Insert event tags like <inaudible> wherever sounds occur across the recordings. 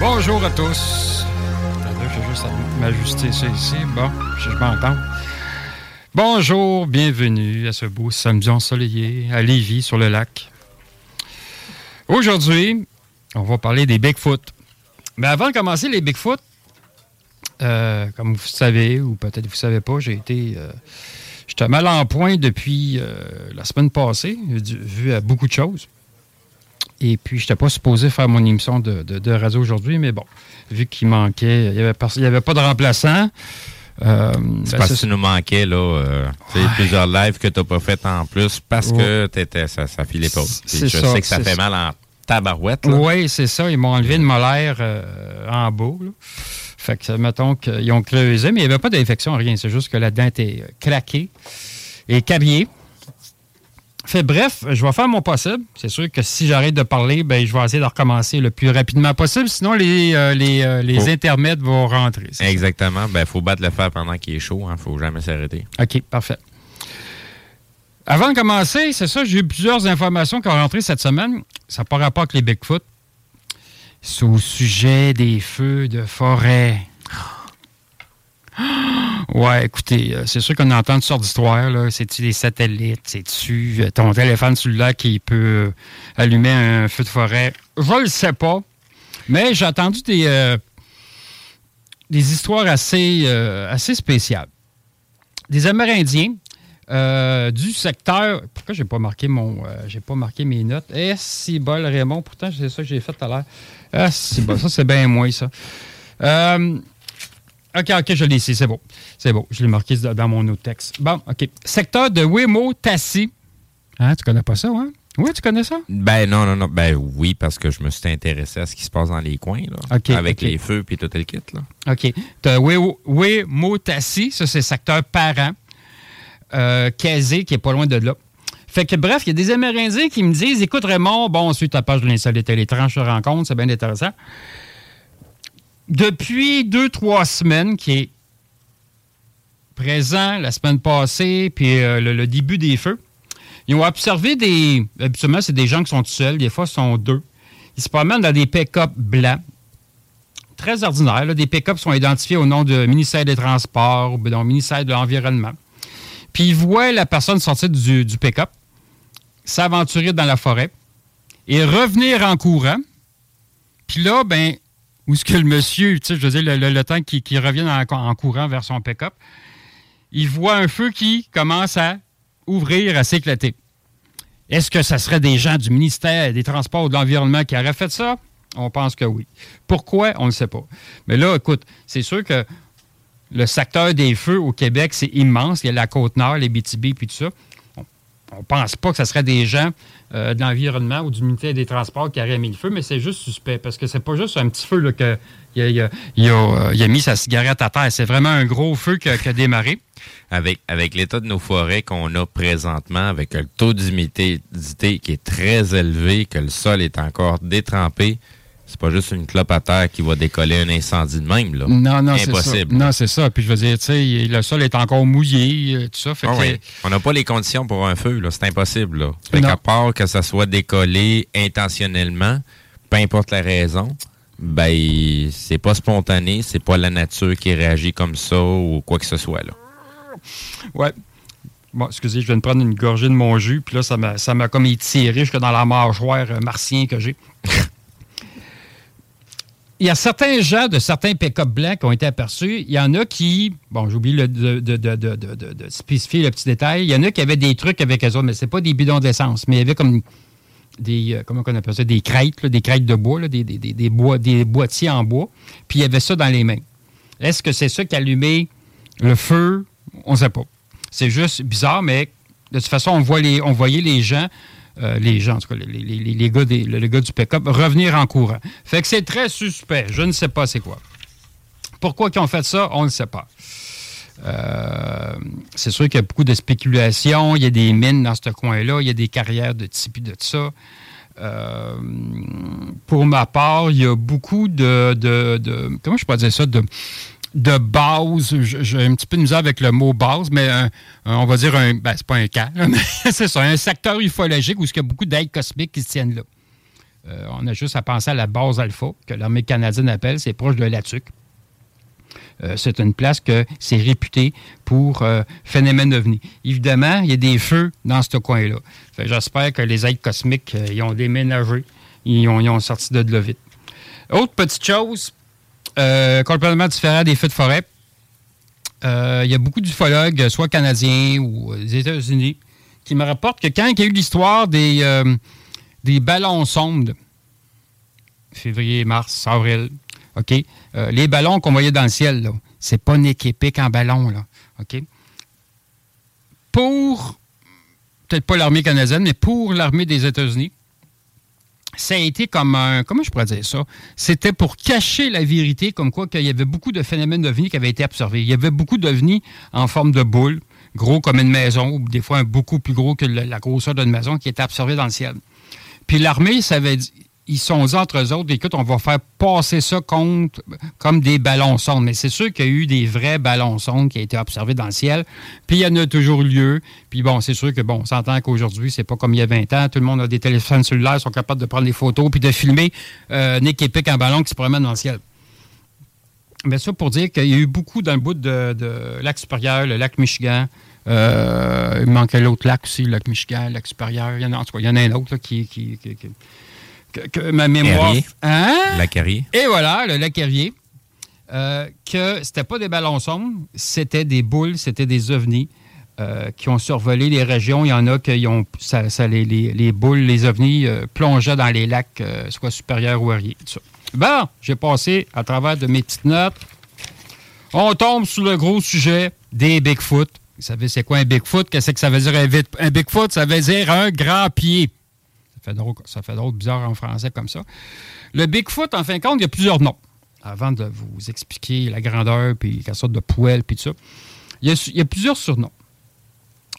Bonjour à tous. M'ajuster ça ici. Bon, je, m'entends. Bonjour, bienvenue à ce beau samedi ensoleillé à Lévis, sur le lac. Aujourd'hui, on va parler des Bigfoot. Mais avant de commencer les Bigfoot, euh, comme vous savez, ou peut-être vous ne savez pas, j'ai été... euh, J'étais mal en point depuis euh, la semaine passée, vu à beaucoup de choses. Et puis, je n'étais pas supposé faire mon émission de, de- de radio aujourd'hui, mais bon, vu qu'il manquait, il n'y avait, avait pas de remplaçant. euh, C'est ben, parce que tu nous manquais, là. euh, tu sais, plusieurs lives que tu n'as pas fait en plus parce que t'étais, ça, ça filait pas. Je ça, sais que ça fait ça. mal en tabarouette. là. Oui, c'est ça. Ils m'ont enlevé une molaire euh, en bas. là. Fait que, mettons qu'ils ont creusé, mais il n'y avait pas d'infection, rien. C'est juste que la dent était claquée et cabiée. Fait bref, je vais faire mon possible. C'est sûr que si j'arrête de parler, ben, je vais essayer de recommencer le plus rapidement possible. Sinon, les, euh, les, euh, les Faut- intermèdes vont rentrer. Exactement. Ben, faut battre le fer pendant qu'il est chaud. Il ne faut jamais s'arrêter. OK, parfait. Avant de commencer, c'est ça, j'ai eu plusieurs informations qui ont rentré cette semaine. Ça n'a pas rapport avec les Bigfoot. C'est au sujet des feux de forêt. <gasps> Ouais, écoutez, euh, c'est sûr qu'on entend toutes sortes d'histoires. C'est-tu des satellites? C'est-tu euh, ton téléphone celui-là qui peut allumer un feu de forêt? Je le sais pas. Mais j'ai entendu des, euh, histoires assez, spéciales des Amérindiens du secteur. Pourquoi j'ai pas marqué mon, j'ai pas marqué mes notes? Eh si bol Raymond, pourtant c'est ça que j'ai fait tout à l'heure. Ah si bol, ça c'est bien moi ça. Ok ok je l'ai ici, c'est bon, c'est bon, je l'ai marqué dans mon autre texte. Bon ok, secteur de Wemo-Tassi. Hein, tu connais pas ça, hein? Oui, tu connais ça? Ben non, non, non. Ben oui, parce que je me suis intéressé à ce qui se passe dans les coins, là. Avec les feux puis tout le kit, là. OK. Tu as Wemo-Tassi, ça c'est secteur parent. Euh, Kazé, qui est pas loin de là. Fait que bref, il y a des Amérindiens qui me disent Écoute, Raymond, bon, ensuite ta page de l'insolite et tranches de rencontre, c'est bien intéressant. Depuis deux, trois semaines, qui est présent la semaine passée, puis euh, le, début des feux, ils ont observé des. Habituellement, c'est des gens qui sont tout seuls, des fois, ils sont deux. Ils se promènent dans des pick-up blancs, très ordinaires. Des pick-up sont identifiés au nom du ministère des Transports ou du ministère de l'Environnement. Puis ils voient la personne sortir du, du pick-up, s'aventurer dans la forêt et revenir en courant. Puis là, ben, où est-ce que le monsieur, tu sais, je veux dire, le, temps qu'il en courant vers son pick-up, il voit un feu qui commence à ouvrir, à s'éclater. Est-ce que ça serait des gens du ministère des Transports ou de l'Environnement qui auraient fait ça? On pense que oui. Pourquoi? On ne sait pas. Mais là, écoute, c'est sûr que le secteur des feux au Québec, c'est immense. Il y a la Côte-Nord, les BTB, puis tout ça. On ne pense pas que ce serait des gens euh, de l'environnement ou du ministère des Transports qui auraient mis le feu, mais c'est juste suspect parce que c'est pas juste un petit feu là, euh, il a mis sa cigarette à terre. C'est vraiment un gros feu qui a, qui a démarré. Avec, avec l'état de nos forêts qu'on a présentement, avec le taux d'humidité qui est très élevé, que le sol est encore détrempé, c'est pas juste une clope à terre qui va décoller un incendie de même. Là. Non, non, c'est ça. Impossible. Non, c'est ça. Puis je veux dire, tu sais, le sol est encore mouillé, euh, tout ça. Fait Ah que oui. On n'a pas les conditions pour un feu, là. C'est impossible, là. Fait qu'à part que ça soit décollé intentionnellement, peu importe la raison, ben, c'est pas spontané, c'est pas la nature qui réagit comme ça ou quoi que ce soit, là. Ouais. Bon, excusez, je viens de prendre une gorgée de mon jus, puis là, ça m'a, ça m'a comme étiré jusque dans la mâchoire euh, martien que j'ai. <laughs> Il y a certains gens de certains pick-up blancs qui ont été aperçus. Il y en a qui, bon, le- de, de- spécifier le petit détail. Il y en a qui avaient des trucs avec eux autres, mais c'est pas des bidons d'essence, mais il y avait comme des, euh, comment on appelle ça, des crêtes, des crêtes de bois, des, des- boîtiers en bois. Puis il y avait ça dans les mains. Est-ce que c'est ça qui allumait le feu? On ne sait pas. C'est juste bizarre, mais de toute façon, on, voit on voyait les gens, euh, les gens, en tout cas, les, les- les- gars, des- gars du pick-up, revenir en courant. Fait que c'est très suspect. Je ne sais pas c'est quoi. Pourquoi ils ont fait ça? On ne sait pas. Euh, c'est sûr qu'il y a beaucoup de spéculation. Il y a des mines dans ce coin-là. Il y a des carrières de type de ça. Euh, pour ma part, il y a beaucoup de, de- comment je pourrais dire ça, de base. J'ai un petit peu de misère avec le mot base, mais on va dire un, ben, c'est pas un cas, <laughs> c'est ça, un secteur ufologique où il y a beaucoup d'aides cosmiques qui se tiennent là. Euh, on a juste à penser à la base alpha, que l'armée canadienne appelle, c'est proche de la TUC. Euh, c'est une place que c'est réputé pour euh, phénomène ovni. Évidemment, il y a des feux dans ce coin-là. J'espère que les aides cosmiques, euh, ils ont déménagé. Ils ont, ils ont sorti de là vite. Autre petite chose, euh, complètement différent des feux de forêt. Euh, il y a beaucoup d'ufologues, soit canadiens ou euh, des États-Unis, qui me rapportent que quand il y a eu l'histoire des, des ballons sondes, février, mars, avril, OK? Les ballons qu'on voyait dans le ciel, c'est pas Nick Epic en ballon, là, OK? Pour, peut-être pas l'armée canadienne, mais pour l'armée des États-Unis, ça a été comme un, comment je pourrais dire ça? C'était pour cacher la vérité, comme quoi qu'il y avait beaucoup de phénomènes d'ovnis qui avaient été observés. Il y avait beaucoup d'ovnis en forme de boule, gros comme une maison, ou des fois beaucoup plus gros que la, la grosseur d'une maison, qui étaient observés dans le ciel. Puis l'armée, ça avait dit, ils sont entre eux autres, écoute, on va faire passer ça contre, comme des ballons sondes. Mais c'est sûr qu'il y a eu des vrais ballons sondes qui ont été observés dans le ciel. Puis il y en a toujours lieu. Puis bon, c'est sûr que, bon, on s'entend qu'aujourd'hui, c'est pas comme il y a 20 ans. Tout le monde a des téléphones cellulaires, sont capables de prendre des photos puis de filmer euh, Nick Epic en ballon qui se promène dans le ciel. Mais ça pour dire qu'il y a eu beaucoup dans le bout de, lac supérieur, le lac Michigan. Euh, il manquait l'autre lac aussi, le lac Michigan, le lac supérieur. Il y en a, en tout cas, il y en a un autre là, qui- que, que ma mémoire. Hein? La carrière. Et voilà, le lac. Euh, que c'était pas des ballons sombres, c'était des boules, c'était des ovnis euh, qui ont survolé les régions. Il y en a qui ont ça, ça, les, les- les boules, les ovnis euh, plongeaient dans les lacs, soit supérieurs ou arrière. Bon, j'ai passé à travers de mes petites notes. On tombe sur le gros sujet des Bigfoot. Vous savez, c'est quoi un Bigfoot? Qu'est-ce que ça veut dire un, un Bigfoot? Ça veut dire un grand pied. Ça fait drôle, bizarre en français comme ça. Le Bigfoot, en fin de compte, il y a plusieurs noms. Avant de vous expliquer la grandeur, puis quelle sorte de poêle, puis tout ça. Il y, a, plusieurs surnoms.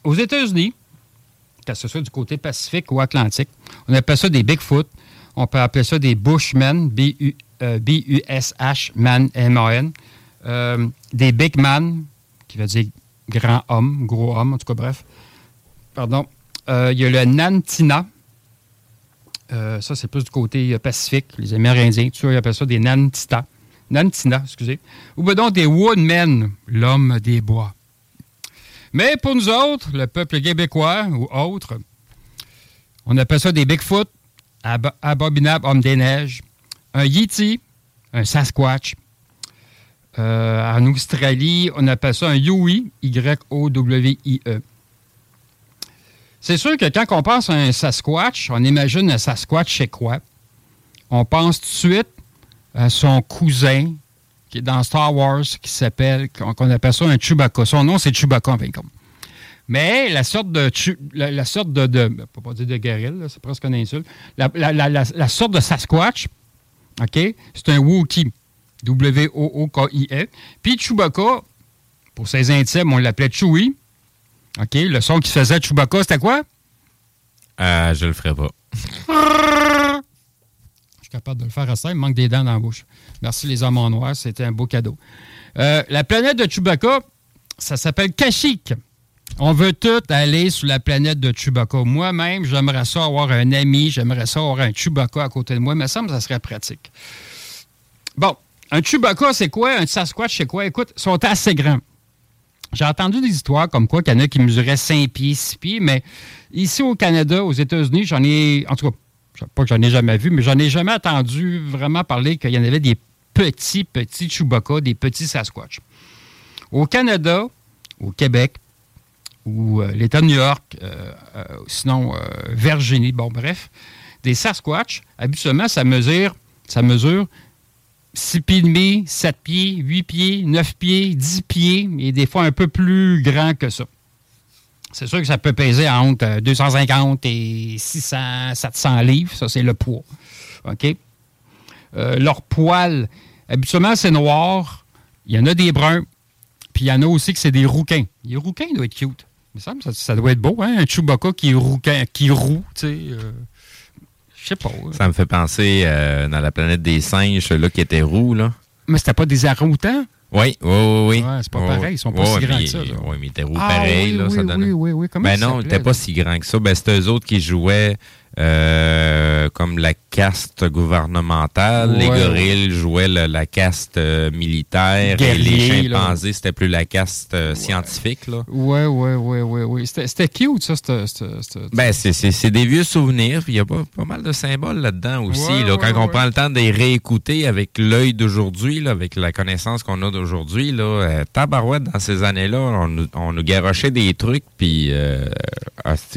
Aux États-Unis, que ce soit du côté Pacifique ou Atlantique. On appelle ça des Bigfoot. On peut appeler ça des Bushmen, B-U-S-H, man, M-A-N. Euh, des Big Man, qui veut dire grand homme, gros homme, en tout cas, bref. Pardon. Euh, il y a le Nantina. Euh, ça, c'est plus du côté Pacifique, les Amérindiens. Tu vois, ils appellent ça des Nantita. Nantina, excusez. Ou bien donc des Woodmen, l'homme des bois. Mais pour nous autres, le peuple québécois ou autres, on appelle ça des Bigfoot, ab abominables hommes des neiges, un Yeti, un Sasquatch. Euh, en Australie, on appelle ça un Yowie, Y-O-W-I-E. C'est sûr que quand on pense à un Sasquatch, on imagine un Sasquatch chez quoi? On pense tout de suite à son cousin qui est dans Star Wars, qui s'appelle, qu'on appelle ça un Chewbacca. Son nom, c'est Chewbacca, compte. Mais la sorte de, la, la sorte de, de pas dire de guérille, c'est presque une insulte, la, sorte de Sasquatch, OK, c'est un Wookiee, W-O-O-K-I-E. Puis Chewbacca, pour ses intimes, on l'appelait Chewie. OK, le son qui faisait Chewbacca, c'était quoi? Euh, je le ferai pas. Je suis capable de le faire à ça, il me manque des dents dans la bouche. Merci les hommes en noir, c'était un beau cadeau. Euh, la planète de Chewbacca, ça s'appelle Kashyyyk. On veut tout aller sur la planète de Chewbacca. Moi-même, j'aimerais ça avoir un ami, j'aimerais ça avoir un Chewbacca à côté de moi, mais ça me ça serait pratique. Bon, un Chewbacca, c'est quoi? Un Sasquatch, c'est quoi? Écoute, ils sont assez grands. J'ai entendu des histoires comme quoi qu'il y en a qui mesuraient 5 pieds, 6 pieds, mais ici au Canada, aux États-Unis, j'en ai, en tout cas, pas que j'en ai jamais vu, mais j'en ai jamais entendu vraiment parler qu'il y en avait des petits, petits Chewbacca, des petits Sasquatch. Au Canada, au Québec, ou euh, l'État de New York, euh, euh, sinon Virginie, bon bref, des Sasquatch, habituellement, ça mesure, ça mesure 6 pieds et demi, 7 pieds, 8 pieds, 9 pieds, 10 pieds, et des fois un peu plus grand que ça. C'est sûr que ça peut peser entre 250 et 600, 700 livres. Ça, c'est le poids. OK? leur poil, habituellement, c'est noir. Il y en a des bruns. Puis il y en a aussi que c'est des rouquins. Les rouquins doivent être cute. Ça, ça, doit être beau, hein? Un Chewbacca qui, roue, tu sais. Euh, sais pas. Ça me fait penser euh, dans la planète des singes, là qui était roux, là. Mais c'était pas des arroutants? Oui, oui, oui. oui. Ouais, c'est pas pareil, ils sont pas si grands que ça. Oui, mais ils étaient roux ah, pareil, là, oui, ça donnait. Oui, oui, oui. Comment ben non, ils n'étaient pas si grands que ça. Ben, c'était eux autres qui jouaient euh, comme la caste gouvernementale. Les gorilles jouaient la caste euh, militaire et les chimpanzés, c'était plus la caste euh, scientifique. Là. Ouais, ouais, ouais, ouais, ouais. C'était cute, ça. Ben, c'est des vieux souvenirs. Il y a pas, pas, mal de symboles là-dedans aussi. là, quand on prend le temps de les réécouter avec l'œil d'aujourd'hui, avec la connaissance qu'on a d'aujourd'hui, là, tabarouette, dans ces années-là, on, on, nous garochait des trucs, puis euh,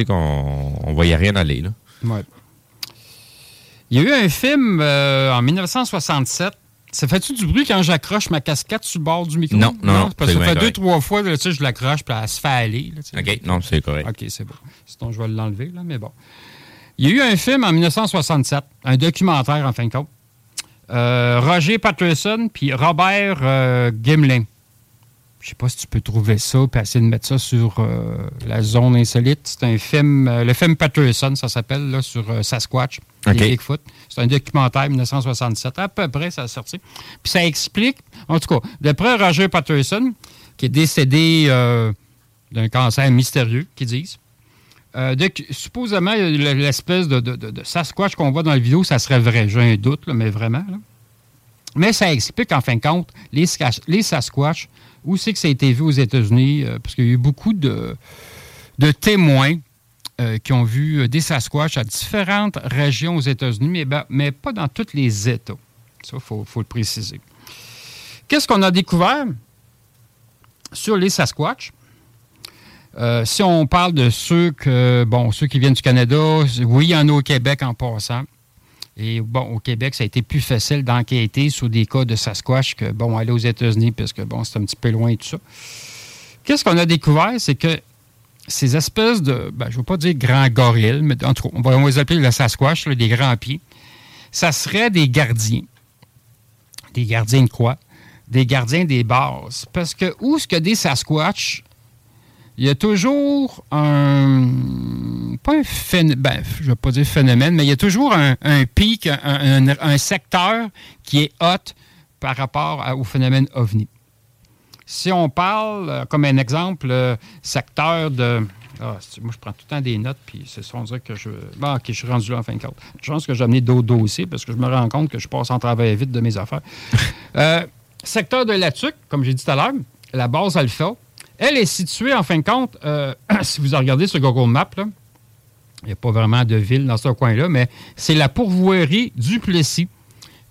qu'on on voyait rien aller. Là. Il y a eu un film euh, en 1967. Ça fait-tu du bruit quand j'accroche ma casquette sur le bord du micro? Non, non. parce que ça fait deux, trois fois, que je l'accroche, puis elle se fait aller. OK, non, c'est correct. OK, c'est bon. Sinon, je vais l'enlever, là, mais bon. Il y a eu un film en 1967, un documentaire, en fin de compte. Euh, Roger Patterson puis Robert euh, Gimlin. Je sais pas si tu peux trouver ça puis essayer de mettre ça sur euh, la zone insolite. C'est un film, euh, le film Patterson, ça s'appelle, là, sur euh, Sasquatch, Bigfoot. C'est un documentaire 1967, à peu près, ça a sorti. Puis ça explique, en tout cas, d'après Roger Patterson, qui est décédé d'un cancer mystérieux, qu'ils disent, supposément, l'espèce de, de, Sasquatch qu'on voit dans la vidéo, ça serait vrai. J'ai un doute, mais vraiment. Mais ça explique, en fin de compte, les, les Sasquatch où c'est que ça a été vu aux États-Unis? Euh, parce qu'il y a eu beaucoup de, témoins euh, qui ont vu euh, des Sasquatch à différentes régions aux États-Unis, mais, ben, mais pas dans tous les États. Ça, il faut, le préciser. Qu'est-ce qu'on a découvert sur les Sasquatch? si on parle de ceux qui viennent du Canada, oui, il y en a au Québec en passant. Et bon, au Québec, ça a été plus facile d'enquêter sur des cas de Sasquatch que, bon, aller aux États-Unis, parce que, bon, c'est un petit peu loin et tout ça. Qu'est-ce qu'on a découvert? C'est que ces espèces de, ben, je ne veux pas dire grands gorilles, mais on va, les appeler le Sasquatch, des grands pieds. Ça serait des gardiens. Des gardiens de quoi? Des gardiens des bases. Parce que où est-ce que des Sasquatch, il y a toujours un. Pas un phénomène, ben, je ne vais pas dire phénomène, mais il y a toujours un, pic, un, secteur qui est hot par rapport au phénomène OVNI. Si on parle, euh, comme un exemple, le secteur de. Ah, moi, je prends tout le temps des notes, puis c'est ça, on dirait que je. Bon, OK, je suis rendu là en fin de compte. Je pense que j'ai amené d'autres dossiers parce que je me rends compte que je passe en travail vite de mes affaires. <laughs> Euh, secteur de la TUC, comme j'ai dit tout à l'heure, la base alpha, elle est située, en fin de compte, euh, <clears throat> si vous regardez sur Google Maps, il n'y a pas vraiment de ville dans ce coin-là, mais c'est la pourvoirie du Plessis.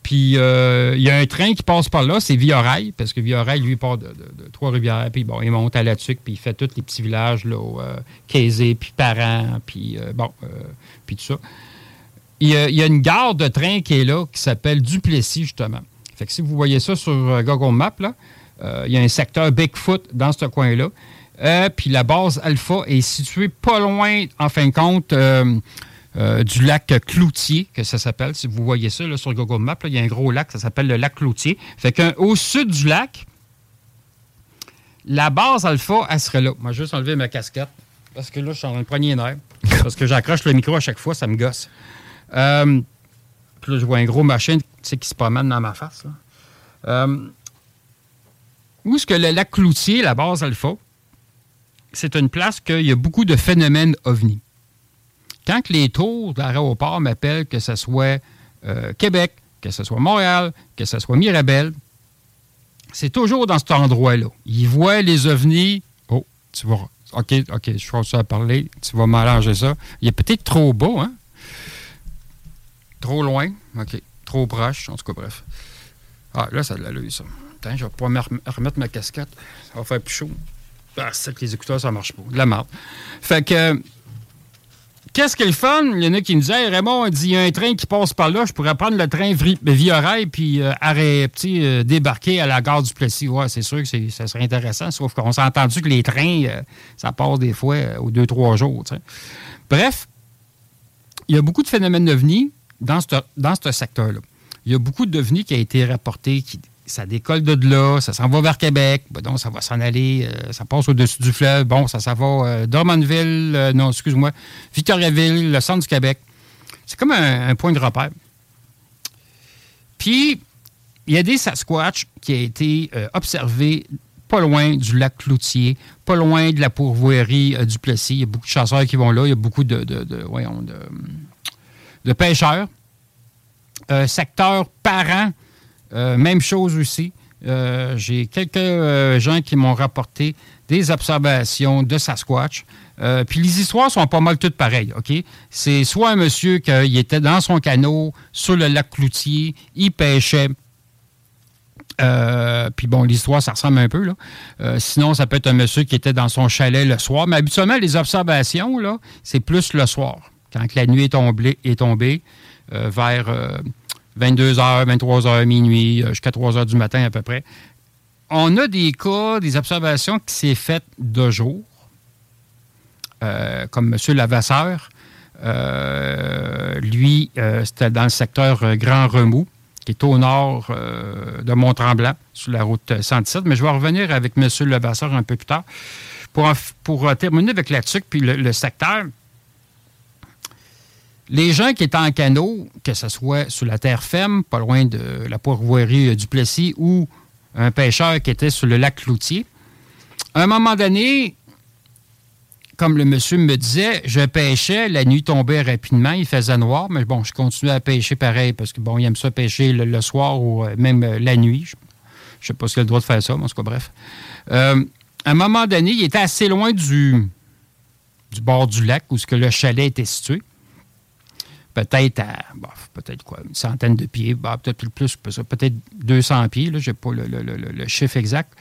Puis euh, il y a un train qui passe par là, c'est Via-Rail, parce que Via-Rail, lui, part de, Trois-Rivières, puis bon, il monte à La Tuque, puis il fait tous les petits villages, là, euh, puis Parent, puis bon, puis tout ça. Il y, a, une gare de train qui est là, qui s'appelle Duplessis, justement. Fait que si vous voyez ça sur Google Maps, là, il y a un secteur Bigfoot dans ce coin-là. Euh, puis la base Alpha est située pas loin, en fin de compte, euh, du lac Cloutier, que ça s'appelle. Si vous voyez ça sur Google Maps, il y a un gros lac, ça s'appelle le lac Cloutier. Fait qu'au sud du lac, la base Alpha, elle serait là. Moi, je vais juste enlever ma casquette. Parce que là, je suis en prendre nerf. Parce que j'accroche le micro à chaque fois, ça me gosse. puis là, je vois un gros machin qui se promène dans ma face. Là. Où est-ce que le lac Cloutier, la base alpha, c'est une place qu'il y a beaucoup de phénomènes ovnis. Quand les tours d'aéroport m'appellent, que ce soit euh, Québec, que ce soit Montréal, que ce soit Mirabel, c'est toujours dans cet endroit-là. Ils voient les ovnis. Oh, tu vas. OK, OK, je crois ça à parler. Tu vas m'arranger ça. Il est peut-être trop beau, hein? Trop loin. OK. Trop proche. En tout cas, bref. Ah, là, ça a de l'allure, ça. Attends, je vais pas me remettre ma casquette. Ça va faire plus chaud. Ah, c'est que les écouteurs, ça marche pas. De la merde. Fait que. Qu'est-ce qui est le fun? Il y en a qui me disaient, Raymond, il dit, y a un train qui passe par là, je pourrais prendre le train via rail puis euh, arrêter, euh, débarquer à la gare du Plessis. Ouais, c'est sûr que ça serait intéressant, sauf qu'on s'est entendu que les trains, euh, ça passe des fois aux deux, trois jours. Bref, il y a beaucoup de phénomènes d'OVNI dans ce dans secteur-là. Il y a beaucoup de d'OVNI qui a été rapporté, qui, ça décolle de là, ça s'en va vers Québec, donc ça va s'en aller, euh, ça passe au-dessus du fleuve, bon, ça s'en va euh, euh, non, excuse-moi, Victoriaville, le centre du Québec. C'est comme un, point de repère. Puis, il y a des Sasquatch qui ont été observés pas loin du lac Cloutier, pas loin de la pourvoirie du Plessis. Il y a beaucoup de chasseurs qui vont là, il y a beaucoup de, de, de, de pêcheurs. secteur parent euh, même chose aussi. Euh, j'ai quelques euh, gens qui m'ont rapporté des observations de Sasquatch. puis les histoires sont pas mal toutes pareilles? C'est soit un monsieur qui était dans son canot sur le lac Cloutier, il pêchait. puis bon, l'histoire, ça ressemble un peu. Là. sinon, ça peut être un monsieur qui était dans son chalet le soir. Mais habituellement, les observations, c'est plus le soir. Quand la nuit est tombée, est tombée vers 22h, 23h, minuit, euh, jusqu'à 3h du matin à peu près. On a des cas, des observations qui s'est faites de jour, euh, comme M. Lavasseur. Euh, lui, c'était dans le secteur Grand Remous, qui est au nord de Mont-Tremblant, sur la route 117. Mais je vais revenir avec M. Levasseur un peu plus tard. Pour, pour terminer avec la TUC puis le secteur, les gens qui étaient en canot, que ce soit sur la terre ferme, pas loin de la pourvoirie du Plessis, ou un pêcheur qui était sur le lac Cloutier, à un moment donné, comme le monsieur me disait, je pêchais, la nuit tombait rapidement, il faisait noir, mais bon, je continuais à pêcher pareil parce que bon, il aime ça pêcher le, soir ou euh, même euh, la nuit. Je ne sais pas s'il a le droit de faire ça, mais en tout cas, bref. Euh, à un moment donné, il était assez loin du, du bord du lac où ce que le chalet était situé peut-être à peut-être quoi, une centaine de pieds, bah, peut-être plus, peut-être 200 pieds, je n'ai pas le, chiffre exact,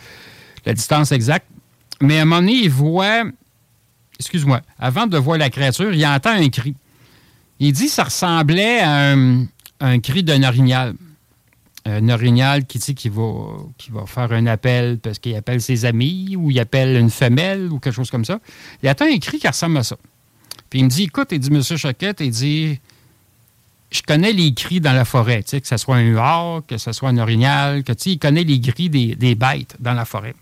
la distance exacte. Mais à un moment donné, il voit, excuse-moi, avant de voir la créature, il entend un cri. Il dit que ça ressemblait à un, cri d'un orignal. Un orignal qui, dit, qui, va, va faire un appel parce qu'il appelle ses amis ou il appelle une femelle ou quelque chose comme ça. Il entend un cri qui ressemble à ça. Puis il me dit, écoute, il dit, Monsieur Choquette, il dit, je connais les cris dans la forêt, que ce soit un huard, que ce soit un orignal, que il connaît les cris des, bêtes dans la forêt.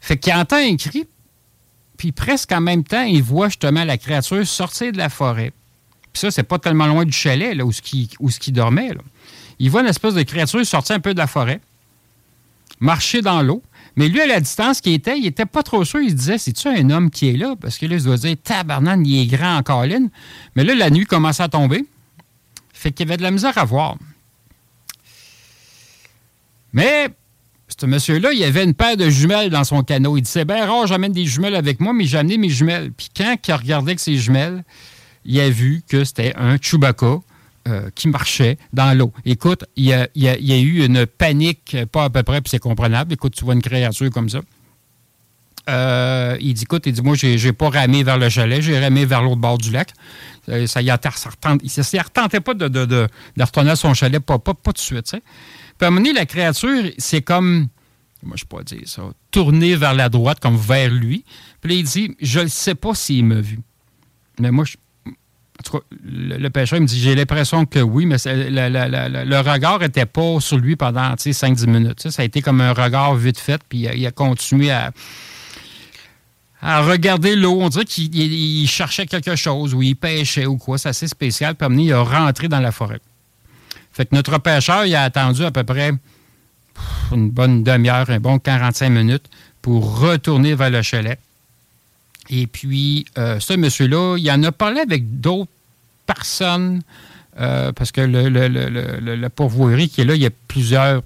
Fait qu'il entend un cri, puis presque en même temps, il voit justement la créature sortir de la forêt. Puis ça, c'est pas tellement loin du chalet, là, où ce qui, dormait. Il voit une espèce de créature sortir un peu de la forêt, marcher dans l'eau. Mais lui, à la distance qu'il était, il était pas trop sûr. Il se disait, c'est-tu un homme qui est là? Parce que là, il se dire, tabarnane, il est grand en colline. Mais là, la nuit commençait à tomber. Fait qu'il y avait de la misère à voir. Mais ce monsieur-là, il avait une paire de jumelles dans son canot. Il disait, ben rare, j'amène des jumelles avec moi, mais j'ai amené mes jumelles. Puis quand il regardé avec ses jumelles, il a vu que c'était un Chewbacca euh, qui marchait dans l'eau. Écoute, il y, a, eu une panique, pas à peu près, puis c'est comprenable. Écoute, tu vois une créature comme ça. Euh, il dit, écoute, il dit, moi, j'ai, n'ai pas ramé vers le chalet, j'ai ramé vers l'autre bord du lac. Euh, ça, y a, ça retente, il ne retentait pas de, retourner à son chalet, pas, pas, pas de suite. Puis à un moment donné, la créature, c'est comme, moi je peux pas dire ça, tourner vers la droite, comme vers lui. Puis là, il dit, je ne sais pas s'il m'a vu. Mais moi, je, le, pêcheur me dit j'ai l'impression que oui, mais le regard n'était pas sur lui pendant 5-10 minutes. Ça a été comme un regard vite fait, puis il a, continué à, à regarder l'eau. On dirait qu'il cherchait quelque chose, ou il pêchait ou quoi. C'est assez spécial. Puis il a rentré dans la forêt. Fait que notre pêcheur, il a attendu à peu près une bonne demi-heure, un bon 45 minutes pour retourner vers le chalet. Et puis, euh, ce monsieur-là, il en a parlé avec d'autres personnes, euh, parce que la pourvoirie qui est là, il y a plusieurs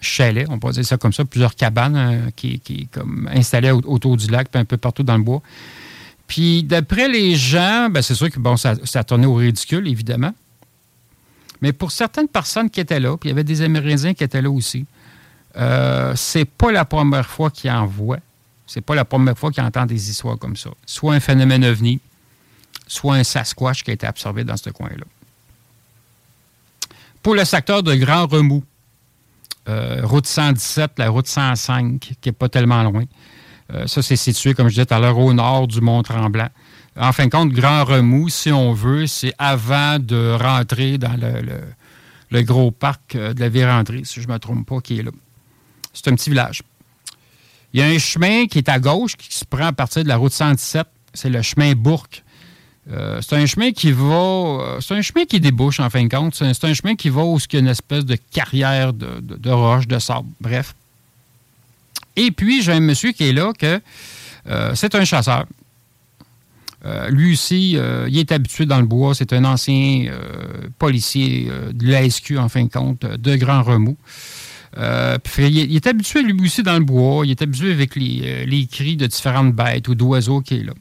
chalets, on peut dire ça comme ça, plusieurs cabanes euh, qui, qui installées autour du lac, puis un peu partout dans le bois. Puis, d'après les gens, ben, c'est sûr que bon, ça, ça tournait au ridicule, évidemment. Mais pour certaines personnes qui étaient là, puis il y avait des Amérindiens qui étaient là aussi, euh, c'est pas la première fois qu'ils en voient. C'est pas la première fois qu'il entend des histoires comme ça. Soit un phénomène ovni, soit un Sasquatch qui a été absorbé dans ce coin-là. Pour le secteur de Grand Remous, euh, route 117, la route 105, qui n'est pas tellement loin. Euh, ça, c'est situé, comme je disais à l'heure, au nord du Mont-Tremblant. En fin de compte, Grand Remous, si on veut, c'est avant de rentrer dans le, gros parc euh, de la Vérandrie, si je ne me trompe pas, qui est là. C'est un petit village. Il y a un chemin qui est à gauche, qui se prend à partir de la route 117. C'est le chemin Bourque. Euh, c'est un chemin qui va. Euh, c'est un chemin qui débouche, en fin de compte. C'est un, chemin qui va où il y a une espèce de carrière de, de, roche, de sable. Bref. Et puis, j'ai un monsieur qui est là que euh, c'est un chasseur. lui aussi, il est habitué dans le bois. C'est un ancien policier de l'ASQ, en fin de compte, de Grand Remous. Euh, il, est habitué lui aussi dans le bois, il est habitué avec euh, les, cris de différentes bêtes ou d'oiseaux qui est là.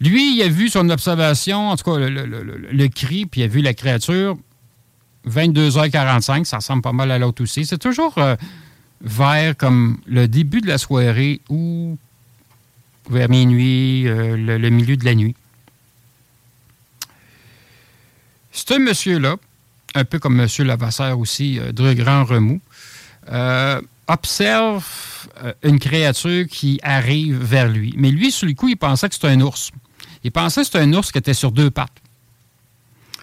Lui, il a vu son observation, en tout cas le, cri, puis il a vu la créature 22h45, ça ressemble pas mal à l'autre aussi. C'est toujours euh, vers comme le début de la soirée ou vers minuit, le, milieu de la nuit. C'est un monsieur-là un peu comme M. Lavassaire aussi, euh, de grand remous, euh, observe euh, une créature qui arrive vers lui. Mais lui, sur le coup, il pensait que c'était un ours. Il pensait que c'était un ours qui était sur deux pattes.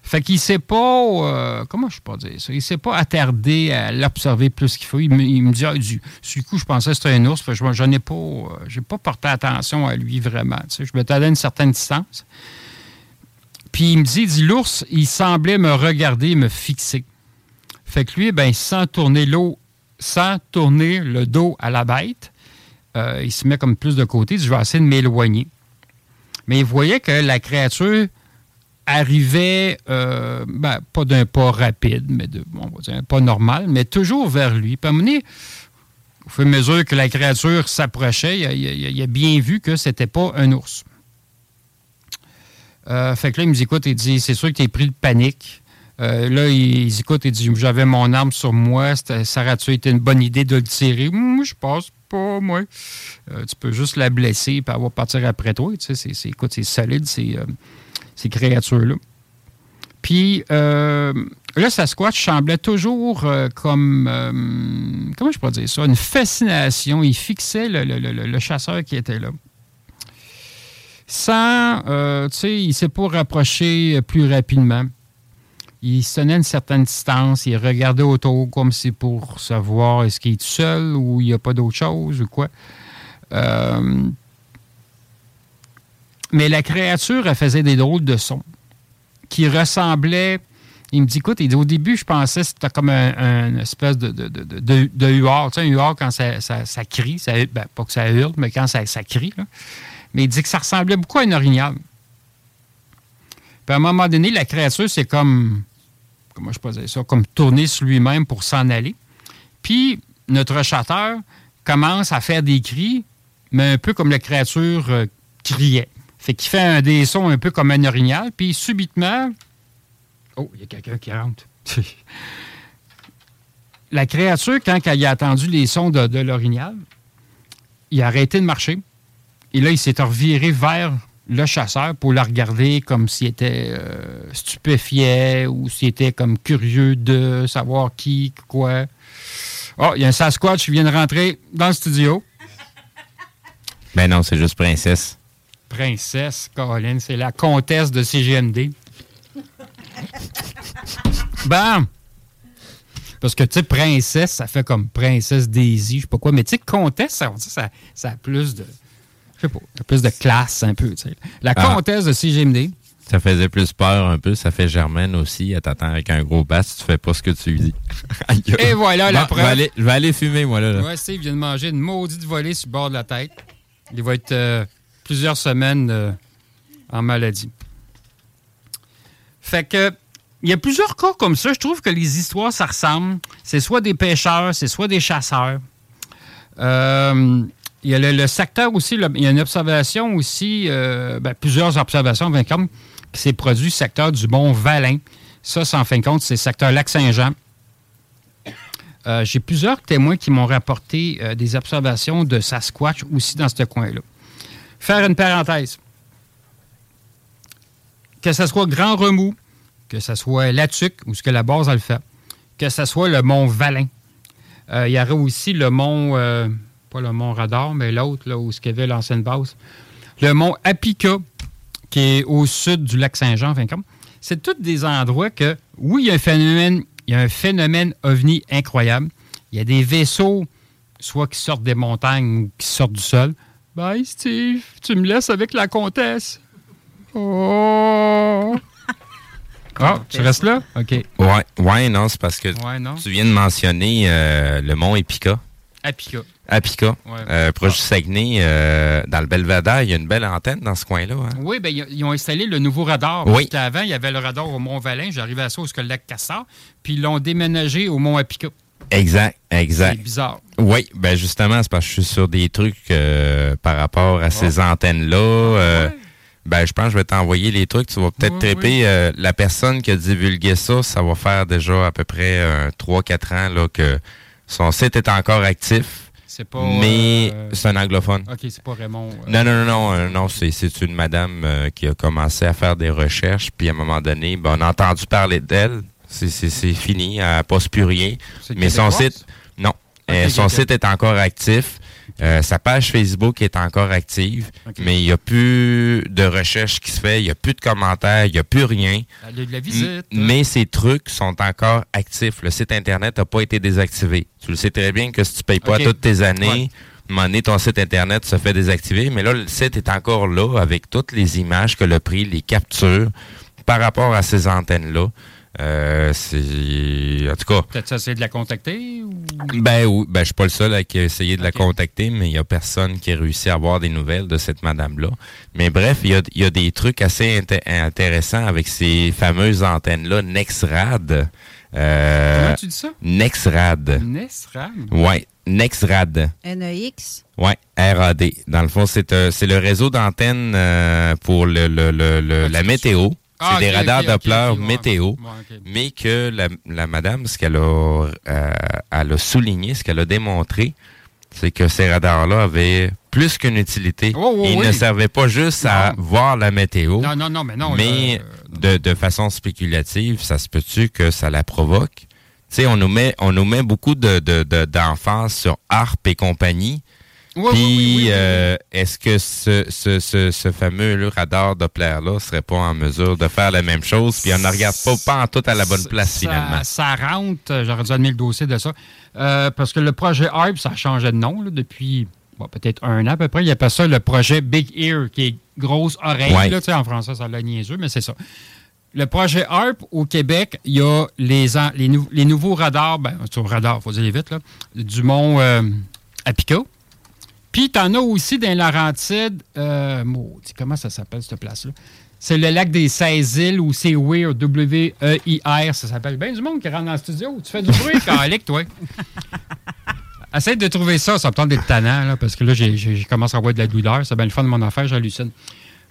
Fait qu'il ne s'est pas, comment je peux dire ça, il s'est pas attardé à l'observer plus qu'il faut. Il me, dit, ah, sur le coup, je pensais que c'était un ours. je n'ai pas porté attention à lui vraiment. je me tenais à une certaine distance. Puis il me dit, dit l'ours, il semblait me regarder, me fixer. Fait que lui, ben, sans tourner l'eau, sans tourner le dos à la bête, euh, il se met comme plus de côté. Il dit, je vais essayer de m'éloigner. Mais il voyait que la créature arrivait, euh, ben, pas d'un pas rapide, mais de, on va dire un pas normal, mais toujours vers lui. Puis à un moment donné, au fur et à mesure que la créature s'approchait, il, a bien vu que c'était pas un ours. Euh, fait que là, il me dit, écoute, il dit, c'est sûr que tu es pris de panique. Euh, là, il, dit, écoute, il dit, j'avais mon arme sur moi, ça aurait-tu été une bonne idée de le tirer? Moi, je pense pas, moi. Euh, tu peux juste la blesser et avoir partir après toi. C'est, écoute, c'est solide, ces, ces créatures-là. Puis là, Sasquatch semblait toujours comme, comment je pourrais dire ça, une fascination. Il fixait le chasseur qui était là sans, euh, tu sais, il s'est pas rapproché plus rapidement. il se tenait une certaine distance, il regardait autour comme si pour savoir est-ce qu'il est seul ou il n'y a pas d'autre chose ou quoi. Euh, mais la créature, faisait des drôles de sons qui ressemblaient. Il me dit, écoute, au début, je pensais que c'était comme un, un espèce de, de, de, de, de huard. Tu sais, un quand ça, ça, ça crie, ça, ben, pas que ça hurle, mais quand ça, ça crie. Là. Mais il dit que ça ressemblait beaucoup à une orignal. Puis à un moment donné, la créature, c'est comme, comment je dire ça, comme tourner sur lui-même pour s'en aller. Puis notre chasseur commence à faire des cris, mais un peu comme la créature euh, criait. Fait qu'il fait un, des sons un peu comme un orignal, puis subitement, oh, il y a quelqu'un qui rentre. <laughs> la créature, quand elle a entendu les sons de, de l'orignal, il a arrêté de marcher. Et là, il s'est reviré vers le chasseur pour le regarder comme s'il était euh, stupéfié ou s'il était comme curieux de savoir qui, quoi. Oh, il y a un Sasquatch qui vient de rentrer dans le studio. <laughs> Ben non, c'est juste princesse. Princesse, Caroline, c'est la comtesse de CGMD. Bam! Parce que, tu sais, princesse, ça fait comme princesse Daisy, je sais pas quoi. Mais, tu sais, comtesse, ça, ça, ça a plus de. Je sais pas, plus de classe un peu, tu sais. La Ah. comtesse de CGMD. Ça faisait plus peur un peu. Ça fait Germaine aussi. Elle t'attend avec un gros bass. Tu fais pas ce que tu lui dis. <laughs> Et voilà la preuve. Je vais aller, je vais aller fumer, moi, là. là. Ouais, Steve vient de manger une maudite volée sur le bord de la tête. Il va être euh, plusieurs semaines euh, en maladie. Fait que, il y a plusieurs cas comme ça. Je trouve que les histoires, ça ressemble. C'est soit des pêcheurs, c'est soit des chasseurs. Euh, il y a le, le secteur aussi, il y a une observation aussi, euh, ben, plusieurs observations, en fin qui s'est produit secteur du Mont Valin. Ça, c'est en fin de compte, c'est secteur Lac-Saint-Jean. Euh, J'ai plusieurs témoins qui m'ont rapporté euh, des observations de Sasquatch aussi dans ce coin-là. Faire une parenthèse. Que ce soit Grand Remous, que ce soit Latuc, ou ce que la base a le fait, que ce soit le mont Valin. Euh, il y aurait aussi le mont, pas le mont Radar, mais l'autre, là, où ce qu'il y avait l'ancienne base. Le mont Apica, qui est au sud du lac Saint-Jean, en fin de compte. C'est tous des endroits que, oui, il y a un phénomène, il y a un phénomène ovni incroyable. Il y a des vaisseaux, soit qui sortent des montagnes ou qui sortent du sol. Bye, Steve, tu me laisses avec la comtesse. Oh! <laughs> Ah, tu restes là? OK. Ouais, ouais, non, c'est parce que Ouais, non? tu viens de mentionner euh, le mont Epica. Apica. Apica, Ouais. euh, proche du Saguenay, euh, dans le Belvedere, il y a une belle antenne dans ce coin-là. hein. Oui, ben, ils ont installé le nouveau radar. Oui. Parce qu'avant, il y avait le radar au Mont-Valin. J'arrivais à ça le lac Cassard. Puis ils l'ont déménagé au Mont-Apica. Exact, exact. C'est bizarre. Oui, ben justement, c'est parce que je suis sur des trucs euh, par rapport à ces antennes-là. euh, Ben, je pense que je vais t'envoyer les trucs. Tu vas peut-être Oui, triper. oui. euh, la personne qui a divulgué ça, ça va faire déjà à peu près euh, 3-4 ans là, que son site est encore actif. C'est pas. mais euh, c'est un anglophone. OK, c'est pas Raymond. euh, Non, non, non, non, euh, non, c'est, une madame qui a commencé à faire des recherches, puis à un moment donné, ben, on a entendu parler d'elle. C'est, c'est, c'est fini, elle ne poste plus rien. Mais son site, non. Euh, son site est encore actif. Euh, sa page Facebook est encore active, mais il n'y a plus de recherche qui se fait, il n'y a plus de commentaires, il n'y a plus rien. Elle a eu de la visite. mais ces trucs sont encore actifs. Le site Internet n'a pas été désactivé. Tu le sais très bien que si tu ne payes pas toutes tes années, Ouais. un moment donné, ton site Internet se fait désactiver. Mais là, le site est encore là avec toutes les images que le pris, les captures par rapport à ces antennes-là. Euh, c'est. En tout cas. Peut-être essayer de la contacter ou? Ben oui, ben je suis pas le seul à qui a essayé de la contacter, mais il y a personne qui a réussi à avoir des nouvelles de cette madame-là. Mais bref, il y a, il y a des trucs assez inté- intéressants avec ces fameuses antennes-là, Nexrad. Euh, Comment tu dis ça? Nexrad. Nesram. Ouais, Nexrad. NEX. Ouais, RAD. Dans le fond, c'est euh, c'est le réseau d'antennes euh, pour le, le- le- le- la météo. Ah, c'est des radars ok, ok, Doppler météo. Ouais. Mais que la, la madame, ce qu'elle a, euh, elle a souligné, ce qu'elle a démontré, c'est que ces radars-là avaient plus qu'une utilité. Oh, oh, Ils oui. ne servaient pas juste à voir la météo, Non, non, non, mais non. mais là, de, euh, de façon spéculative, ça se peut-tu que ça la provoque? Tu sais, on nous met, on nous met beaucoup de, de, de- d'enfants sur ARP et compagnie, Oui, Puis, oui, oui, euh, est-ce que ce, ce, ce, ce fameux là, radar Doppler-là serait pas en mesure de faire la même chose? Puis on ne regarde pas, pas en tout à la bonne place, ça, finalement? Ça rentre, j'aurais dû amener le dossier de ça. Euh, parce que le projet HARP, ça a changé de nom là, depuis bon, peut-être un an à peu près. Il appelle ça le projet Big Ear, qui est grosse oreille. Ouais. là, tu sais, en français, ça l'a niaiseux, mais c'est ça. Le projet HARP au Québec, il y a les, les, les nouveaux radars, ben, sur radar, il faut dire vite, là, du mont euh, Apica. Puis, tu en as aussi dans les Laurentides, euh, maudit, comment ça s'appelle cette place-là? C'est le lac des 16 îles ou c'est Weir, W-E-I-R, ça s'appelle. bien du monde qui rentre dans le studio. Tu fais du bruit, <laughs> Calique, toi. Essaye de trouver ça, ça me tente d'être tannant, là, parce que là, j'ai, commencé à avoir de la douleur. C'est bien le fun de mon affaire, j'hallucine.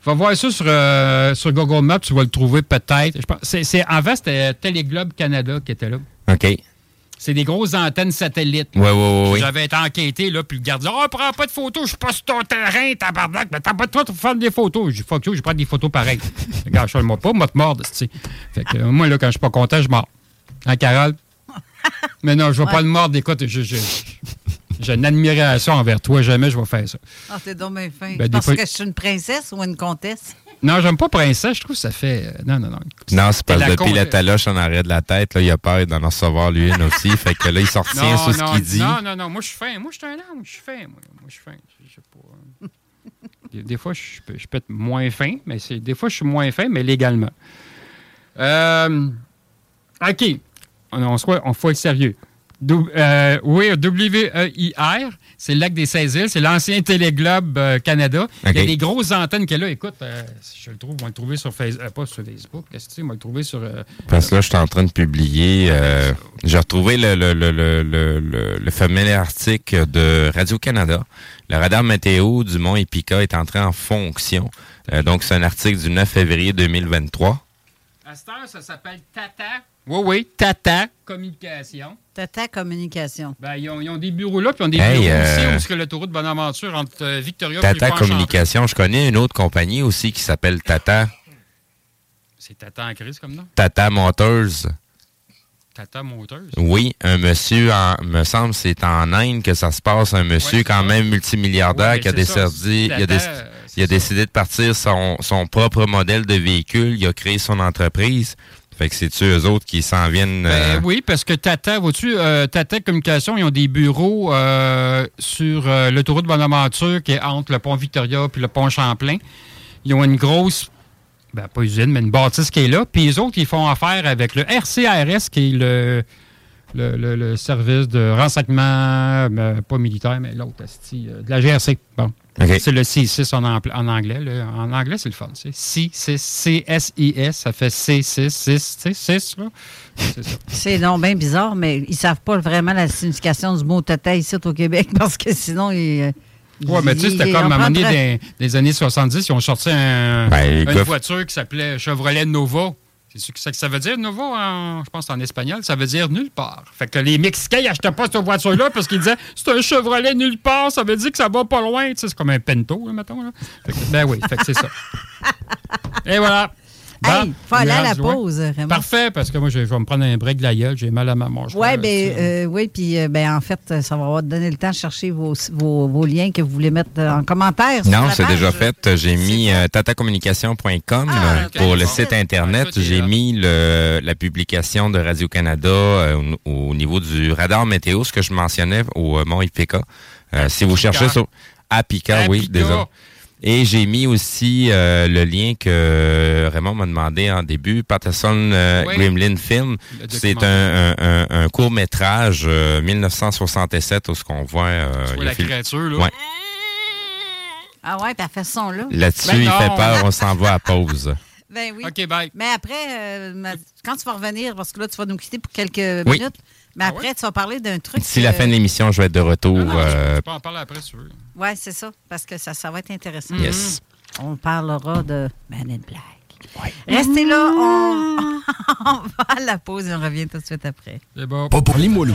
Va voir ça sur, euh, sur Google Maps, tu vas le trouver peut-être. C'est- avant, c'était Téléglobe Canada qui était là. OK. C'est des grosses antennes satellites. ouais, ouais, ouais. J'avais été enquêté, là, puis le gardien, oh, prends pas de photos, je suis pas sur ton terrain, tabarnak, mais t'as pas de toi pour faire des photos. J'ai dit, fuck you, je prends des photos pareilles. <laughs> Regarde, je moi pas, moi te mordre, tu sais. Fait que, moi, là, quand je suis pas content, je mords. Hein, Carole? <laughs> Mais non, je vais pas le mordre, écoute, je- je- j'ai une admiration envers toi, jamais je vais faire ça. Ah, t'es donc bien fin. Ben, Parce fois- que je suis une princesse ou une comtesse? Non, j'aime pas princesse, je trouve que ça fait. euh, Non, non, non. Non, c'est parce que depuis la taloche en arrêt de la tête, là, il a peur d'en recevoir lui une aussi. <laughs> fait que là, il s'en retient Non, sur ce non, qu'il dit. Non, non, non, moi je suis fin. Moi je suis un homme, je suis fin. Moi, moi je suis fin. Je sais pas. euh. Des, des fois, je peux, je peux être moins fin, mais c'est des fois, je suis moins fin, mais légalement. Euh, OK. On, on, soit, on faut être sérieux. Euh, oui, W-E-I-R, c'est le lac des 16 îles, c'est l'ancien Téléglobe euh, Canada. Il y a des grosses antennes qu'il y a là. Écoute, euh, si je le trouve, on va le trouver sur Facebook. pas sur Facebook, qu'est-ce que c'est? On va le trouver sur. euh, Parce que là, je suis en train de publier. euh, J'ai retrouvé le, le, le, le, fameux article de Radio-Canada. Le radar météo du mont Epica est entré en fonction. Euh, donc, c'est un article du 9 février 2023. À cette heure, ça s'appelle Tata. Oui, oui, Tata Communication. Tata Communication. Ben, ils, ont, ils ont des bureaux là, puis ils ont des Hey, bureaux euh, aussi où est-ce que l'autoroute Bonaventure entre euh, Victoria et Tata Communication. Je connais une autre compagnie aussi qui s'appelle Tata. C'est Tata en crise comme nom? Tata Motors. Tata Moteuse. Oui, un monsieur, en, me semble, c'est en Inde que ça se passe. Un monsieur Ouais, quand ça. même multimilliardaire Ouais, qui a ça, décerdi, c'est il a, euh, décidé de partir son, son propre modèle de véhicule. Il a créé son entreprise. Fait que c'est-tu eux autres qui s'en viennent... euh, Ben oui, parce que Tata, vois-tu, euh, Tata Communication, ils ont des bureaux euh, sur euh, l'autoroute Bonaventure qui est entre le pont Victoria puis le pont Champlain. Ils ont une grosse, ben pas usine, mais une bâtisse qui est là. Puis les autres, ils font affaire avec le RCRS, qui est le, le, le- le service de renseignement, ben, pas militaire, mais l'autre, euh, de la GRC. Bon. OK. C'est le C6 en, anglais. En anglais, c'est le fun. C'est C6, C-S-I-S, ça fait C6, 6, tu sais, 6, là. C'est ça. <laughs> C'est donc bien bizarre, mais ils savent pas vraiment la signification du mot tata ici au Québec <laughs> parce que sinon, ils. Ouais, mais tu sais, c'était comme à un en moment donné des, années 70, ils ont sorti un- Ben, une voiture qui s'appelait Chevrolet Nova. C'est ce que ça, veut dire, Nova, en- je pense en espagnol, ça veut dire nulle part. Fait que les Mexicains, ils achetaient pas cette voiture-là parce qu'ils disaient c'est un Chevrolet nulle part, ça veut dire que ça va pas loin. Tu sais, c'est comme un Pento, là, mettons. Là. Ben oui, fait que c'est ça. Et voilà. Hey, faut aller à la ouais. pause, Raymond. Parfait, parce que moi, je, je vais me prendre un break de la gueule. J'ai mal à ma manche. Oui, ben, euh, oui, puis euh, ben, en fait, ça va vous donner le temps de chercher vos, vos, vos liens que vous voulez mettre euh, en commentaire. Non, c'est déjà fait. J'ai mis euh, tatacommunication.com Ah, pour le site Internet. Ouais, J'ai mis le, la publication de Radio-Canada euh, au, au niveau du radar météo, ce que je mentionnais au euh, Mont Ipeka. Euh, si vous cherchez sur Apica, oui, désolé. Et j'ai mis aussi euh, le lien que Raymond m'a demandé en début, Patterson euh, Oui. Gremlin Film. C'est un, un, un, court métrage 1967 où ce qu'on voit. euh, Tu a la créature, là. Ouais. Ah ouais, puis elle fait ce son-là. Là-dessus, Ben il non. fait peur, <laughs> on s'en va à pause. Ben oui. OK, bye. Mais après, euh, quand tu vas revenir, parce que là, tu vas nous quitter pour quelques Oui. minutes, mais Ah après, ouais? tu vas parler d'un truc. D'ici la fin de l'émission, je vais être de retour. Non, non, euh, tu peux en parler après, si tu veux. Oui, c'est ça, parce que ça, ça va être intéressant. yes. On parlera de Man in Black. Restez là, on... <laughs> on va à la pause et on revient tout de suite après. C'est bon. Pas pour Limoilou.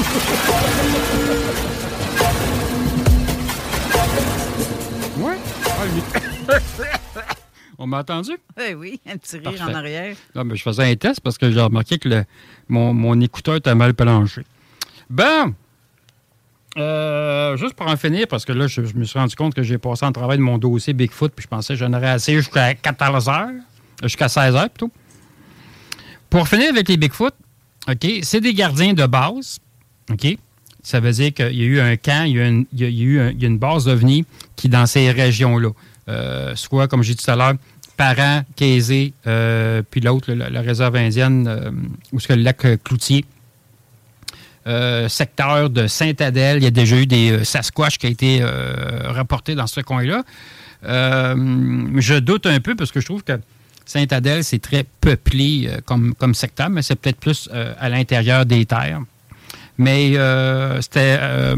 <laughs> Ouais. <laughs> On m'a entendu? Eh oui, un petit rire en arrière. Non, mais je faisais un test parce que j'ai remarqué que le- mon, mon écouteur était mal planché. Bon! Euh, juste pour en finir, parce que là, je, je me suis rendu compte que j'ai passé en travail de mon dossier Bigfoot, puis je pensais que j'en aurais assez jusqu'à 14 heures, jusqu'à 16 heures plutôt. Pour finir avec les Bigfoot, OK, c'est des gardiens de base, OK? Ça veut dire qu'il y a eu un camp, il y a, une, eu un- il une base d'OVNI qui, dans ces régions-là, euh, soit, comme j'ai dit tout à l'heure, Parent, Caisé, euh, puis l'autre, la, réserve indienne, euh, où c'est le lac Cloutier, secteur de Saint-Adèle. Il y a déjà eu des Sasquatch qui a été rapportés dans ce coin-là. Je doute un peu parce que je trouve que Saint-Adèle, c'est très peuplé comme, comme secteur, mais c'est peut-être plus à l'intérieur des terres. Mais euh, c'était euh,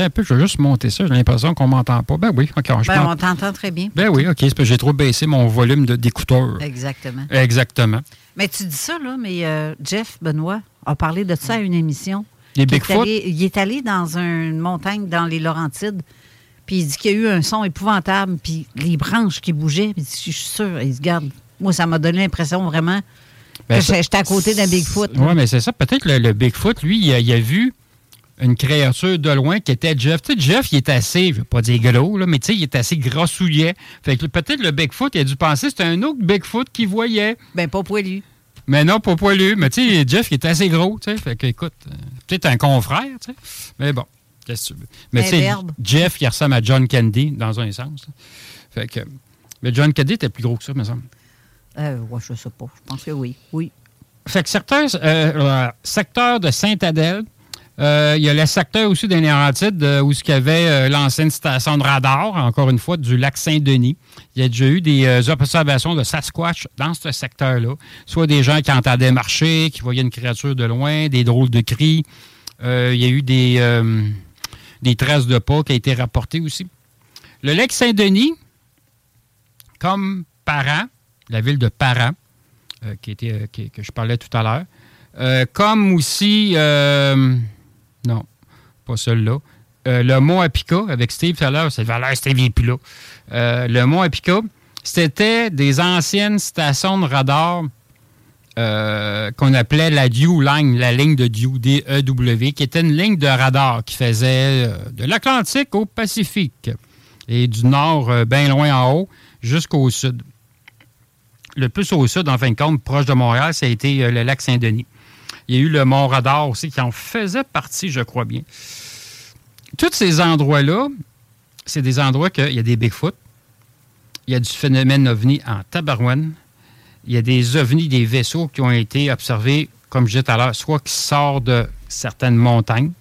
un peu, je vais juste monter ça, j'ai l'impression qu'on m'entend pas. Ben oui, OK. je Ben, on t'entend très bien. ben oui, OK, c'est parce que j'ai trop baissé mon volume d'écouteurs. Exactement. Exactement. Mais tu dis ça, là, mais euh, Jeff Benoît a parlé de ça à une émission. Les Il est Bigfoot? allé- il est allé dans une montagne dans les Laurentides, puis il dit qu'il y a eu un son épouvantable, puis les branches qui bougeaient. Puis je suis sûr, il se garde. Moi, ça m'a donné l'impression vraiment Ben, j'étais à côté d'un Bigfoot. Oui, mais c'est ça. Peut-être le, le Bigfoot, lui, il a, il a vu une créature de loin qui était Jeff. Tu sais, Jeff, il est assez, je ne veux pas dire gros, là, mais tu sais, il est assez grassouillet. Fait que peut-être le Bigfoot, il a dû penser que c'était un autre Bigfoot qu'il voyait. Ben, pas poilu. Mais non, pas poilu. Mais tu sais, Jeff, il est assez gros, tu sais. Fait que, écoute, euh, peut-être un confrère, tu sais. Mais bon, qu'est-ce que tu veux? Mais tu sais. Jeff, il ressemble à John Candy, dans un sens. Fait que, mais John Candy était plus gros que ça, me semble. Euh, ouais, je sais pas. Je pense que oui. Oui. Fait que certains euh, euh, secteurs de Saint-Adèle, euh, il y a le secteur aussi des Laurentides euh, où il y avait l'ancienne station de radar, encore une fois, du lac Saint-Denis. Il y a déjà eu des observations de Sasquatch dans ce secteur-là. Soit des gens qui entendaient marcher, qui voyaient une créature de loin, des drôles de cris. Il y a eu des, des traces de pas qui ont été rapportées aussi. Le lac Saint-Denis, comme Parent, la ville de Parent, euh, euh, que je parlais tout à l'heure. Euh, comme aussi, non, pas celui-là. Euh, le mont Apica, avec Steve tout à l'heure, c'est valeur Steve n'est plus là. Le mont Apica, c'était des anciennes stations de radar qu'on appelait la Dew Line, la ligne de Dew, D-E-W, qui était une ligne de radar qui faisait de l'Atlantique au Pacifique et du nord, bien loin en haut, jusqu'au sud le plus au sud, en fin de compte, proche de Montréal, ça a été euh, le lac Saint-Denis. Il y a eu le Mont Radar aussi, qui en faisait partie, je crois bien. Tous ces endroits-là, c'est des endroits qu'il y a des Bigfoot, il y a du phénomène ovni en tabarouane, il y a des ovnis, des vaisseaux qui ont été observés, comme je disais tout à l'heure, soit qui sortent de certaines montagnes,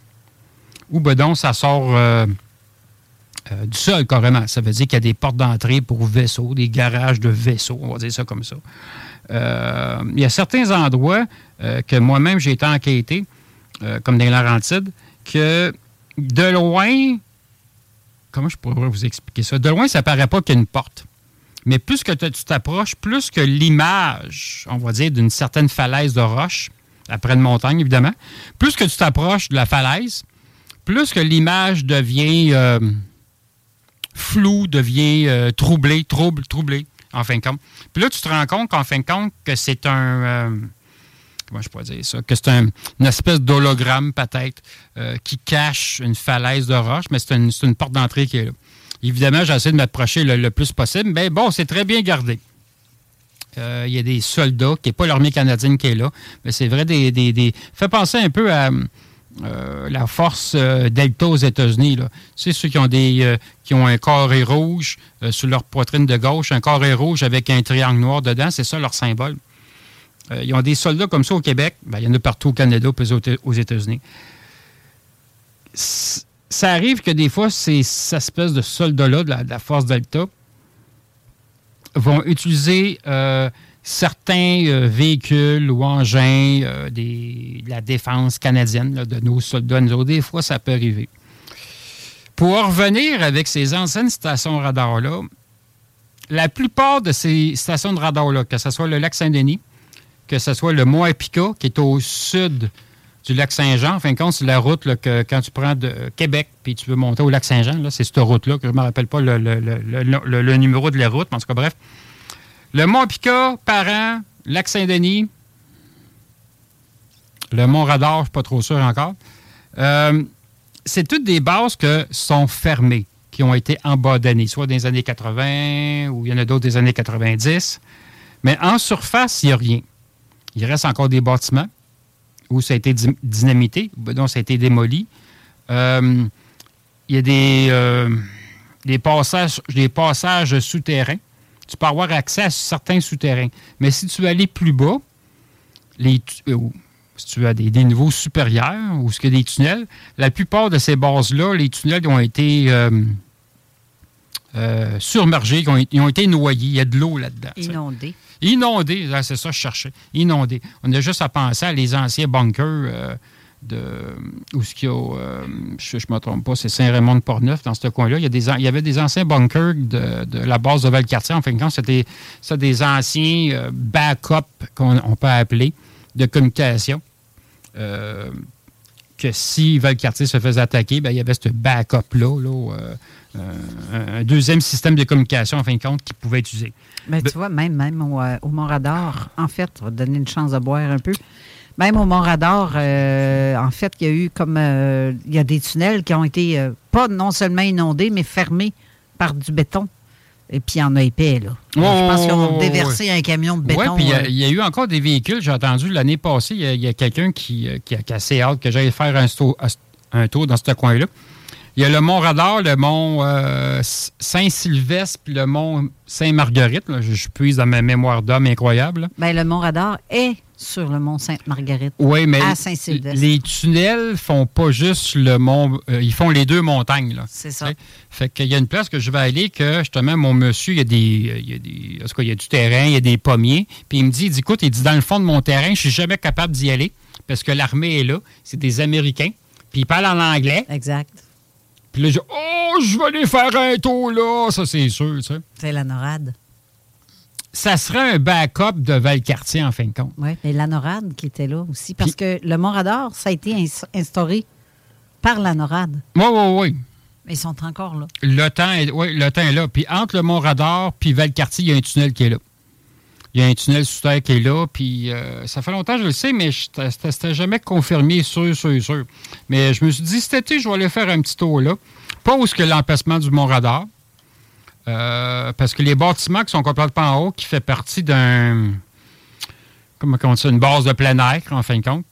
ou ben donc ça sort euh, euh, du sol carrément. Ça veut dire qu'il y a des portes d'entrée pour vaisseaux, des garages de vaisseaux, on va dire ça comme ça. Euh, il y a certains endroits euh, que moi-même j'ai été enquêté, comme dans les que de loin, comment je pourrais vous expliquer ça? De loin, ça paraît pas qu'il y a une porte. Mais plus que tu t'approches, plus que l'image, on va dire, d'une certaine falaise de roche, après une montagne évidemment, plus que tu t'approches de la falaise, plus que l'image devient floue, devient euh, troublée, trouble, troublée, en fin de compte. Puis là, tu te rends compte qu'en fin de compte, que c'est un. euh, comment je pourrais dire ça? Que c'est un- une espèce d'hologramme, peut-être, euh, qui cache une falaise de roche, mais c'est une, une porte d'entrée qui est là. Évidemment, j'essaie de m'approcher le, le plus possible, mais bon, c'est très bien gardé. Il y a des soldats, qui n'est pas l'armée canadienne qui est là, mais c'est vrai, des, des, des- fait penser un peu à euh, la force euh, Delta aux États-Unis. sais, ceux qui ont, des, euh, qui ont un carré rouge sur leur poitrine de gauche, un carré rouge avec un triangle noir dedans, c'est ça leur symbole. Ils ont des soldats comme ça au Québec. Ben, il y en a partout au Canada puis aux États-Unis. Ça arrive que des fois, ces ces espèces de soldats-là, de la, force Delta, vont utiliser certains euh, véhicules ou engins euh, des- de la défense canadienne, de nos soldats. Nous des fois, ça peut arriver. Pour en revenir avec ces anciennes stations radar-là, la plupart de ces stations de radar-là, que ce soit le lac Saint-Denis, que ce soit le Mont Epica, qui est au sud du lac Saint-Jean, en fin de compte, c'est la route que quand tu prends de Québec puis tu veux monter au lac Saint-Jean, c'est cette route-là, que je ne me rappelle pas le- le- le- le numéro de la route, mais en tout cas, bref. Le Mont Epica, Parent, lac Saint-Denis, le Mont Radar, je ne suis pas trop sûr encore. Euh, c'est toutes des bases qui sont fermées, qui ont été abandonnées, soit dans les années 80 ou il y en a d'autres des années 90. Mais en surface, il n'y a rien. Il reste encore des bâtiments où ça a été dy- dynamité, ou donc ça a été démoli. Euh, il y a des, euh, des passages, des passages souterrains. Tu peux avoir accès à certains souterrains. Mais si tu veux aller plus bas, les, euh, si tu as des, des niveaux supérieurs ou ce qu'il y a des tunnels, la plupart de ces bases-là, les tunnels ont été euh, euh, surmergés, ils ont, ils ont été noyés. Il y a de l'eau là-dedans. tu sais. Inondé. Inondé, là, c'est ça que je cherchais. Inondé. On a juste à penser à les anciens bunkers de. Où ce qu'il y a. euh, je ne me trompe pas, c'est Saint-Raymond-de-Portneuf, dans ce coin-là. Il y, a des, il y avait des anciens bunkers de, de la base de Valcartier. En fin de compte, c'était ça, des anciens euh, backups qu'on on peut appeler de communication. Euh, que si Valcartier se faisait attaquer, ben, il y avait ce backup-là, là, euh, un deuxième système de communication, en fin de compte, qu'il pouvait utiliser. Ben- tu vois, même, même au, au en fait, on va te donner une chance de boire un peu. Même au Mont-Radar, euh, en fait, il y a eu comme. euh, il y a des tunnels qui ont été euh, pas non seulement inondés, mais fermés par du béton. Et puis, il y en a épais, là. Je pense qu'ils ont déversé un camion de béton. Oui, puis il y a- il y, a eu encore des véhicules. J'ai entendu l'année passée, il y a, quelqu'un qui, qui a cassé hâte que j'aille faire un, sto- un tour dans ce coin-là. Il y a le mont Radar, le mont euh, Saint-Sylvestre, puis le mont Saint-Marguerite. Je, je puise dans ma mémoire d'homme incroyable. ben, le Mont-Radar est sur le Mont-Sainte-Marguerite. Oui, mais À Saint-Sylvestre. les tunnels font pas juste le mont, euh, ils font les deux montagnes. Là. C'est ça. Fait qu'il y a une place que je vais aller que justement mon monsieur, il y a des, il y a des, en tout cas, il y a du terrain, il y a des pommiers. Puis il me dit, il dit, écoute, il dit dans le fond de mon terrain, je suis jamais capable d'y aller parce que l'armée est là, c'est des Américains. Puis ils parlent en anglais. Exact. Puis là, je dis, oh, je vais aller faire un tour là, ça c'est sûr. tu sais. C'est la NORAD. Ça serait un backup de Valcartier en fin de compte. Oui, et la NORAD qui était là aussi. Parce que le Mont-Radar, ça a été ins- instauré par la NORAD. Oui, oui, oui. Mais ils sont encore là. Le temps est, oui, le temps est là. Puis entre le Mont Radar puis Valcartier, il y a un tunnel qui est là. Il y a un tunnel sous terre qui est là. Puis euh, ça fait longtemps que je le sais, mais je- c'était jamais confirmé, sûr, sûr, sûr. Mais je me suis dit, cet été, je vais aller faire un petit tour là. Pas où est-ce que l'emplacement du Mont Radar. Euh, parce que les bâtiments qui sont complètement en haut, qui fait partie d'un. Comment on dit ça? Une base de plein air, en fin de compte.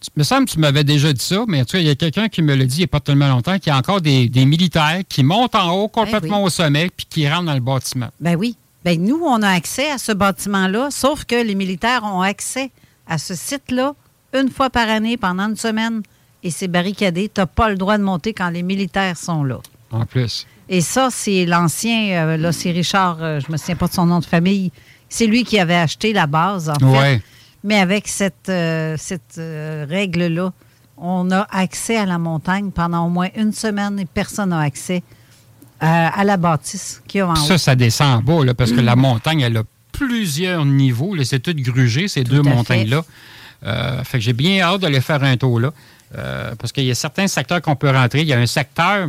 Tu- me semble que tu m'avais déjà dit ça, mais en tout cas, il y a quelqu'un qui me l'a dit il n'y a pas tellement longtemps, qu'il y a encore des, des militaires qui montent en haut complètement oui. au sommet puis qui rentrent dans le bâtiment. Ben oui. Ben nous, on a accès à ce bâtiment-là, sauf que les militaires ont accès à ce site-là une fois par année pendant une semaine et c'est barricadé. Tu n'as pas le droit de monter quand les militaires sont là. En plus. Et ça, c'est l'ancien, euh, là, c'est Richard, euh, je me souviens pas de son nom de famille. C'est lui qui avait acheté la base, en fait. Ouais. Mais avec cette, euh, cette euh, règle-là, on a accès à la montagne pendant au moins une semaine et personne n'a accès à, la bâtisse en haut. Ça, ça descend en bas, là, parce que la montagne, elle a plusieurs niveaux. là. C'est tout grugé, ces deux fait. montagnes-là. Fait que j'ai bien hâte d'aller faire un tour là. Parce qu'il y a certains secteurs qu'on peut rentrer. Il y a un secteur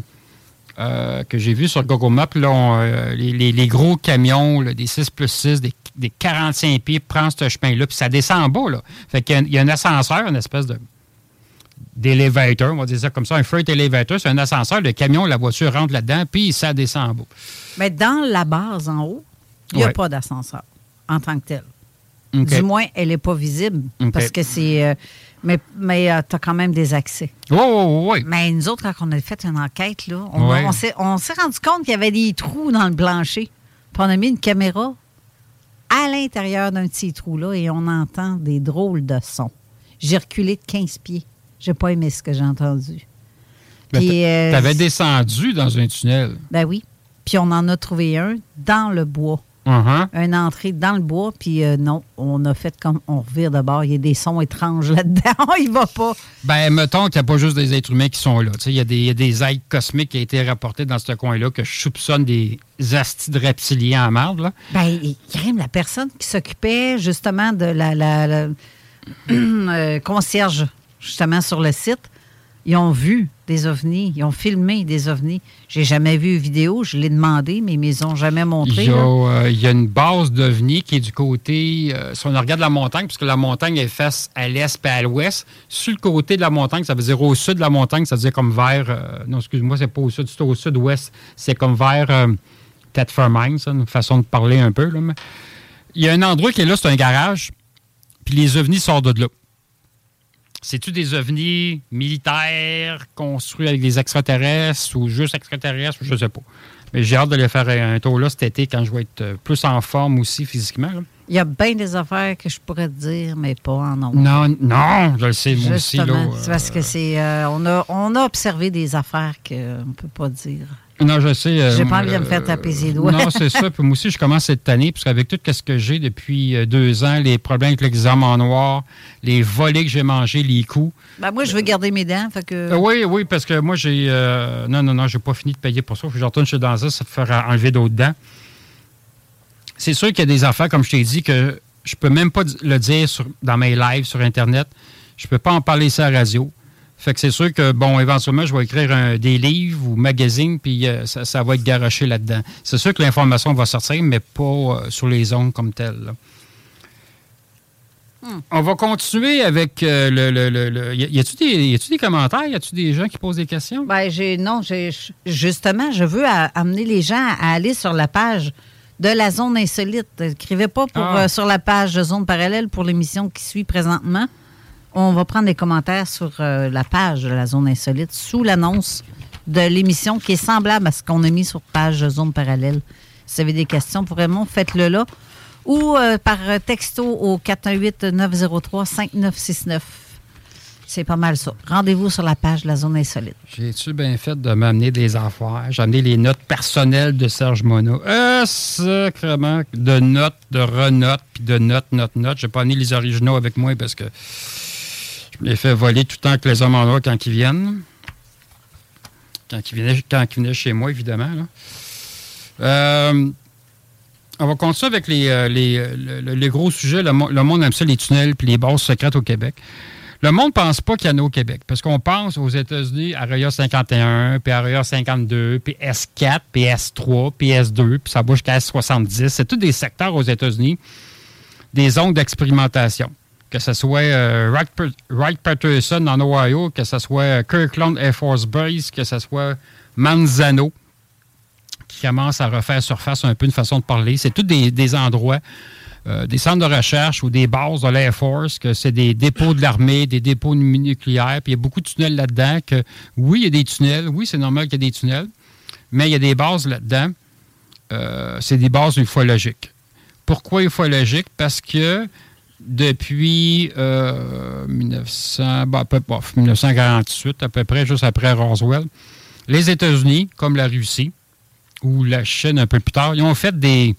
euh, que j'ai vu sur Google Maps, là, on, euh, les, les- les gros camions, là, des 6 plus 6, des, des 45 pieds, prennent ce chemin-là, puis ça descend en bas. Là. Fait qu'il y a, un- il y a un ascenseur, une espèce de d'élévateur, on va dire ça comme ça, un freight elevator, c'est un ascenseur, le camion, la voiture rentre là-dedans, puis ça descend en bas. Mais dans la base en haut, il n'y a Ouais. pas d'ascenseur en tant que tel. Du moins, elle n'est pas visible parce que c'est. euh, mais mais tu as quand même des accès. Oui, oui, oui. Mais nous autres, quand on a fait une enquête, là, on, Ouais. on s'est on s'est rendu compte qu'il y avait des trous dans le plancher. Puis on a mis une caméra à l'intérieur d'un de ces trous-là et on entend des drôles de sons. J'ai reculé de 15 pieds. J'ai pas aimé ce que j'ai entendu. Puis, euh, T'avais descendu dans un tunnel. Ben oui. Puis on en a trouvé un dans le bois. Uh-huh. Une entrée dans le bois, puis euh, non, on a fait comme on revire de bord. Il y a des sons étranges <laughs> là-dedans. Il va pas. Ben, mettons qu'il n'y a pas juste des êtres humains qui sont là. Tu sais, Il y, a des- il y a des êtres cosmiques qui ont été rapportés dans ce coin-là que je soupçonne des astides reptiliens en marde. Là. Ben, il y a même la personne qui s'occupait justement de la, la- la- <clears throat> euh, concierge, justement, sur le site. Ils ont vu des ovnis, ils ont filmé des ovnis. J'ai jamais vu une vidéo, je l'ai demandé, mais ils ne ont jamais Il montré. y, a, euh, il y a une base d'OVNI qui est du côté, euh, si on regarde la montagne, puisque la montagne est face à l'est et à l'ouest, sur le côté de la montagne, ça veut dire au sud de la montagne, ça veut dire comme vers, euh, non, excuse-moi, c'est pas au sud, c'est au sud-ouest, c'est comme vers Thetford Mines, ça, une façon de parler un peu. Là, mais il y a un endroit qui est là, c'est un garage, puis les ovnis sortent de là. C'est-tu des ovnis militaires construits avec des extraterrestres ou juste extraterrestres? Je ne sais pas. Mais j'ai hâte de les faire un tour là cet été quand je vais être euh, plus en forme aussi physiquement. là. Il y a bien des affaires que je pourrais te dire, mais pas en nombre. Non, non, je le sais, moi aussi. Là, Justement, euh, c'est parce que c'est. euh, on, a, on a observé des affaires qu'on ne peut pas dire. Non, je sais. euh, J'ai pas envie de me faire taper ses doigts. Non, c'est ça. Puis moi aussi, je commence cette année, parce qu'avec tout ce que j'ai depuis euh, deux ans, les problèmes avec l'examen en noir, les volets que j'ai mangés, les coups. Ben, moi, je veux garder mes dents. Fait que... Euh, oui, oui, parce que moi, j'ai. euh, non, non, non, j'ai pas fini de payer pour ça. Faut que je retourne chez dentiste, ça me faire enlever d'autres dents. C'est sûr qu'il y a des affaires, comme je t'ai dit, que je peux même pas le dire sur- dans mes lives sur Internet. Je peux pas en parler à la radio. Fait que c'est sûr que, bon, éventuellement, je vais écrire un- des livres ou magazines, puis euh, ça, ça va être garoché là-dedans. C'est sûr que l'information va sortir, mais pas euh, sur les ondes comme telles. là. On va continuer avec euh, le. le, le- le- y a-tu des, des commentaires? Y a-tu des gens qui posent des questions? Ben, j'ai, non, j'ai, justement, je veux amener les gens à aller sur la page de la zone insolite. Écrivez pas pour, Ah. sur la page de zone parallèle pour l'émission qui suit présentement. On va prendre des commentaires sur euh, la page de la zone insolite sous l'annonce de l'émission qui est semblable à ce qu'on a mis sur page zone parallèle. Si vous avez des questions pour Raymond, faites-le là. Ou euh, par texto au 418-903-5969. C'est pas mal ça. Rendez-vous sur la page de la zone insolite. J'ai-tu bien fait de m'amener des affaires? J'ai amené les notes personnelles de Serge Monod. Euh, sacrement. De notes, de renotes, puis de notes, notes, notes. J'ai pas amené les originaux avec moi parce que les fais voler tout le temps que les hommes en noir quand ils viennent. Quand ils venaient, quand ils venaient chez moi, évidemment. Euh, on va continuer avec les, euh, les, euh, le- les gros sujets. Le, mo- le monde aime ça, les tunnels puis les bases secrètes au Québec. Le monde ne pense pas qu'il y en a au Québec. Parce qu'on pense aux États-Unis, Area 51, puis Area 52, puis S4, puis S3, puis S2, puis ça va jusqu'à S70. C'est tous des secteurs aux États-Unis, des zones d'expérimentation. Que ce soit euh, Wright-Patterson en Ohio, que ce soit euh, Kirkland Air Force Base, que ce soit Manzano, qui commence à refaire surface un peu une façon de parler. C'est tous des, des endroits, euh, des centres de recherche ou des bases de l'Air Force, que c'est des dépôts de l'armée, des dépôts nucléaires, puis il y a beaucoup de tunnels là-dedans. Que oui, il y a des tunnels, oui, c'est normal qu'il y ait des tunnels, mais il y a des bases là-dedans. Euh, c'est des bases ufologiques. Pourquoi ufologiques? Parce que depuis euh, 1900, bon, à peu- bon, 1948, à peu près, juste après Roswell, les États-Unis, comme la Russie, ou la Chine un peu plus tard, ils ont fait des,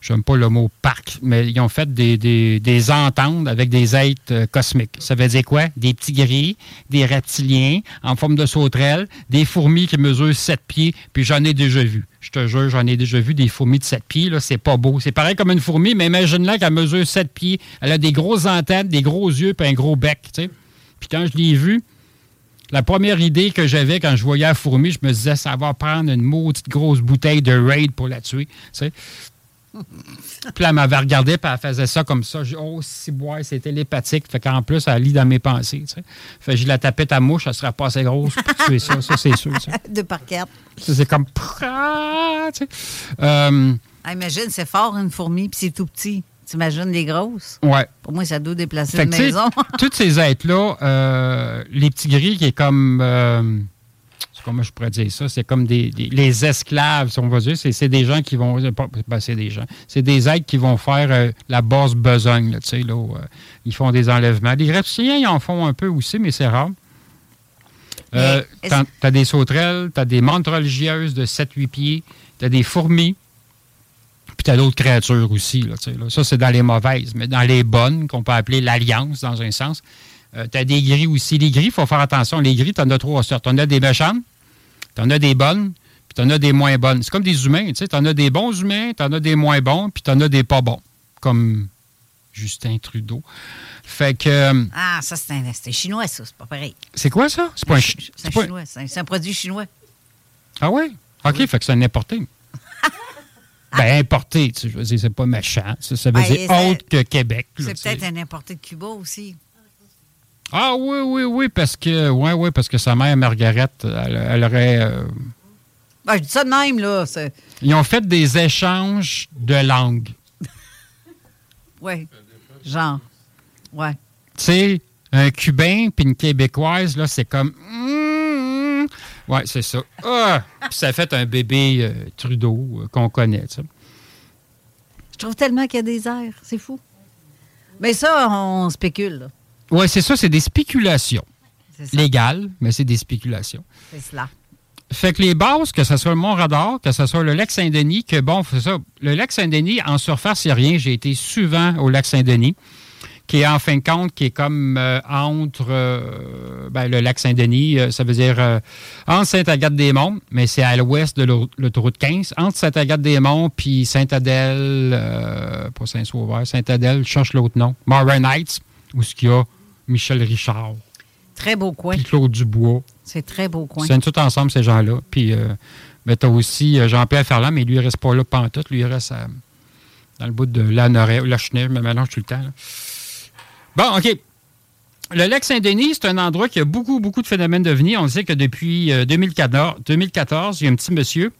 j'aime pas le mot parc, mais ils ont fait des, des, des ententes avec des êtres euh, cosmiques. Ça veut dire quoi? Des petits gris, des reptiliens en forme de sauterelles, des fourmis qui mesurent 7 pieds, puis j'en ai déjà vu. Je te jure, j'en ai déjà vu des fourmis de 7 pieds, là, c'est pas beau. C'est pareil comme une fourmi, mais imagine-la qu'elle mesure 7 pieds. Elle a des grosses antennes, des gros yeux, puis un gros bec, tu sais. Puis quand je l'ai vue, la première idée que j'avais quand je voyais la fourmi, je me disais, ça va prendre une maudite grosse bouteille de raid pour la tuer. tu sais. <laughs> Puis elle m'avait regardé, puis elle faisait ça comme ça. J'ai dit, oh, si boire, c'est télépathique. Fait qu'en plus, elle lit dans mes pensées. tu sais. Fait que je la tapais ta mouche, elle serait pas assez grosse pour tuer ça. Ça, c'est sûr. <laughs> ça. Deux par quatre. C'est comme. Tu sais. Euh, Ah, imagine, c'est fort une fourmi, puis c'est tout petit. T'imagines les grosses? ouais. Pour moi, ça doit déplacer une maison. <laughs> tous ces êtres-là, euh, les petits gris qui est comme. euh, comment je pourrais dire ça? C'est comme des, des- les esclaves, si on va dire. C'est, c'est des gens qui vont. ben, c'est des gens. C'est des êtres qui vont faire euh, la basse besogne, là, tu sais, là, où, euh, ils font des enlèvements. Les reptiliens, ils en font un peu aussi, mais c'est rare. Euh, t'en- t'as des sauterelles, t'as des mantes religieuses de 7-8 pieds, t'as des fourmis, puis t'as d'autres créatures aussi. Là, tu sais, là. Ça, c'est dans les mauvaises. Mais dans les bonnes, qu'on peut appeler l'alliance, dans un sens, euh, t'as des gris aussi. Les gris, il faut faire attention. Les gris, t'en as trois sortes. T'en as des méchantes, t'en as des bonnes, puis t'en as des moins bonnes. C'est comme des humains. Tu sais, t'en as des bons humains, t'en as des moins bons, puis t'en as des pas bons. Comme Justin Trudeau. Fait que... euh, Ah, ça, c'est un- c'est chinois, ça. C'est pas pareil. c'est quoi ça? C'est pas un... chi- un pas chinois. C'est un, produit chinois. Ah oui? OK, fait que c'est un importé. <laughs> ben, importé, tu sais, je veux dire, c'est pas méchant. Ça, ça veut Ben, dire autre que Québec. C'est tu peut-être un importé de Cuba aussi. Ah oui, oui, oui, parce que ouais, oui, parce que sa mère, Margaret, elle, elle aurait. euh, Ben, je dis ça de même, là. Ils ont fait des échanges de langues. <laughs> Ouais. Genre. Ouais. Tu sais, un Cubain puis une Québécoise, là, c'est comme. Mm, mm. Ouais, c'est ça. Ah! Puis ça a fait un bébé euh, Trudeau euh, qu'on connaît, tu sais. Je trouve tellement qu'il y a des airs. C'est fou. Mais ça, on spécule, là. Ouais, c'est ça, c'est des spéculations. Légales, mais c'est des spéculations. C'est cela. Fait que les bases, que ce soit le Mont-Radar, que ce soit le lac Saint-Denis, que bon, c'est ça. Le lac Saint-Denis, en surface, c'est rien. J'ai été souvent au lac Saint-Denis, qui est en fin de compte, qui est comme euh, entre euh, ben, le lac Saint-Denis, euh, ça veut dire entre Sainte-Agathe-des-Monts, mais c'est à l'ouest de l'au- l'autoroute 15, entre Sainte-Agathe-des-Monts puis Sainte-Adèle, pas Saint-Sauveur, Sainte-Adèle, je cherche l'autre nom, Morin Heights, où ce qu'il y a Michel Richard, Très beau coin. puis Claude Dubois. C'est très beau coin. Sont tous ensemble, ces gens-là. Puis, euh, ben, t'as aussi euh, Jean-Pierre Ferland, mais lui, il reste pas là pantoute. Lui, il reste à- dans le bout de Lanoret, la Chenille, je me mélange tout le temps. là. Bon, OK. Le lac Saint-Denis, c'est un endroit qui a beaucoup, beaucoup de phénomènes devenus. On sait que depuis euh, 2014, 2014, il y a un petit monsieur,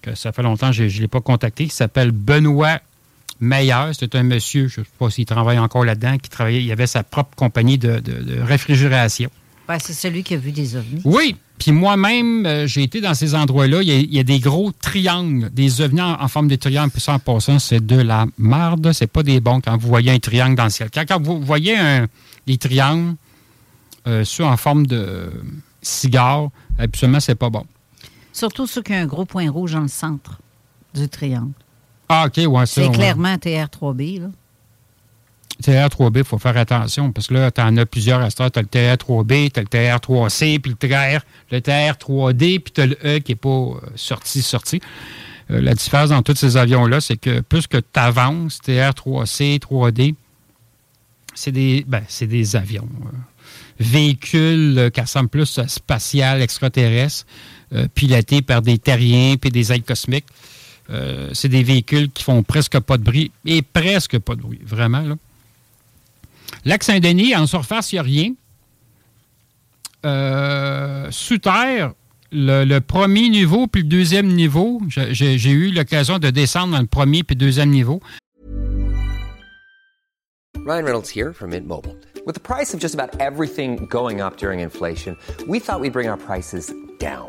que ça fait longtemps que je ne l'ai pas contacté, qui s'appelle Benoît Meyer. C'est un monsieur, je ne sais pas s'il travaille encore là-dedans, qui travaillait, il avait sa propre compagnie de- de- de réfrigération. C'est celui qui a vu des ovnis. Oui, puis moi-même, euh, j'ai été dans ces endroits-là. Il y, a, il y a des gros triangles, des ovnis en, en forme de triangle. Puis ça, en passant, c'est de la marde. C'est pas des bons quand vous voyez un triangle dans le ciel. Quand, quand vous voyez un, des triangles, euh, ceux en forme de cigare, absolument, c'est pas bon. Surtout ceux qui ont un gros point rouge dans le centre du triangle. Ah, OK, ouais, ça. C'est ouais. clairement TR3B, là. TR3B, il faut faire attention parce que là, tu en as plusieurs à. Tu as le TR3B, tu as le TR3C, puis le TR, le TR3D, puis tu as le E qui n'est pas euh, sorti, sorti. Euh, la différence dans tous ces avions-là, c'est que plus que tu avances, TR3C, 3D, c'est des, ben, des avions. euh, véhicules qui ressemblent plus à spatial, extraterrestre, pilotés par des terriens puis des ailes cosmiques. Euh, c'est des véhicules qui font presque pas de bruit et presque pas de bruit, vraiment. Là. Lac Saint-Denis, en surface, il n'y a rien. Euh, sous terre, le, le premier niveau puis le deuxième niveau, j'ai- eu l'occasion de descendre dans le premier puis le deuxième niveau. Ryan Reynolds here from Mint Mobile. With the price of just about everything going up during inflation, we thought we'd bring our prices down.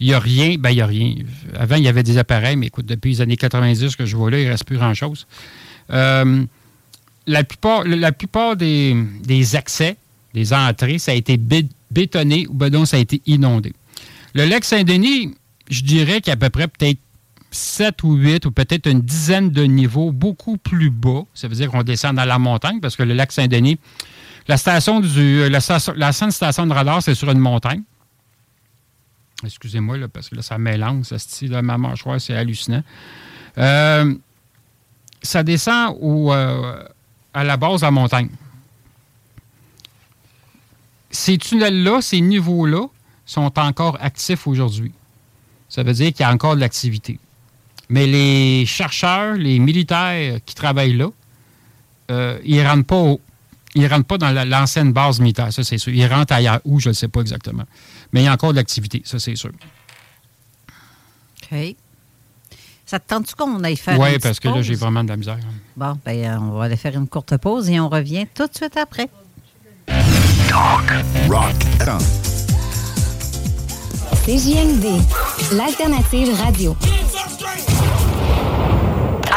Il n'y a rien. Ben, il n'y a rien. Avant, il y avait des appareils, mais écoute, depuis les années 90 que je vois là, il ne reste plus grand-chose. Euh, la plupart, la plupart des, des accès, des entrées, ça a été bé- bétonné ou ben non, ça a été inondé. Le lac Saint-Denis, je dirais qu'il y a à peu près peut-être sept ou huit ou peut-être une dizaine de niveaux beaucoup plus bas. Ça veut dire qu'on descend dans la montagne parce que le lac Saint-Denis, la station du. La, station, la station de radar, c'est sur une montagne. Excusez-moi, là, parce que là, ça mélange, ce style de ma mâchoire, c'est hallucinant. Euh, ça descend au, euh, à la base de la montagne. Ces tunnels-là, ces niveaux-là, sont encore actifs aujourd'hui. Ça veut dire qu'il y a encore de l'activité. Mais les chercheurs, les militaires qui travaillent là, euh, ils ne rentrent pas ils rentrent pas dans la- l'ancienne base militaire, ça c'est sûr. Ils rentrent ailleurs où, je ne sais pas exactement. Mais il y a encore de l'activité, ça c'est sûr. OK. Ça te tente-tu qu'on aille faire Oui, une parce que là, j'ai vraiment de la misère. Bon, ben, euh, on va aller faire une courte pause et on revient tout de suite après. Rock. CJMD, l'alternative radio.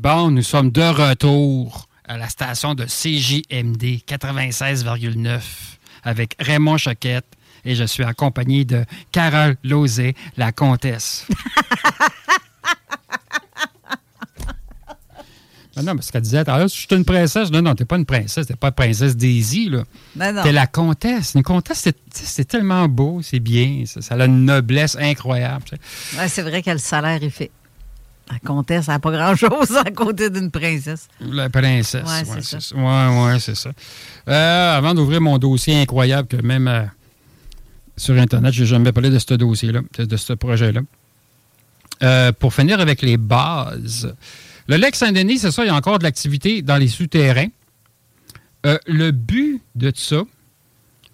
Bon, nous sommes de retour à la station de CJMD 96,9 avec Raymond Choquette et je suis accompagné de Carole Lozé, la comtesse. Ah <laughs> non, parce qu'elle disait, ah, là, je suis une princesse. Non, non, t'es pas une princesse. T'es pas une princesse Daisy, là. Ben non. T'es la comtesse. Une comtesse, c'est- tellement beau, c'est bien. Ça, ça a une noblesse incroyable. Ouais, c'est vrai que le salaire est fait. La comtesse n'a pas grand-chose à côté d'une princesse. La princesse. Ouais, Ouais, c'est ça. Ouais, ouais, c'est ça. Euh, avant d'ouvrir mon dossier incroyable que même euh, sur Internet, je n'ai jamais parlé de ce dossier-là, de, de ce projet-là. Euh, pour finir avec les bases. Le lac Saint-Denis, c'est ça, il y a encore de l'activité dans les souterrains. Euh, le but de ça,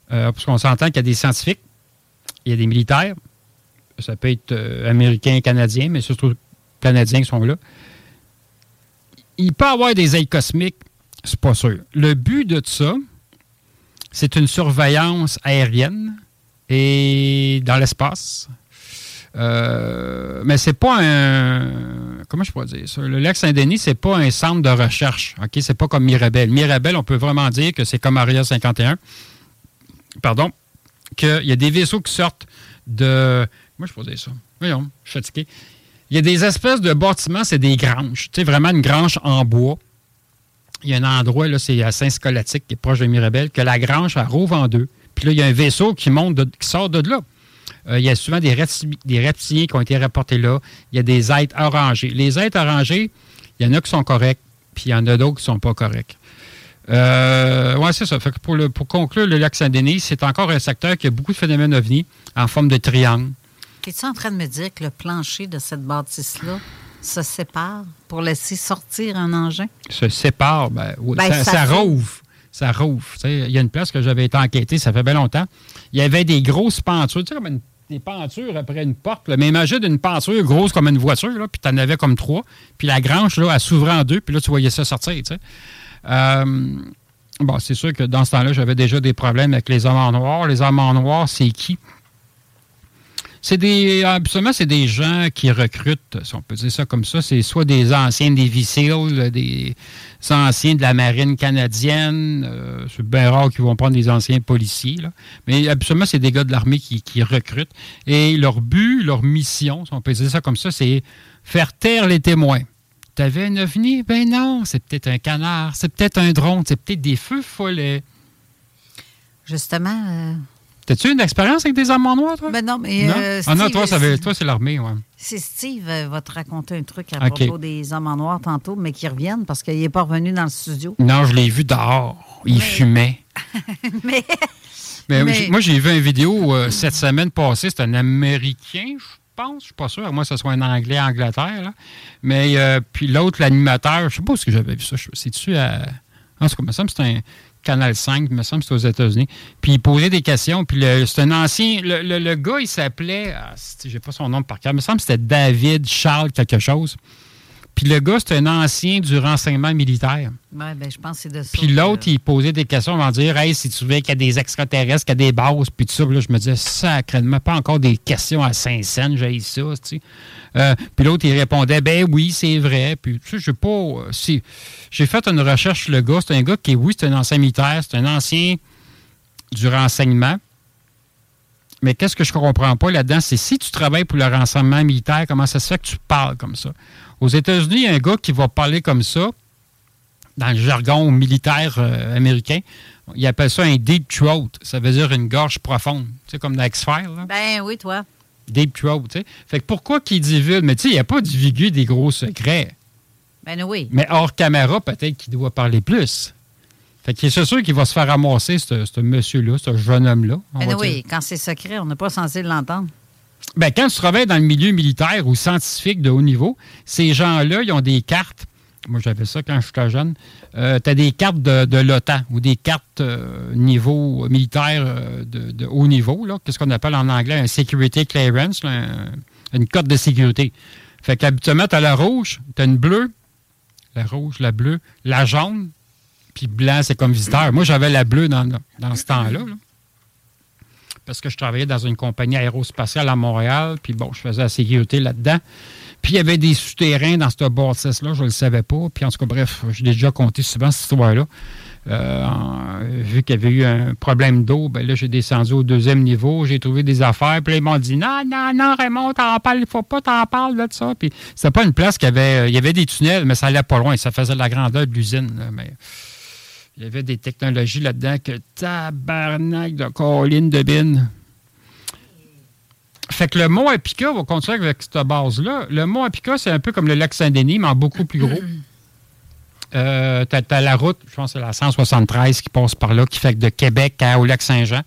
parce qu'on s'entend qu'il y a des scientifiques, il y a des militaires, ça peut être américain, canadien, mais surtout canadiens qui sont là. Il peut avoir des ailes cosmiques, c'est pas sûr. Le but de ça, c'est une surveillance aérienne et dans l'espace. Euh, mais c'est pas un. Comment je pourrais dire ça? Le lac Saint-Denis, c'est pas un centre de recherche. OK? C'est pas comme Mirabel. Mirabel, on peut vraiment dire que c'est comme Aria 51. Pardon. Qu'il y a des vaisseaux qui sortent de. Comment je pourrais dire ça? Voyons, je suis fatigué. Il y a des espèces de bâtiments, c'est des granges. Tu sais, vraiment une grange en bois. Il y a un endroit, là, c'est à Saint-Scolastique, qui est proche de Mirabel, que la grange, elle rouvre en deux. Puis là, il y a un vaisseau qui monte, de- qui sort de là. Euh, il y a souvent des, repti- des reptiliens qui ont été rapportés là. Il y a des êtres orangés. Les êtres orangés, il y en a qui sont corrects, puis il y en a d'autres qui ne sont pas corrects. Euh, oui, c'est ça. Pour, pour conclure, le lac Saint-Denis, c'est encore un secteur qui a beaucoup de phénomènes ovnis en forme de triangle. Es-tu en train de me dire que le plancher de cette bâtisse-là se sépare pour laisser sortir un engin? se séparent, ben, oui, Ben, ça, ça ça rouvre. Ça rouvre. Il y a une place que j'avais été enquêté, ça fait bien longtemps. Il y avait des grosses pentures, tu sais, comme une- des pentures après une porte. là. Mais imagine une penture grosse comme une voiture, là, puis tu en avais comme trois. Puis la grange, là, elle s'ouvrait en deux, puis là, tu voyais ça sortir. tu sais. Euh, bon, c'est sûr que dans ce temps-là, j'avais déjà des problèmes avec les hommes en noir. Les hommes en noir, c'est qui? C'est des. Absolument, c'est des gens qui recrutent, si on peut dire ça comme ça. C'est soit des anciens Navy SEAL, des anciens de la marine canadienne. euh, c'est bien rare qu'ils vont prendre des anciens policiers. là. Mais absolument, c'est des gars de l'armée qui, qui recrutent. Et leur but, leur mission, si on peut dire ça comme ça, c'est faire taire les témoins. T'avais un ovni? Ben non, c'est peut-être un canard, c'est peut-être un drone, c'est peut-être des feux follets. Justement. euh, T'as-tu une expérience avec des hommes en noir, toi? Ben non, mais. Non? euh, ah non, toi, ça veut- toi c'est l'armée, ouais. C'est Steve euh, va te raconter un truc à propos des hommes en noir tantôt, mais qui reviennent parce qu'il n'est pas revenu dans le studio. Non, je l'ai vu dehors. Il fumait. <laughs> mais. Mais, moi, j'ai vu une vidéo euh, cette semaine passée. C'est un Américain, je pense. Je suis pas sûr. À moins que ce soit un Anglais à Angleterre. là. Mais euh, puis l'autre, l'animateur, je sais pas où est-ce que j'avais vu ça. C'est-tu à. En tout cas, me semble c'est un Canal 5, il me semble que c'était aux États-Unis. Puis il posait des questions. Puis c'est un ancien. Le, le- le gars, il s'appelait. ah, J'ai pas son nom par cœur. Il me semble que c'était David Charles quelque chose. Puis le gars, c'est un ancien du renseignement militaire. Ouais, ben, je pense que c'est de ça. Puis l'autre, il posait des questions avant de dire Hey, si tu veux qu'il y a des extraterrestres, qu'il y a des bases, puis tout ça. Puis là, je me disais Sacrément, pas encore des questions à Saint-Saëns, j'ai ça, tu sais. Euh, puis l'autre, il répondait Ben oui, c'est vrai. Puis tu sais, j'ai pas. euh, si- J'ai fait une recherche sur le gars. C'est un gars qui, oui, c'est un ancien militaire, c'est un ancien du renseignement. Mais qu'est-ce que je comprends pas là-dedans, c'est si tu travailles pour le renseignement militaire, comment ça se fait que tu parles comme ça? Aux États-Unis, il y a un gars qui va parler comme ça, dans le jargon militaire euh, américain. Il appelle ça un deep throat. Ça veut dire une gorge profonde. Tu sais, comme dans X-Files. Ben oui, toi. Deep throat, tu sais. Fait que pourquoi qu'il divulgue? Mais tu sais, il n'y a pas divulgué des gros secrets. Ben oui. Mais hors caméra, peut-être qu'il doit parler plus. Fait que c'est sûr qu'il va se faire ramasser, ce, ce monsieur-là, ce jeune homme-là. Ben oui, dire. quand c'est secret, on n'est pas censé l'entendre. Ben, quand tu travailles dans le milieu militaire ou scientifique de haut niveau, ces gens-là, ils ont des cartes. Moi, j'avais ça quand j'étais jeune. tu as des cartes de, l'OTAN ou des cartes euh, niveau militaire euh, de, haut niveau. Qu'est-ce qu'on appelle en anglais un security clearance, une carte de sécurité. Fait qu'habituellement, tu as la rouge, tu as une bleue, la rouge, la bleue, la jaune, puis blanc, c'est comme visiteur. Moi, j'avais la bleue dans, dans ce temps-là. là parce que je travaillais dans une compagnie aérospatiale à Montréal, puis bon, je faisais la sécurité là-dedans. Puis il y avait des souterrains dans cette bâtisse-là, je ne le savais pas. Puis en tout cas, bref, j'ai déjà compté souvent cette histoire-là. Euh, vu qu'il y avait eu un problème d'eau, ben là, j'ai descendu au deuxième niveau, j'ai trouvé des affaires, puis là, ils m'ont dit Non, non, non, Raymond, t'en parles, il faut pas t'en parler de ça. Puis c'était pas une place qui avait. Il y avait des tunnels, mais ça allait pas loin. Ça faisait la grandeur de l'usine. là, Mais il y avait des technologies là-dedans que tabarnak de colline de bine. Fait que le mont Apica va continuer avec cette base-là. Le mont Apica, c'est un peu comme le lac Saint-Denis, mais en beaucoup plus gros. Euh, t'as, t'as la route, je pense que c'est la 173 qui passe par là, qui fait que de Québec à- au lac Saint-Jean.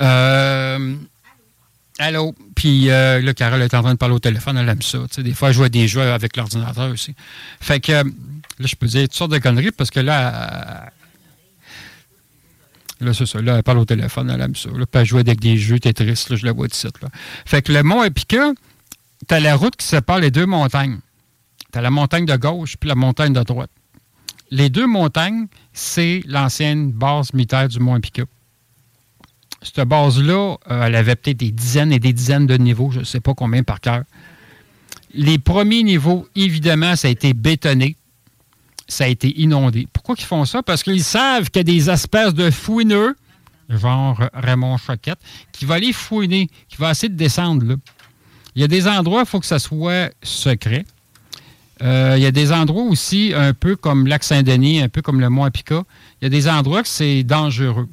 Euh, allô? Puis euh, là, Carole est en train de parler au téléphone, elle aime ça. Tu sais, des fois, elle joue des jeux avec l'ordinateur aussi. Fait que euh, là, je peux dire toutes sortes de conneries parce que là, euh, Là, c'est ça. Là, elle parle au téléphone, elle aime ça. Là, puis elle joue avec des jeux Tetris, là, je la vois site. Là. Fait que le mont Epica, tu as la route qui sépare les deux montagnes. Tu as la montagne de gauche puis la montagne de droite. Les deux montagnes, c'est l'ancienne base militaire du mont Epica. Cette base-là, euh, elle avait peut-être des dizaines et des dizaines de niveaux, je ne sais pas combien par cœur. Les premiers niveaux, évidemment, ça a été bétonné ça a été inondé. Pourquoi ils font ça? Parce qu'ils savent qu'il y a des espèces de fouineux, genre Raymond Choquette, qui va aller fouiner, qui va essayer de descendre là. Il y a des endroits, il faut que ça soit secret. Euh, il y a des endroits aussi, un peu comme Lac Saint-Denis, un peu comme le Mont Apica, il y a des endroits que c'est dangereux.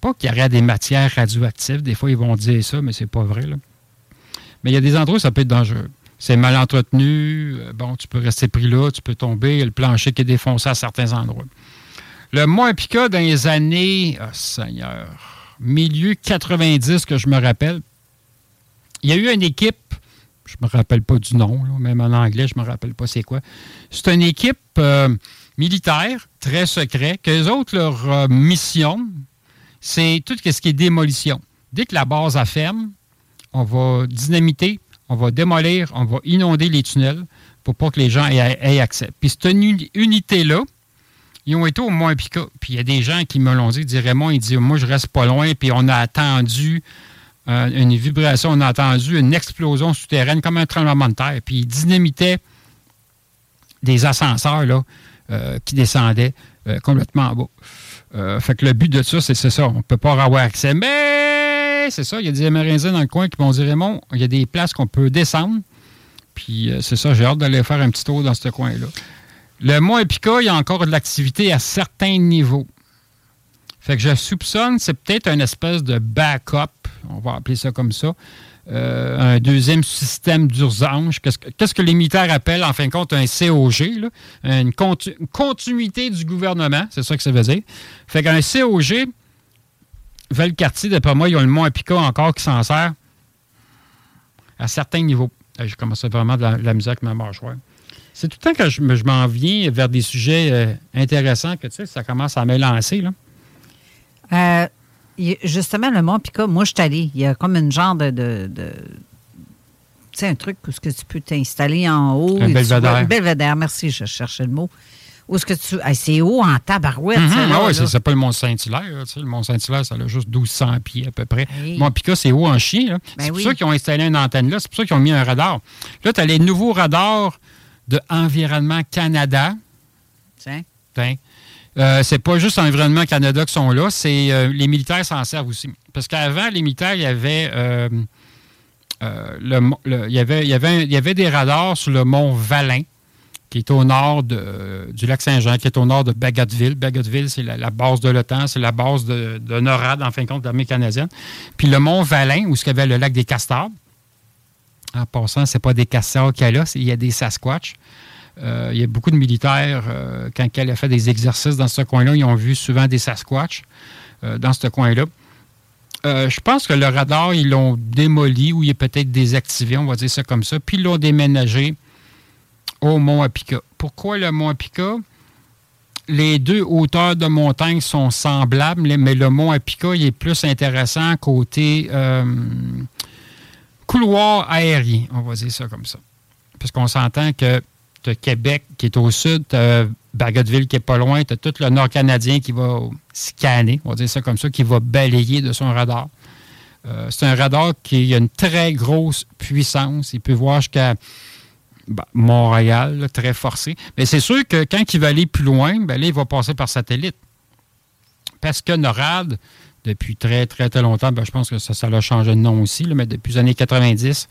Pas qu'il y aurait des matières radioactives. Des fois, ils vont dire ça, mais c'est pas vrai. là. Mais il y a des endroits où ça peut être dangereux. C'est mal entretenu. euh, Bon, tu peux rester pris là, tu peux tomber. Il y a le plancher qui est défoncé à certains endroits. Le Mont Apica, dans les années, oh, Seigneur, milieu 90, que je me rappelle, il y a eu une équipe, je me rappelle pas du nom, même en anglais, je me rappelle pas c'est quoi. C'est une équipe euh, militaire, très secret, que les autres, leur euh, mission, c'est tout ce qui est démolition. Dès que la base a ferme, on va dynamiter, on va démolir, on va inonder les tunnels pour pas que les gens aient, accès. Puis cette uni- unité-là, ils ont été au Mont Pica. Puis il y a des gens qui me l'ont dit, dit Raymond, il dit, moi je reste pas loin, puis on a attendu euh, une vibration, on a entendu une explosion souterraine comme un tremblement de terre. Puis ils dynamitaient des ascenseurs là, euh, qui descendaient euh, complètement en bas. Euh, fait que le but de ça, c'est ça. On ne peut pas avoir accès. Mais c'est ça, il y a des Amérindiens dans le coin qui vont dire Raymond, il y a des places qu'on peut descendre. Puis euh, c'est ça, j'ai hâte d'aller faire un petit tour dans ce coin-là. Le Mont Epica, il y a encore de l'activité à certains niveaux. Fait que je soupçonne, c'est peut-être une espèce de backup, on va appeler ça comme ça, euh, un deuxième système d'urgence. Qu'est-ce que, les militaires appellent, en fin de compte, un COG, une, continuité du gouvernement, c'est ça que ça veut dire. Fait qu'un COG, Valcartier, d'après moi, ils ont le Mont Epica encore qui s'en sert à certains niveaux. J'ai commencé vraiment de la, de la musique avec ma mâchoire. C'est tout le temps que je, me- je m'en viens vers des sujets euh, intéressants que tu sais, ça commence à me lancer. Là. Euh, justement, le Mont Pica, moi, je suis allée. Il y a comme une genre de. de, de- tu sais, un truc où ce que tu peux t'installer en haut. Un belvédère. Un belvédère, merci, je cherchais le mot. Où est-ce que tu. C'est haut en tabarouette. Ah ouais, là. c'est pas le Mont Saint-Hilaire. là, tu sais, Le Mont Saint-Hilaire, ça a juste 1200 pieds à peu près. Hey. Mont Pica, c'est haut en chien. Ben c'est pour oui. ça qu'ils ont installé une antenne là. C'est pour ça qu'ils ont mis un radar. Là, tu as les nouveaux radars de Environnement Canada. Tiens. Tiens. Euh, c'est pas juste Environnement Canada qui sont là, c'est euh, les militaires s'en servent aussi. Parce qu'avant, les militaires, il y avait, euh, il y avait, y avait, des radars sur le mont Valin, qui est au nord du lac Saint-Jean, qui est au nord de Bagotville. Bagotville, c'est la, base de l'OTAN, c'est la base de, NORAD, en fin de compte, de l'armée canadienne. Puis le mont Valin, où il y avait le lac des Castors. En passant, c'est pas des castors qu'il y a là, il y a des Sasquatch. Euh, il y a beaucoup de militaires, euh, quand elle a fait des exercices dans ce coin-là, ils ont vu souvent des Sasquatch euh, dans ce coin-là. Je pense que le radar, ils l'ont démoli ou il est peut-être désactivé, on va dire ça comme ça, puis ils l'ont déménagé au Mont Apica. Pourquoi le Mont Apica? Les deux hauteurs de montagne sont semblables, mais le Mont Apica il est plus intéressant côté couloir aérien, on va dire ça comme ça. Parce qu'on s'entend que tu as Québec qui est au sud, tu Bagotville qui est pas loin, tu as tout le nord canadien qui va scanner, on va dire ça comme ça, qui va balayer de son radar. Euh, c'est un radar qui a une très grosse puissance. Il peut voir jusqu'à ben, Montréal, très forcé. Mais c'est sûr que quand il va aller plus loin, ben là, il va passer par satellite. Parce que NORAD, depuis très, très, très longtemps, ben, je pense que ça, ça a changé de nom aussi, mais depuis les années 90,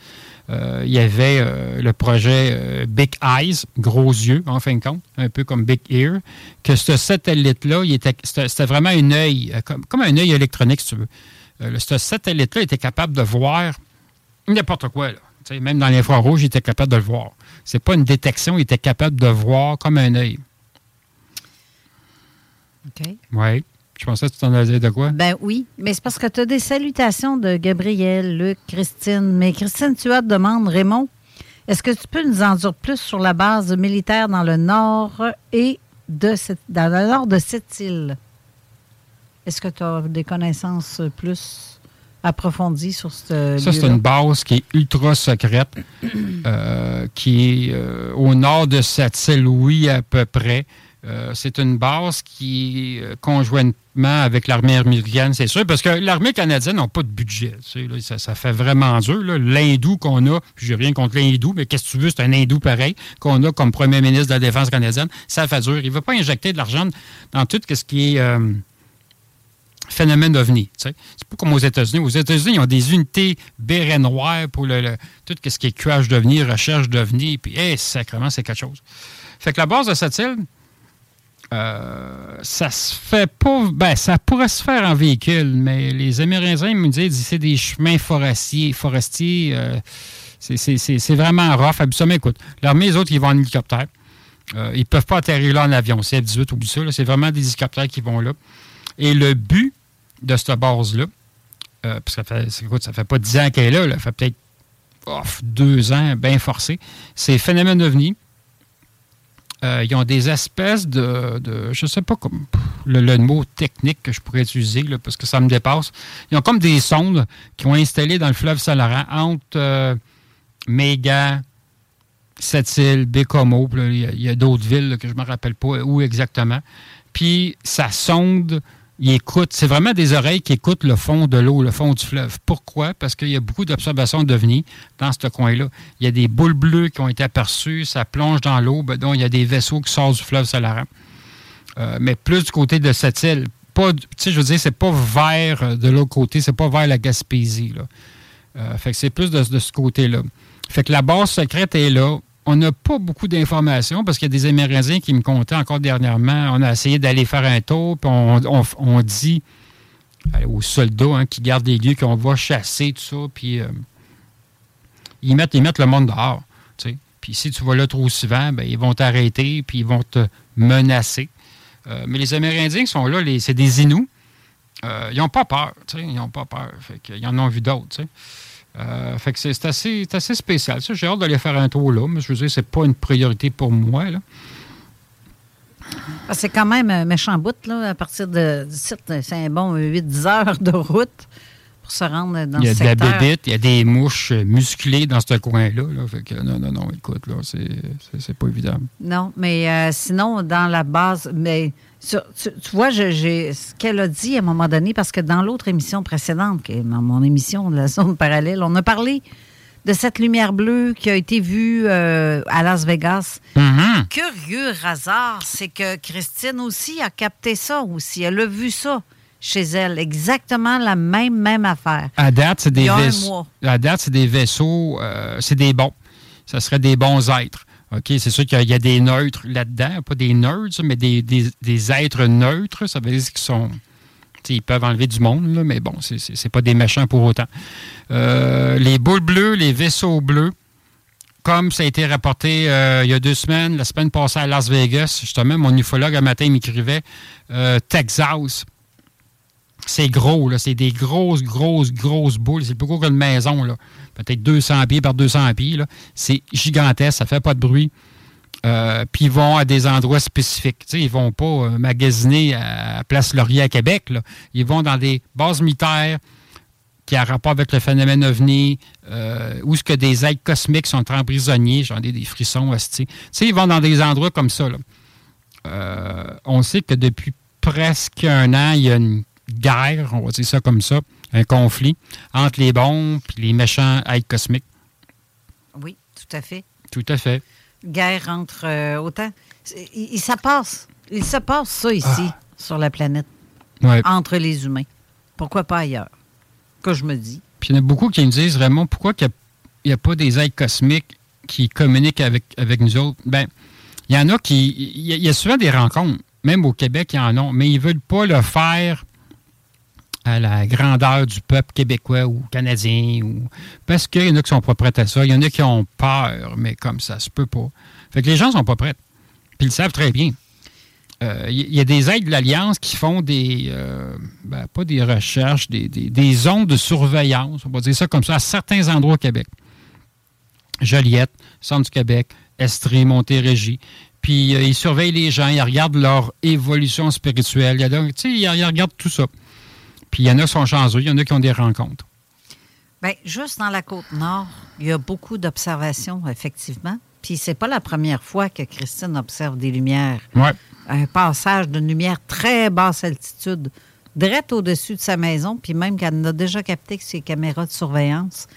euh, il y avait euh, le projet euh, Big Eyes, gros yeux, en fin de compte, un peu comme Big Ear, que ce satellite-là, c'était vraiment un œil, comme, comme un œil électronique, si tu veux. Ce satellite-là était capable de voir n'importe quoi. Là. Même dans l'infrarouge, il était capable de le voir. C'est pas une détection, il était capable de voir comme un œil. OK. Oui. Je pensais que tu t'en allais de quoi? Ben oui, mais c'est parce que tu as des salutations de Gabriel, Luc, Christine. Mais Christine, tu as demande, Raymond, est-ce que tu peux nous en dire plus sur la base militaire dans le nord et de cette, dans le nord de cette île? Est-ce que tu as des connaissances plus approfondies sur ce Ça, c'est une base qui est ultra secrète, euh, qui est euh, au nord de cette île, oui, à peu près. Euh, c'est une base qui euh, conjointement avec l'armée américaine, c'est sûr, parce que l'armée canadienne n'a pas de budget. tu sais, là, ça, ça fait vraiment dur. L'hindou qu'on a, j'ai rien contre l'hindou, mais qu'est-ce que tu veux, c'est un hindou pareil, qu'on a comme premier ministre de la Défense canadienne, ça fait dur. Il ne veut pas injecter de l'argent dans tout ce qui est... euh, phénomène d'OVNI. C'est pas comme aux États-Unis. Aux États-Unis, ils ont des unités béret noires pour le, tout ce qui est cuage d'OVNI, recherche d'OVNI, puis, hé, sacrément, c'est quelque chose. Fait que la base de cette île, euh, ça se fait pas. Ben, ça pourrait se faire en véhicule, mais les Amérindiens me disent c'est des chemins forestiers. forestiers euh, c'est- vraiment rough. Habituellement, écoute, l'armée, les autres, ils vont en hélicoptère. Euh, ils ne peuvent pas atterrir là en avion. C'est F-18, oublie ça. C'est vraiment des hélicoptères qui vont là. Et le but de cette base-là, parce que ça fait, écoute, ça fait pas 10 ans qu'elle est là, ça fait peut-être deux ans, bien forcé, c'est phénomène ovni. Euh, ils ont des espèces de, de je sais pas comme le, le mot technique que je pourrais utiliser, là, parce que ça me dépasse. Ils ont comme des sondes qui ont installé dans le fleuve Saint-Laurent entre euh, Méga, Sept-Îles, Bécomo, il y a, d'autres villes que je ne me rappelle pas où exactement. Puis ça sonde, il écoute. C'est vraiment des oreilles qui écoutent le fond de l'eau, le fond du fleuve. Pourquoi? Parce qu'il y a beaucoup d'observations d'OVNI dans ce coin-là. Il y a des boules bleues qui ont été aperçues, ça plonge dans l'eau, ben, donc il y a des vaisseaux qui sortent du fleuve Saint-Laurent. Euh, mais plus du côté de cette île. Pas, du- tu sais, je veux dire, c'est pas vers euh, de l'autre côté, c'est pas vers la Gaspésie. Euh, fait que c'est plus de, de ce côté-là. Fait que la base secrète est là. On n'a pas beaucoup d'informations parce qu'il y a des Amérindiens qui me comptaient encore dernièrement. On a essayé d'aller faire un tour, puis on, dit euh, aux soldats hein, qui gardent les lieux qu'on va chasser, tout ça, puis euh, ils, mettent, le monde dehors. Puis si tu vas là trop souvent, ben, ils vont t'arrêter, puis ils vont te menacer. Euh, mais les Amérindiens sont là, c'est des Inuits. Ils n'ont pas peur. Ils n'ont pas peur. Ils en ont vu d'autres. Euh, fait que c'est assez, assez spécial. J'ai hâte d'aller faire un tour là, mais je veux dire, c'est pas une priorité pour moi. Ah, C'est quand même un méchant bout, là, à partir de du site, c'est un bon 8-10 heures de route pour se rendre dans Il y a ce de la secteur. bébite, il y a des mouches euh, musclées dans ce coin-là. Là. Fait que non, non, non, écoute, là, c'est, pas évident. Non, mais euh, sinon, dans la base, mais tu, tu vois, je- j'ai ce qu'elle a dit à un moment donné, parce que dans l'autre émission précédente, qui est dans mon émission de la zone parallèle, on a parlé de cette lumière bleue qui a été vue euh, à Las Vegas. Mm-hmm. Curieux hasard, c'est que Christine aussi a capté ça aussi. Elle a vu ça chez elle. Exactement la même, même affaire. À date, c'est des vaisseaux. À date, c'est des vaisseaux, euh, c'est des bons. Ça serait des bons êtres. OK, c'est sûr qu'il y, a- des neutres là-dedans, pas des nerds, mais des, des- des êtres neutres. Ça veut dire qu'ils sont. Ils peuvent enlever du monde, là, mais bon, c'est pas des méchants pour autant. Euh, les boules bleues, les vaisseaux bleus, comme ça a été rapporté euh, il y a deux semaines, la semaine passée à Las Vegas, justement, mon ufologue un matin m'écrivait euh, Texas. C'est gros. C'est des grosses, grosses, grosses boules. C'est plus gros qu'une maison. Peut-être 200 pieds par 200 pieds. C'est gigantesque, ça fait pas de bruit. Euh, Puis ils vont à des endroits spécifiques. Tu sais, ils vont pas euh, magasiner à Place Laurier à Québec, là. Ils vont dans des bases militaires qui ont rapport avec le phénomène ovni, euh, où ce que des êtres cosmiques sont emprisonniers, j'en ai des frissons. Tu sais, ils vont dans des endroits comme ça, là. Euh, on sait que depuis presque un an, il y a une guerre, on va dire ça comme ça, un conflit entre les bons et les méchants êtres cosmiques. Oui, tout à fait. Tout à fait. Guerre entre euh, autant. Il, il- ça passe. Il se passe ça ici, Ah. sur la planète, Ouais. entre les humains. Pourquoi pas ailleurs? Que je me dis. Puis il y en a beaucoup qui me disent, Raymond, pourquoi qu'il n'y a, pas des êtres cosmiques qui communiquent avec, avec nous autres? Ben, il y en a qui. Il y, a- il y a souvent des rencontres, même au Québec, il y en a, mais ils ne veulent pas le faire à la grandeur du peuple québécois ou canadien. Ou... Parce qu'il y en a qui sont pas prêts à ça. Il y en a qui ont peur, mais comme ça se peut pas. Fait que les gens sont pas prêts. Puis ils le savent très bien. Euh, Il y a des aides de l'Alliance qui font des, euh, ben, pas des recherches, des, zones de surveillance, on va dire ça comme ça, à certains endroits au Québec. Joliette, Centre du Québec, Estrie, Montérégie. Puis euh, ils surveillent les gens, ils regardent leur évolution spirituelle. Ils regardent tout ça. Puis il y en a qui sont chanceux, il y en a qui ont des rencontres. Bien, juste dans la côte nord, il y a beaucoup d'observations, effectivement. Puis c'est pas la première fois que Christine observe des lumières. Ouais. Un passage d'une lumière très basse altitude, direct au-dessus de sa maison, puis même qu'elle a déjà capté que ses caméras de surveillance.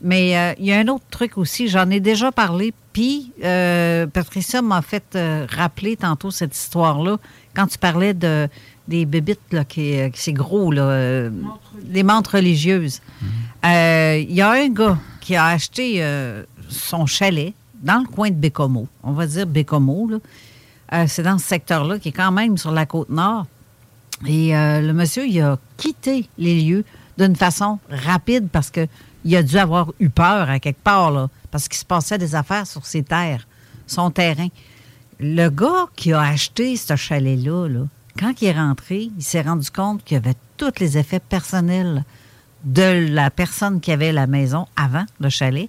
Mais euh, il y a un autre truc aussi, j'en ai déjà parlé, puis euh, Patricia m'a fait euh, rappeler tantôt cette histoire-là, quand tu parlais de, des bébites, là, qui, euh, c'est gros, là, euh, des montres religieuses. Euh, Il y a un gars qui a acheté euh, son chalet dans le coin de Bécomo. On va dire Bécomo, là. C'est dans ce secteur-là qui est quand même sur la côte nord. Et le monsieur, il a quitté les lieux d'une façon rapide parce que il a dû avoir eu peur à quelque part, là, parce qu'il se passait des affaires sur ses terres, son terrain. Le gars qui a acheté ce chalet-là, là, quand il est rentré, il s'est rendu compte qu'il y avait tous les effets personnels de la personne qui avait la maison avant le chalet.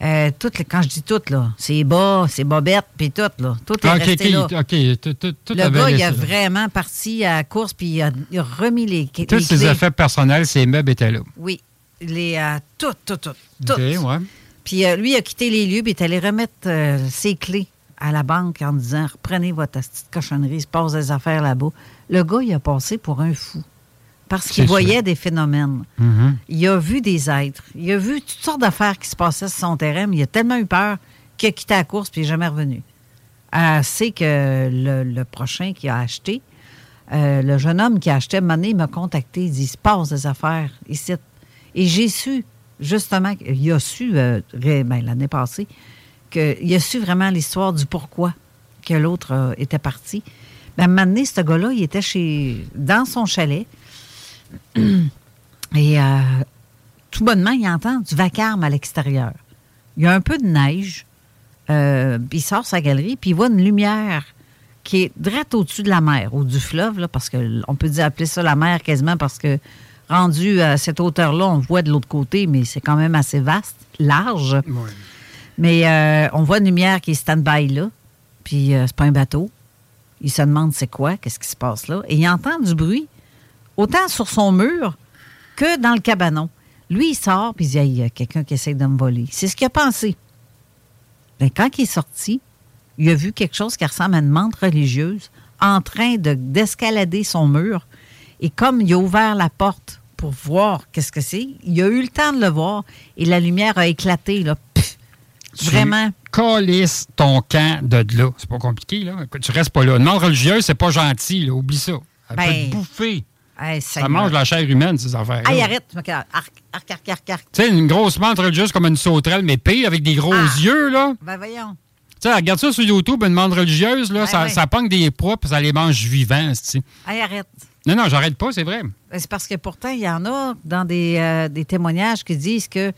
Euh, quand je dis tout, là, c'est bas, c'est bobette, puis tout, là. Tout est Ah, resté là. Tout, tout, tout Le gars, il a vraiment parti à la course, puis il a, il a remis les, les Tous ses effets personnels, ses meubles étaient là. Oui, les, euh, tout, tout, tout, tout. OK, ouais. Puis euh, lui, il a quitté les lieux, puis il est allé remettre ses clés à la banque en disant Reprenez votre petite cochonnerie, il se passe des affaires là-bas. Le gars, il a passé pour un fou. Parce qu'il voyait sûr. des phénomènes. Mhm. Il a vu des êtres. Il a vu toutes sortes d'affaires qui se passaient sur son terrain, mais il a tellement eu peur qu'il a quitté la course puis il n'est jamais revenu. Elle sait que le, le prochain qui a acheté, euh, le jeune homme qui a acheté, Mané m'a contacté. Il dit Il se passe des affaires ici. Et j'ai su, justement, il a su, euh, ben, l'année passée, qu'il a su vraiment l'histoire du pourquoi que l'autre euh, était parti? Ben, un moment donné, ce gars-là, il était chez, dans son chalet. <clears throat> Et euh, tout bonnement, il entend du vacarme à l'extérieur. Il y a un peu de neige. euh, il sort sa galerie, puis il voit une lumière qui est direct au-dessus de la mer, ou du fleuve, là, parce qu'on peut dire appeler ça la mer quasiment parce que rendu à cette hauteur-là, on voit de l'autre côté, mais c'est quand même assez vaste, large. Mais euh, on voit une lumière qui est stand-by là, puis euh, c'est pas un bateau. Il se demande c'est quoi, qu'est-ce qui se passe là. Et il entend du bruit, autant sur son mur que dans le cabanon. Lui, il sort, puis il y a quelqu'un qui essaie de me voler. C'est ce qu'il a pensé. Mais quand il est sorti, il a vu quelque chose qui ressemble à une menthe religieuse en train de- d'escalader son mur. Et comme il a ouvert la porte pour voir qu'est-ce que c'est, il a eu le temps de le voir et la lumière a éclaté. Là. Vraiment. Tu calisses ton camp de là. C'est pas compliqué, là. Tu restes pas là. Une menthe religieuse, c'est pas gentil, là. Oublie ça. Elle peut Ben, te bouffer. Hey, Ça mange la chair humaine, ces affaires. Hey, arrête. Arc, arc, arc, arc, arc. Tu sais, une grosse menthe religieuse comme une sauterelle, mais pire, avec des gros Ah. yeux, là. Ben voyons. Tu sais, regarde ça sur YouTube, une menthe religieuse, là, Ouais, ça, ça pogne des proies, puis ça les mange vivants, tu Hey, arrête. Non, non, j'arrête pas, c'est vrai. Ben, C'est parce que pourtant, il y en a dans des, euh, des témoignages qui disent que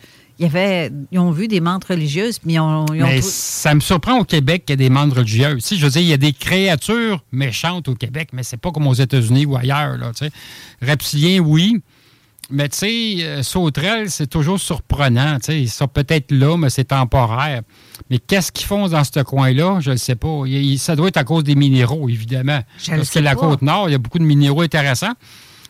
y avait, ils ont vu des menthes religieuses, puis ils ont, ils ont Mais trou- ça me surprend au Québec qu'il y ait des membres religieuses. Sais, je veux dire, il y a des créatures méchantes au Québec, mais c'est pas comme aux États-Unis ou ailleurs. Là. Reptiliens, oui. Mais tu sais, euh, sauterelles, c'est toujours surprenant. tu sais. Ils sont peut-être là, mais c'est temporaire. Mais qu'est-ce qu'ils font dans ce coin-là? Je ne sais pas. Il- ça doit être à cause des minéraux, évidemment. Je Parce que la pas. Côte-Nord, il y a beaucoup de minéraux intéressants.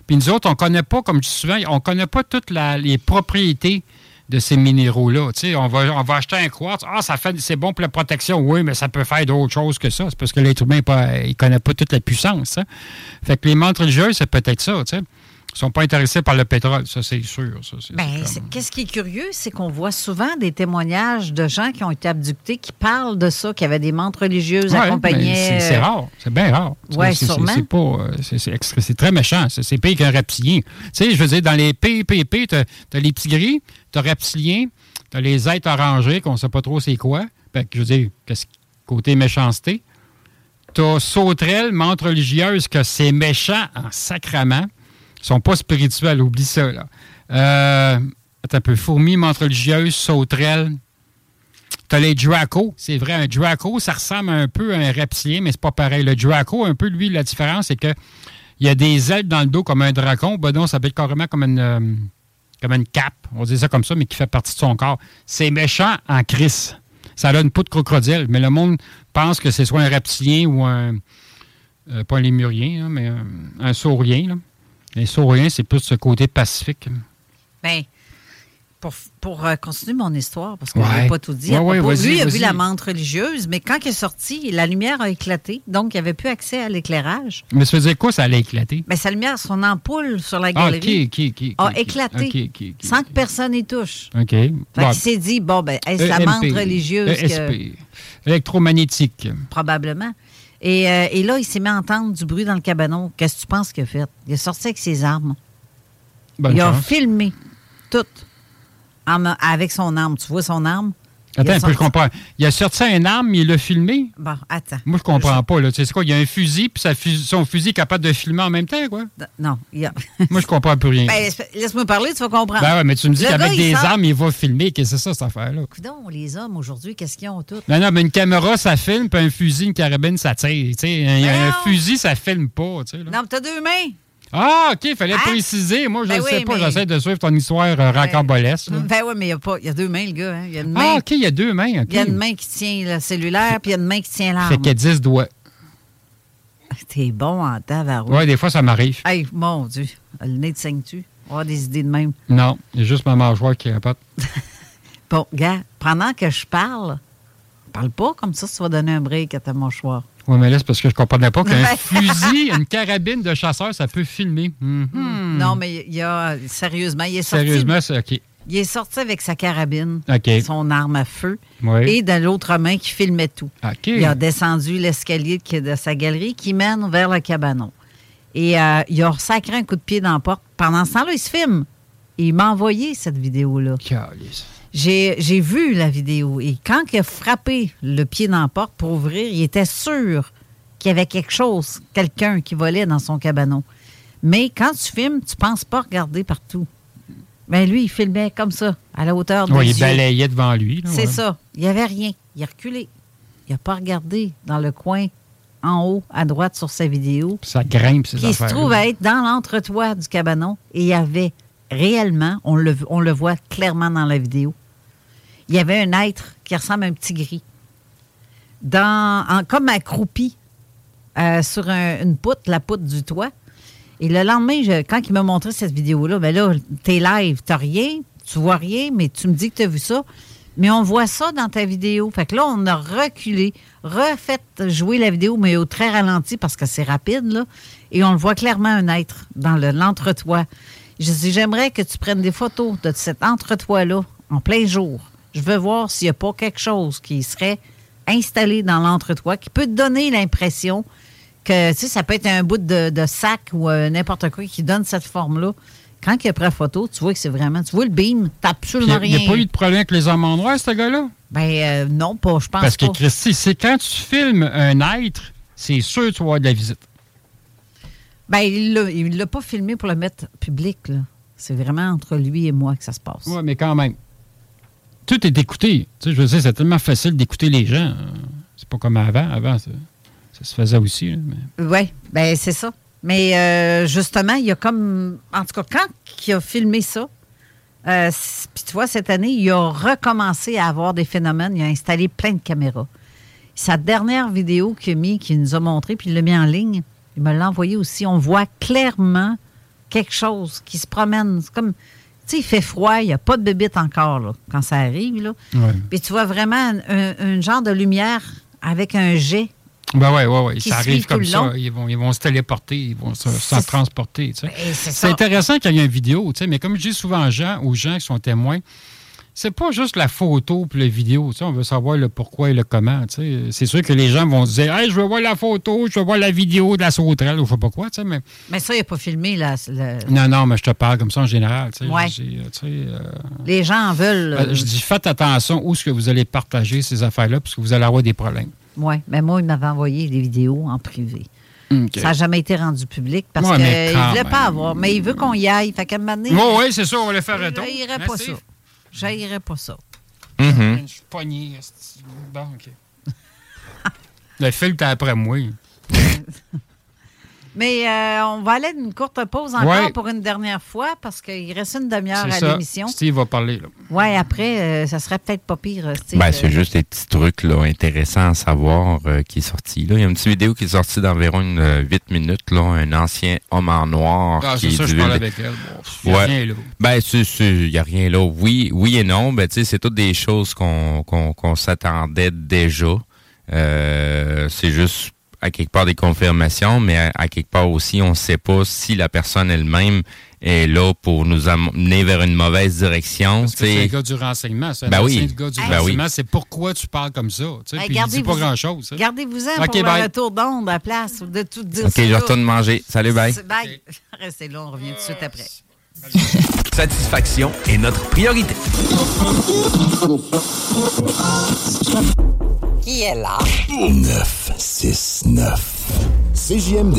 Puis nous autres, on ne connaît pas, comme je dis souvent, on ne connaît pas toutes la- les propriétés de ces minéraux-là. On va, acheter un quartz. Ah, ça fait, c'est bon pour la protection. Oui, mais ça peut faire d'autres choses que ça. C'est parce que l'être humain ne connaît pas toute la puissance. hein. Fait que les montres religieuses, c'est peut-être ça. Tu. Ils sont pas intéressés par le pétrole, ça, c'est sûr. Ben, comme- qu'est-ce qui est curieux, c'est qu'on voit souvent des témoignages de gens qui ont été abductés qui parlent de ça, qui avaient des montres religieuses, Ouais, accompagnaient. ben, c'est, rare. C'est bien rare. C'est, sûrement. C'est, c'est pas, euh, c'est, très méchant. C'est, pire qu'un reptilien. Tu sais, je veux dire, dans les PPP, tu as les petits gris, tu as reptiliens, tu as les êtres orangés, qu'on ne sait pas trop c'est quoi. Que, je veux dire, qu'est-ce, côté méchanceté. Tu as sauterelles, menthe religieuse, que c'est méchant en sacrament. Ils sont pas spirituels, oublie ça. Là. Euh, un peu. Fourmis, menthe religieuse, sauterelles. T'as les Draco, c'est vrai, un Draco, ça ressemble un peu à un reptilien, mais c'est pas pareil. Le Draco, un peu, lui, la différence, c'est que il y a des ailes dans le dos comme un dracon. Ben non, ça peut être carrément comme une, euh, comme une cape, on dit ça comme ça, mais qui fait partie de son corps. C'est méchant en crise. Ça a une peau de crocodile, mais le monde pense que c'est soit un reptilien ou un. euh, pas un lémurien, hein, mais un, un saurien. Là. Les sauriens, c'est plus ce côté pacifique. Ben, pour, pour euh, continuer mon histoire, parce je Ouais. n'ai pas tout Ouais, ouais, vas-y, lui, il a vu la menthe religieuse, mais quand il est sorti, la lumière a éclaté, donc il n'avait plus accès à l'éclairage. Mais ça dire quoi, ça allait éclater? Mais sa lumière, son ampoule sur la Ah, galerie ok, a éclaté sans que personne y touche. OK. Fait Bon. qu'il s'est dit, bon, ben, est-ce la EMP, menthe religieuse que- ESP, électromagnétique. Probablement. Et, euh, et là, il s'est mis à entendre du bruit dans le cabanon. Qu'est-ce que tu penses qu'il a fait? Il est sorti avec ses armes. Bonne il a filmé tout en avec son arme. Tu vois son arme? Attends a un peu, je comprends. Il a sorti un arme, mais il l'a filmé? Bon, attends. Moi, je comprends pas. Là. Tu sais, c'est quoi? Il y a un fusil, puis sa fus- son fusil est capable de filmer en même temps, quoi? Non, il a... <laughs> Moi, je comprends plus rien. Ben, laisse-moi parler, tu vas comprendre. Ben ouais, mais tu me dis qu'avec des sort- armes, il va filmer. Qu'est-ce que c'est ça, cette affaire-là? Coudon, les hommes aujourd'hui, qu'est-ce qu'ils ont tous? Non, non, mais une caméra, ça filme, puis un fusil, une carabine, ça tire. Un, un fusil, ça filme pas. Tu sais, là. Non, mais t'as deux mains. Ah, OK, il fallait Hein? préciser. Moi, je Ben ne sais oui, pas. mais- J'essaie de suivre ton histoire euh, là. Ben oui, mais il y a, pas, il y a deux mains, le gars. hein. Y a une main. Ah, OK, il y a deux mains. Il y a une main qui tient le cellulaire, puis il y a une main qui tient l'arme. Fait qu'il y a 10 doigts. T'es bon en tabarouette. Ouais, des fois, ça m'arrive. Hey, mon Dieu. Le nez te saigne-tu? On va avoir des idées de même. Non, il y a juste ma mâchoire qui rapote. <laughs> Bon, gars, pendant que je parle, parle pas comme ça, tu vas donner un break à ta mâchoire. Oui, mais là, c'est parce que je comprenais pas qu'un <laughs> fusil, une carabine de chasseur, ça peut filmer. Mhm. Non, mais il y a. Sérieusement, il est sorti. Sérieusement, c'est OK. Il est sorti avec sa carabine, OK. son arme à feu, Oui. et de l'autre main qui filmait tout. OK. Il a descendu l'escalier de sa galerie qui mène vers le cabanon. Et euh, il a sacré un coup de pied dans la porte. Pendant ce temps-là, il se filme. Et il m'a envoyé cette vidéo-là. J'ai vu la vidéo. Et quand il a frappé le pied dans la porte pour ouvrir, il était sûr qu'il y avait quelque chose, quelqu'un qui volait dans son cabanon. Mais quand tu filmes, tu penses pas regarder partout. Mais lui, il filmait comme ça, à la hauteur de Oui, il balayait devant lui. C'est ouais. ça. Il n'y avait rien. Il a reculé. Il n'a pas regardé dans le coin en haut à droite sur sa vidéo. Ça grimpe, ces Qui se trouve à être dans l'entretoit du cabanon. Et il y avait réellement, on le, on le voit clairement dans la vidéo, il y avait un être qui ressemble à un petit gris. Dans, en- comme accroupi euh, sur un- une poutre, la poutre du toit. Et le lendemain, quand il m'a montré cette vidéo-là, ben là, t'es live, t'as rien, tu vois rien, mais tu me dis que t'as vu ça. Mais on voit ça dans ta vidéo. Fait que là, on a reculé, refait jouer la vidéo, mais au très ralenti parce que c'est rapide, là. Et on le voit clairement un être dans le- l'entretoit. Je dis, j'aimerais que tu prennes des photos de cet entretoit-là en plein jour. Je veux voir s'il n'y a pas quelque chose qui serait installé dans l'entretoit qui peut te donner l'impression que, tu sais, ça peut être un bout de, de sac ou euh, n'importe quoi qui donne cette forme-là. Quand il a pris la photo, tu vois que c'est vraiment, tu vois le beam, t'as Puis absolument Il n'y rien. a pas eu de problème avec les hommes en noir, ce gars-là? Ben euh, non, pas, je pense Parce que, pas. Christy, c'est quand tu filmes un être, c'est sûr que tu vas avoir de la visite. Ben, il il l'a pas filmé pour le mettre public, là. C'est vraiment entre lui et moi que ça se passe. Oui, mais quand même. Tout est écouté. Tu sais, je veux dire, c'est tellement facile d'écouter les gens. C'est pas comme avant. Avant, ça, ça se faisait aussi. mais- Oui, ben c'est ça. Mais euh, justement, il y a comme. En tout cas, quand il a filmé ça, euh, puis tu vois, cette année, il a recommencé à avoir des phénomènes. Il a installé plein de caméras. Sa dernière vidéo qu'il a mis, qu'il nous a montré, puis il l'a mis en ligne, il me l'a envoyé aussi. On voit clairement quelque chose qui se promène. C'est comme. Sais, il fait froid, il n'y a pas de bébite encore, là, quand ça arrive, là. Ouais. Puis tu vois vraiment un, genre de lumière avec un jet Ben ouais, ouais. Qui Ça arrive comme ça. Ils vont, ils vont se téléporter, ils vont se, transporter. c'est intéressant qu'il y ait une vidéo, mais comme je dis souvent aux gens, aux gens qui sont témoins, c'est pas juste la photo puis la vidéo. On veut savoir le pourquoi et le comment. C'est sûr que les gens vont se dire Hey, je veux voir la photo, je veux voir la vidéo de la sauterelle ou je sais pas quoi. Mais... Mais ça, il n'a pas filmé. Là, le- Non, non, mais je te parle comme ça en général. Ouais. Euh, euh, Les gens en veulent. euh, je dis faites attention où est-ce que vous allez partager ces affaires-là parce que vous allez avoir des problèmes. Oui, mais moi, il m'avait envoyé des vidéos en privé. Ça n'a jamais été rendu public parce Ouais, qu'il ne voulait même. pas avoir. Mais il veut qu'on y aille. Fait qu'à un moment donné, Oui, oui, c'est ça, on va le faire retour. pas ça. J'haïrais pas ça. Mhm. Je suis pogné. Bon, OK. <laughs> Le fil, t'es après moi. <laughs> Mais euh, on va aller à une courte pause encore Ouais. pour une dernière fois parce qu'il reste une demi-heure C'est à ça. l'émission. Steve va parler. Là. Oui, après, euh, ça serait peut-être pas pire, euh, Steve. Ben, c'est juste des petits trucs là, intéressants à savoir euh, qui est sorti. Là. Il y a une petite vidéo qui est sortie d'environ une, euh, 8 minutes, là, un ancien homme en noir. Ah, c'est ça, je parle avec elle. Bon, y a Ouais. rien, là. Ben, il n'y a rien là. Oui, oui et non. Ben, tu sais, c'est toutes des choses qu'on s'attendait déjà. Euh, c'est juste à quelque part des confirmations, mais à, à quelque part aussi, on ne sait pas si la personne elle-même est là pour nous amener vers une mauvaise direction. C'est un gars du renseignement. Ben oui. gars du Ben oui. C'est pourquoi tu parles comme ça. Tu sais, Hey, dit pas gardez-vous- grand-chose. hein. Gardez-vous-en OK, pour bye. le retour d'onde à la place de tout dire OK, ça, je retourne manger. Salut, bye. Bye. <laughs> Restez là, on revient tout de suite après. <laughs> Satisfaction est notre priorité. Qui est là? 969. CJMD.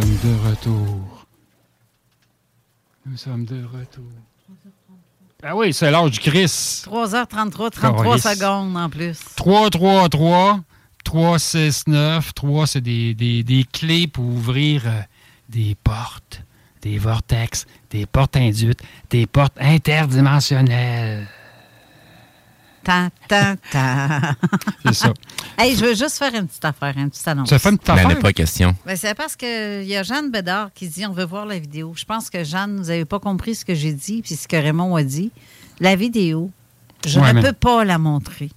Sommes de retour. Nous sommes de retour. Ah oui, c'est l'âge du Chris. 3h33, 33 Calice. secondes en plus. 3, 3, 3, 3, 6, 9. 3, c'est des, des, des clés pour ouvrir euh, des portes, des vortex, des portes induites, des portes interdimensionnelles. Tan, tan, tan. C'est ça. <laughs> hey, je veux juste faire une petite affaire, une petite annonce. Ça fait une petite affaire. n'est pas question. Ben, c'est parce qu'il y a Jeanne Bédard qui dit on veut voir la vidéo. Je pense que Jeanne, vous n'avez pas compris ce que j'ai dit puis ce que Raymond a dit. La vidéo, je Ouais, ne mais- peux pas la montrer.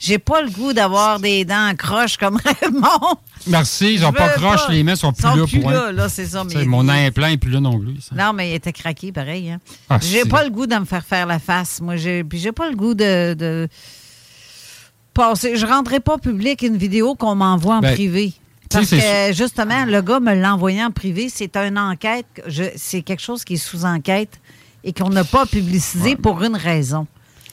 J'ai pas le goût d'avoir des dents croches comme <laughs> Raymond. Merci, ils Je ont pas veux croche, pas. les mains sont plus Sont là plus pour là, là, c'est ça, mais- Mon implant est plus là non plus. ça. Non, mais il était craqué pareil. Hein. Ah, j'ai pas le goût de me faire faire la face. Moi, j'ai puis j'ai pas le goût de, de passer. Je rendrai pas public une vidéo qu'on m'envoie en Ben, privé. Parce que justement, le gars me l'a envoyé en privé. C'est une enquête. C'est quelque chose qui est sous enquête et qu'on n'a pas publicisé pour une raison.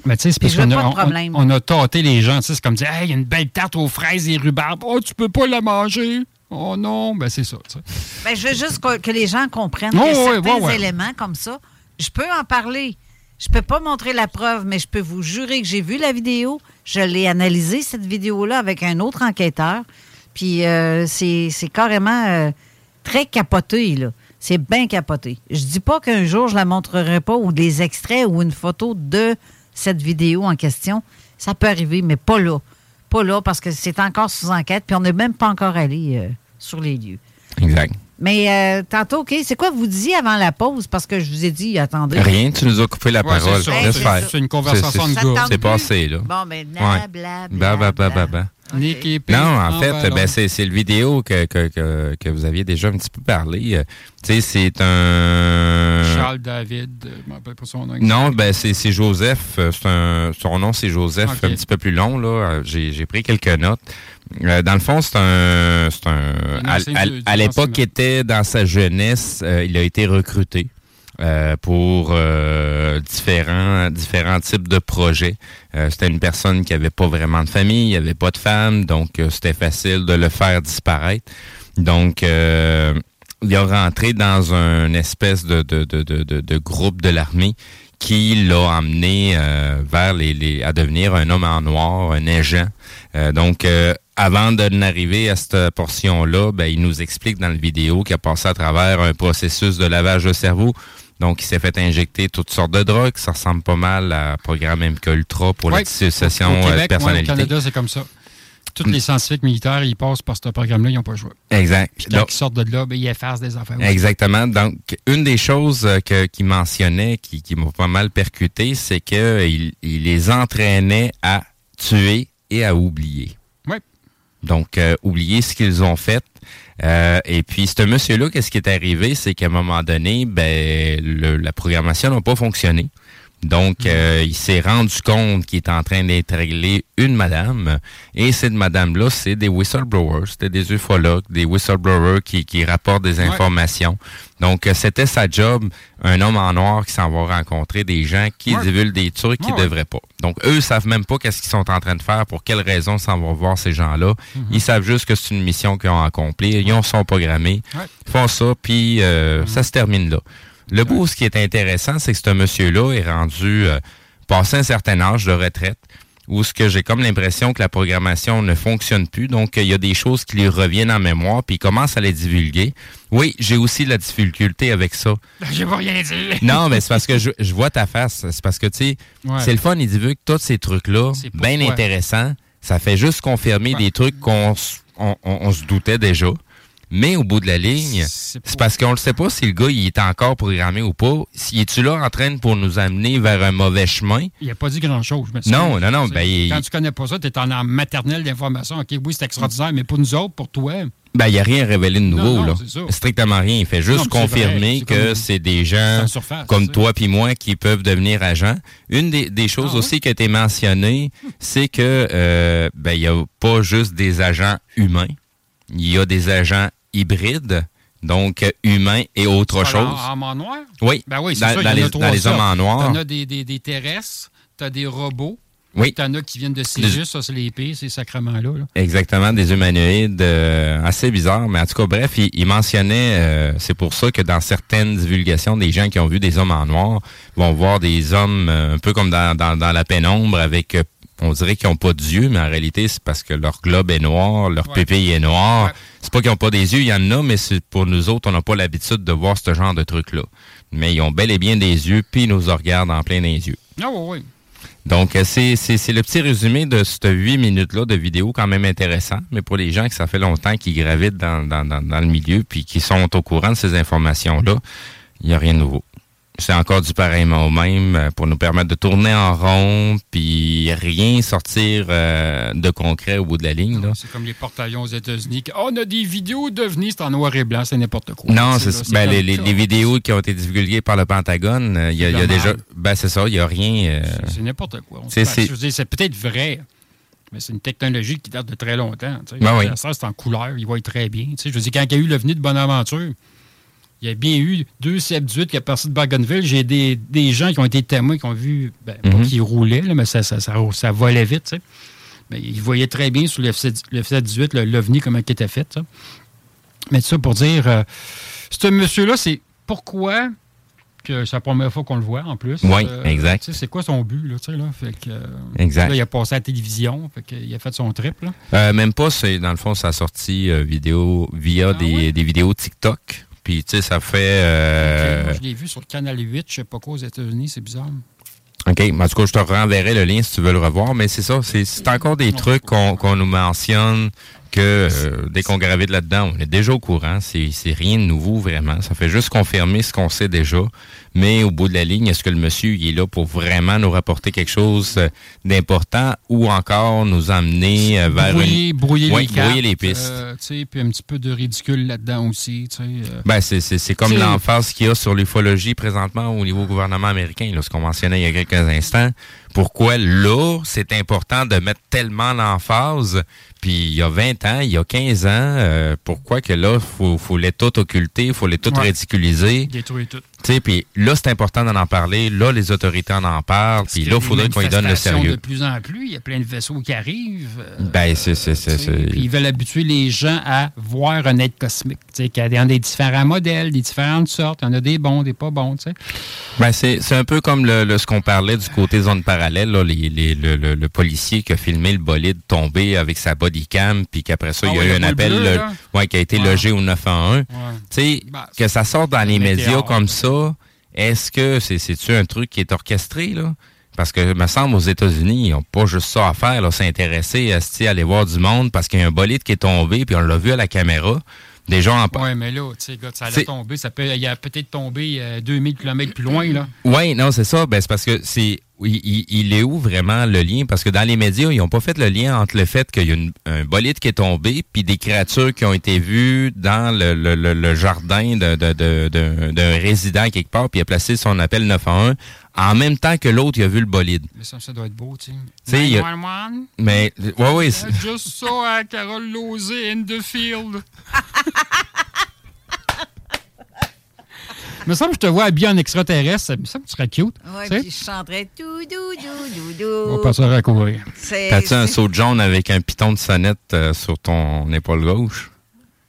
Mais tu sais, c'est parce qu'on a, on- a tâté les gens. C'est comme dire, hey, il y a une belle tarte aux fraises et rhubarbe. Oh, tu peux pas la manger. Oh non, ben c'est ça. Ben, je veux juste que, que les gens comprennent Oh, que certains éléments comme ça, je peux en parler. Je peux pas montrer la preuve, mais je peux vous jurer que j'ai vu la vidéo. Je l'ai analysée, cette vidéo-là, avec un autre enquêteur. Puis euh, c'est c'est carrément euh, très capoté, là. C'est bien capoté. Je dis pas qu'un jour, je la montrerai pas, ou des extraits, ou une photo de cette vidéo en question. Ça peut arriver, mais pas là. Pas là, parce que c'est encore sous enquête, puis on n'est même pas encore allé euh, sur les lieux. Exact. Mais euh, tantôt, OK, c'est quoi vous disiez avant la pause? Parce que je vous ai dit, attendez. Rien, tu nous as coupé la Ouais, parole. c'est une conversation de gars. C'est passé, là. Bon, mais bla, Ouais. bla, Bah, bah, Non, en fait, ballon. ben, c'est c'est le vidéo que, que, que, que vous aviez déjà un petit peu parlé. Euh, Tu sais, c'est un... Charles David, euh, je me rappelle pas son nom. Non, ben c'est c'est Joseph. euh, C'est un, son nom, c'est Joseph, un petit peu plus long. là. J'ai j'ai pris quelques notes. Euh, dans le fond, c'est un... c'est un à à- à l'époque, était dans sa jeunesse, euh, il a été recruté. Euh, pour euh, différents différents types de projets. Euh, c'était une personne qui avait pas vraiment de famille, il avait pas de femme, donc euh, c'était facile de le faire disparaître. Donc euh, il est rentré dans un espèce de, de, de, de, de- groupe de l'armée qui l'a emmené vers les, les à devenir un homme en noir, un agent. Donc avant de n'arriver à cette portion-là, ben, il nous explique dans la vidéo qu'il a passé à travers un processus de lavage de cerveau. Donc, il s'est fait injecter toutes sortes de drogues. Ça ressemble pas mal à programme MK Ultra pour la dissociation euh, Québec, ouais, au personnalité. Canada, c'est comme ça. Tous les scientifiques militaires, ils passent par ce programme-là, ils n'ont pas choix. Exact. Puis quand Donc- ils sortent de là, ben, ils effacent des affaires. Exactement. Donc, une des choses euh, que- qu'il mentionnait, qui, qui m'a pas mal percuté, c'est qu'il il les entraînait à tuer et à oublier. Ouais. Donc, euh, oublier ce qu'ils ont fait. Euh, et puis, ce monsieur-là, qu'est-ce qui est arrivé, c'est qu'à un moment donné, ben, le- la programmation n'a pas fonctionné. Donc, euh, il s'est rendu compte qu'il est en train d'étrangler une madame. Et cette madame-là, c'est des whistleblowers. C'était des ufologues, des whistleblowers qui, qui rapportent des informations. Donc, euh, c'était sa job, un homme en noir qui s'en va rencontrer des gens qui Ouais. divulguent des trucs qu'ils ouais. devraient pas. Donc, eux savent même pas qu'est-ce qu'ils sont en train de faire, pour quelles raisons s'en vont voir ces gens-là. Ils savent juste que c'est une mission qu'ils ont accomplie. Ils ont sont programmés. Ils font ça, puis euh, ça se termine là. Le beau, ce qui est intéressant, c'est que ce monsieur-là est rendu euh, passé un certain âge de retraite, où ce que j'ai comme l'impression que la programmation ne fonctionne plus. Donc, il y a des choses qui lui reviennent en mémoire, puis il commence à les divulguer. Oui, j'ai aussi de la difficulté avec ça. Je vais rien dire. <laughs> Non, mais c'est parce que je, je vois ta face. C'est parce que, tu sais, Ouais. c'est le fun, il divulgue tous ces trucs-là, bien intéressants. Ça fait juste confirmer des trucs qu'on on, on- on se doutait déjà. Mais au bout de la ligne, c'est parce qu'on ne sait pas si le gars il est encore programmé ou pas. S'il est-tu là en train pour nous amener vers un mauvais chemin? Il n'a pas dit grand-chose. Non, non, non, ben, il- Quand tu connais pas ça, tu es en maternelle d'information. OK, oui, c'est extraordinaire, mais pour nous autres, pour toi, Ben, il n'y a rien révélé de nouveau, Non, non, là. Strictement rien. Il fait juste Non, confirmer c'est que c'est des gens surface, comme toi puis moi qui peuvent devenir agents. Une des, des choses Ah aussi qui a été mentionnée, c'est que euh, ben, il n'y a pas juste des agents humains. Il y a des agents hybrides, donc humains et autre Tu chose. En, en noir? Oui, Ben oui, c'est dans, ça. y dans en a les, dans les hommes en noir. T'en as des, des, des terrestres, t'as des robots. Oui. T'en as qui viennent de Cégus, ça, c'est les pires, ces sacrements-là. là. Exactement, des humanoïdes euh, assez bizarres. Mais en tout cas, bref, il, il mentionnait, euh, c'est pour ça que dans certaines divulgations, des gens qui ont vu des hommes en noir vont voir des hommes euh, un peu comme dans, dans, dans la pénombre avec, on dirait qu'ils n'ont pas d'yeux, mais en réalité, c'est parce que leur globe est noir, leur pupille est noire. C'est pas qu'ils n'ont pas des yeux, il y en a, mais c'est pour nous autres, on n'a pas l'habitude de voir ce genre de truc-là. Mais ils ont bel et bien des yeux, puis ils nous regardent en plein des yeux. Ah oui, oui. Donc, euh, c'est le petit résumé de cette huit minutes-là de vidéo quand même intéressant, mais pour les gens que ça fait longtemps qu'ils gravitent dans, dans, dans, dans le milieu puis qui sont au courant de ces informations-là, il n'y a rien de nouveau. C'est encore du pareillement au même euh, pour nous permettre de tourner en rond, puis rien sortir euh, de concret au bout de la ligne. Là. C'est comme les porte-avions aux États-Unis. qui, Oh, on a des vidéos d'OVNI, c'est en noir et blanc, c'est n'importe quoi. Non, c'est ça. Ben, les, vidéos qui ont été divulguées par le Pentagone, euh, il y a, il y a C'est déjà. Ben, c'est ça, il n'y a rien. euh, C'est n'importe quoi. On C'est- c'est- dire, C'est peut-être vrai, mais c'est une technologie qui date de très longtemps. tu sais. Ben oui. Ça, c'est en couleur, il être très bien. Tu sais, Je veux dire, quand il y a eu l'OVNI de Bonaventure, il y a bien eu deux CF-18 qui est parti de Bougainville. J'ai des, des gens qui ont été témoins, qui ont vu, ben, pas Mhm. qu'ils roulaient, là, mais ça, ça, ça, ça volait vite. Mais ils voyaient très bien sur le F-18 le- l'OVNI, comment il était fait. ça. Mais ça pour dire, euh, ce monsieur-là, c'est pourquoi que c'est la première fois qu'on le voit en plus. Oui, exact. tu sais, C'est quoi son but, là, tu sais, là? Fait que, euh, Exact. Là, il a passé à la télévision, fait que, il a fait son trip, là. Euh, même pas, c'est dans le fond, ça a sorti euh, vidéo via des, des vidéos TikTok. Puis, tu sais, ça fait. euh, Moi, je l'ai vu sur le canal 8, je sais pas quoi, aux États-Unis, c'est bizarre. OK. En tout cas, je te renverrai le lien si tu veux le revoir. Mais c'est ça, c'est encore des trucs qu'on qu'on nous mentionne que euh, dès qu'on gravite là-dedans, on est déjà au courant. C'est rien de nouveau, vraiment. Ça fait juste confirmer ce qu'on sait déjà. Mais au bout de la ligne, est-ce que le monsieur il est là pour vraiment nous rapporter quelque chose euh, d'important ou encore nous emmener euh, vers brouiller, une... brouiller Ouais, les cartes. brouiller les pistes. euh, puis un petit peu de ridicule là-dedans aussi. Ben, c'est, comme l'emphase qu'il y a sur l'ufologie présentement au niveau gouvernement américain, là, ce qu'on mentionnait il y a quelques instants. Pourquoi là, c'est important de mettre tellement l'emphase, puis il y a 20 ans, il y a 15 ans, euh, pourquoi que là, faut, faut les tout occulter, faut les tout Ouais. ridiculiser? Détruire tout. Puis là, c'est important d'en en parler. Là, les autorités en en parlent. Puis Il y là, il faudrait qu'on lui donne le sérieux. De plus en plus, il y a plein de vaisseaux qui arrivent. euh, Ben, c'est, c'est, c'est, Puis ils veulent habituer les gens à voir un être cosmique. Tu sais, qu'il y a des différents modèles, des différentes sortes. Il y en a des bons, des pas bons, tu sais. Ben, c'est, c'est un peu comme le, le- ce qu'on parlait du côté zone parallèle, là, les, les- le, le- le policier qui a filmé le bolide tomber avec sa bodycam, puis qu'après ça, Ah il y a eu un appel bleu, ouais, qui a été Ouais. logé au 911. Ouais. Tu sais, Ben, que ça sorte dans les médias comme ça, est-ce que c'est, c'est-tu un truc qui est orchestré? Parce que, me semble, aux États-Unis, ils n'ont pas juste ça à faire, là, s'intéresser, à, à aller voir du monde, parce qu'il y a un bolide qui est tombé, puis on l'a vu à la caméra. Des gens en Oui, mais là, tu sais, ça allait C'est- tomber. Ça peut, il a peut-être tombé euh, 2000 km plus loin, là. Oui, non, c'est ça. Ben, c'est parce que c'est. Il, il- il est où vraiment le lien? Parce que dans les médias, ils n'ont pas fait le lien entre le fait qu'il y a une- un bolide qui est tombé, puis des créatures qui ont été vues dans le, le- le- le jardin de- de- de- d'un d'un résident quelque part, puis il a placé son appel 911 en même temps que l'autre, il a vu le bolide. Mais ça, ça doit être beau, tu sais. Tu sais, il y a- 911. Mais, ouais, I just saw a Carole Lozé in the field. Il <laughs> me semble que je te vois habillé en extraterrestre. Ça me semble que tu serais cute. Oui, puis je chanterais tout, dou, dou, dou, On dou. va passer à courir. T'as-tu un saut jaune avec un piton de sonnette euh, sur ton épaule gauche?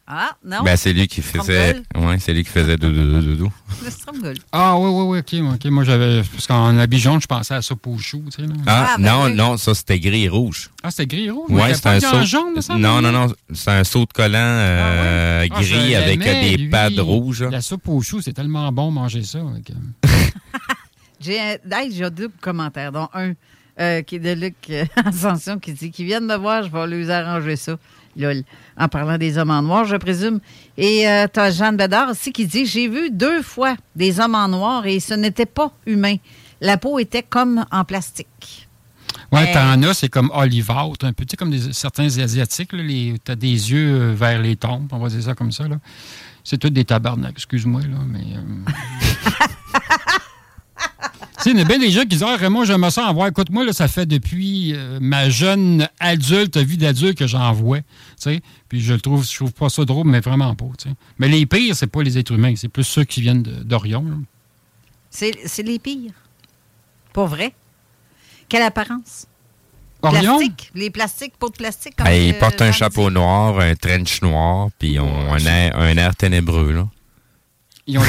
Ah, non? Ben, c'est lui qui faisait. Ouais, c'est lui qui faisait doudou. Le Stromgol. Ah, oui, oui, oui, OK. ok. Moi, j'avais. Parce qu'en habit jaune, je pensais à ça pour chou, tu sais. là. Ah, Ah, ben non, oui. non, ça c'était gris et rouge. Ah, c'était gris et rouge? Ouais, c'est un saut. jaune, semble, non, non, non, c'est un saut de collant euh, Ah, gris avec des lui. pads rouges. La soupe aux choux, c'est tellement bon manger ça. que- <laughs> J'ai un- hey, deux commentaires, dont un euh, qui est de Luc euh, <laughs> Ascension qui dit qu'ils viennent me voir, je vais leur arranger ça. Lol. En parlant des hommes en noir, je présume. Et tu as Jeanne Bédard aussi qui dit J'ai vu deux fois des hommes en noir et ce n'était pas humain. La peau était comme en plastique. Ouais, Euh, t'en as, c'est comme Oliver, un peu, tu sais, comme des, certains Asiatiques, t'as des yeux euh, vers les tombes, on va dire ça comme ça, là. C'est tout des tabarnak, excuse-moi, là, mais... euh, <laughs> sais, il y a bien des gens qui disent Ah, Raymond, j'aimerais ça en voir. Écoute-moi, là, ça fait depuis euh, ma jeune adulte, vie d'adulte que j'en vois. tu sais. Puis je le trouve, je trouve pas ça drôle, mais vraiment pas. Mais les pires, c'est pas les êtres humains, c'est plus ceux qui viennent d'Orion. C'est c'est les pires. Pour vrai. Quelle apparence? Orion? Plastique. Les plastiques, peau de plastique. comme Ah, il porte un chapeau noir, un trench noir, puis ils ont un air, un air ténébreux. Là. Ils ont,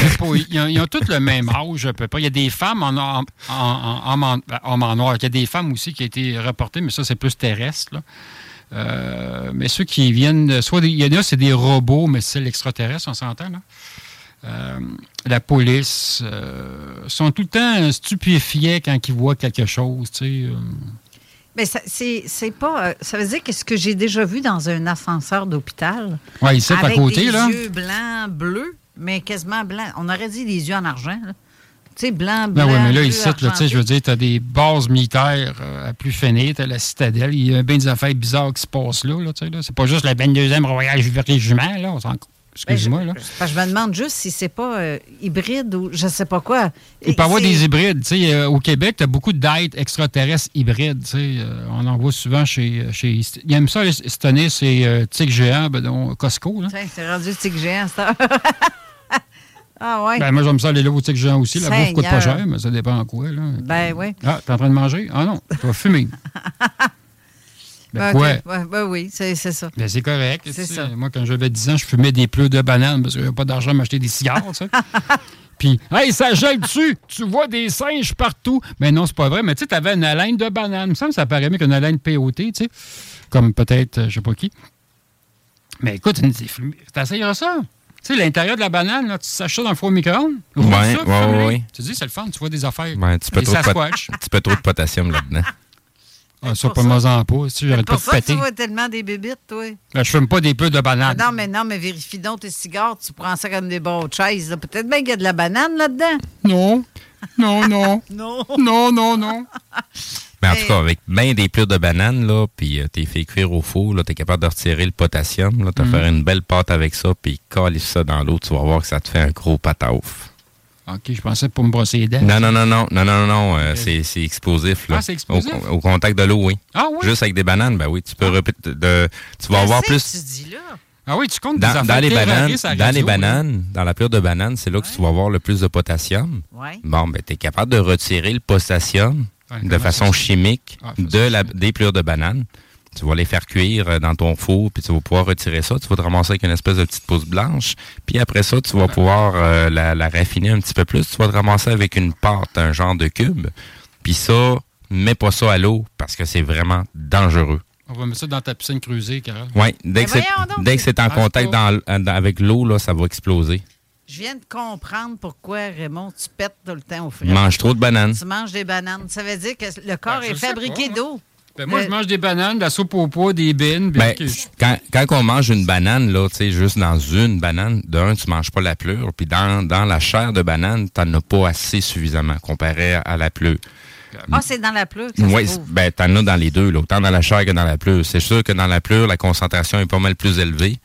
ils ont, ils ont tous le même âge, à peu près. Il y a des femmes en, en, en, en- en- ben, noir. Il y a des femmes aussi qui ont été rapportées, mais ça, c'est plus terrestre. là. Euh, mais ceux qui viennent, soit il y en a, c'est des robots, mais c'est l'extraterrestre, on s'entend. là. Euh, la police euh, sont tout le temps stupéfiés quand ils voient quelque chose. Tu sais. Mais ça, c'est, c'est pas. ça veut dire que ce que j'ai déjà vu dans un ascenseur d'hôpital. Ouais, ici, à côté, des là. yeux blancs, bleus, mais quasiment blancs. On aurait dit des yeux en argent. là. sais, blanc, blanc. Ben oui, mais là, ici, là, tu sais, je veux dire, tu as des bases militaires euh, à plus finir, tu la citadelle, il y a bien des affaires bizarres qui se passent là, là, tu sais, là. C'est pas juste la 22e Royal Régiment, là, on s'en... Excuse-moi, là. Parce que je me demande juste si c'est pas euh, hybride ou je sais pas quoi. Il peut y avoir des hybrides. Tu sais, euh, au Québec, tu as beaucoup d'êtres extraterrestres hybrides. tu sais. Euh, on en voit souvent chez. chez il aime ça, cette année, c'est euh, Tigre géant, ben, donc, Costco. Là. Tiens, c'est rendu tigre géant, ça. <laughs> ah, ouais. Ben, moi, j'aime ça aller là au Tigre géant aussi. La bouffe coûte pas cher, mais ça dépend en quoi. Là. Ben, oui. Ah, t'es en train de manger? Ah non, tu vas fumer. <laughs> ben, quoi? ouais, ben oui, c'est ça. Ben, c'est correct. C'est tu sais. ça. Moi, quand j'avais 10 ans, je fumais des pleurs de bananes parce que j'avais pas d'argent à m'acheter des cigares. tu. <laughs> Puis, hey, ça gèle dessus! Tu vois des singes partout! Mais non, c'est pas vrai. Mais tu sais, t'avais une haleine de banane. Il me semble que ça paraît mieux qu'une haleine POT, tu sais. Comme peut-être, euh, je sais pas qui. Mais écoute, t'essayeras ça. Tu sais, l'intérieur de la banane, là, tu saches ça dans le four micro-ondes. Ouais, ouais, fume-les. ouais. Tu dis, c'est le fun, tu vois des affaires. Ben, un petit peu trop de pot- un petit peu trop de potassium là-dedans. <laughs> Ah, ça, pas moi en pas. Tu sais, j'arrête pas Pour de péter. tu vois tellement des bébites, toi. Ben, je fume pas des pleurs de Ah banane. non, mais non, mais vérifie donc tes cigares. Tu prends ça comme des barres de chaise. là. Peut-être bien qu'il y a de la banane là-dedans. Non. Non, non. <laughs> Non. Non, non, non. <laughs> Mais en tout cas, avec bien des plures de bananes, là, puis euh, t'es fait cuire au four, là, t'es capable de retirer le potassium, là, t'as Mhm. faire une belle pâte avec ça, puis caler ça dans l'eau, tu vas voir que ça te fait un gros patauf. OK, je pensais pour me brosser les dents. Non, non, non, non, non, non, non, euh, c'est c'est explosif, là. Ah, c'est explosif? Au, au contact de l'eau, oui. Ah oui? Juste avec des bananes, ben oui, tu peux répéter, de, tu vas avoir plus... Tu dis là. Ah oui, tu comptes des Dans, affaires dans les bananes, à dans les bananes, dans la plure de banane, c'est là que tu vas avoir le plus de potassium. Ouais. Bon, ben, tu es capable de retirer le potassium Ouais, de façon chimique Ah, de la, des plures de banane. Tu vas les faire cuire euh, dans ton four, puis tu vas pouvoir retirer ça. Tu vas te ramasser avec une espèce de petite pousse blanche. Puis après ça, tu vas pouvoir euh, la, la raffiner un petit peu plus. Tu vas te ramasser avec une pâte, un genre de cube. Puis ça, mets pas ça à l'eau parce que c'est vraiment dangereux. On va mettre ça dans ta piscine creusée, Carole. Oui, dès que c'est voyons donc. dès que c'est en contact dans- dans- avec l'eau, là, ça va exploser. Je viens de comprendre pourquoi, Raymond, tu pètes tout le temps au frais. Mange trop de bananes. Tu manges des bananes. Ça veut dire que le corps Ben, est fabriqué d'eau. Ben, moi, Euh, je mange des bananes, de la soupe au pois, des bines. Ben, quand, quand on mange une banane, là, tu sais, juste dans une banane, d'un, tu manges pas la pleure, puis dans, dans la chair de banane, t'en as pas assez suffisamment comparé à la pleure. Ah, c'est dans la pleure que ça Oui, ben, t'en as dans les deux, là, autant dans la chair que dans la pleure. C'est sûr que dans la pleure, la concentration est pas mal plus élevée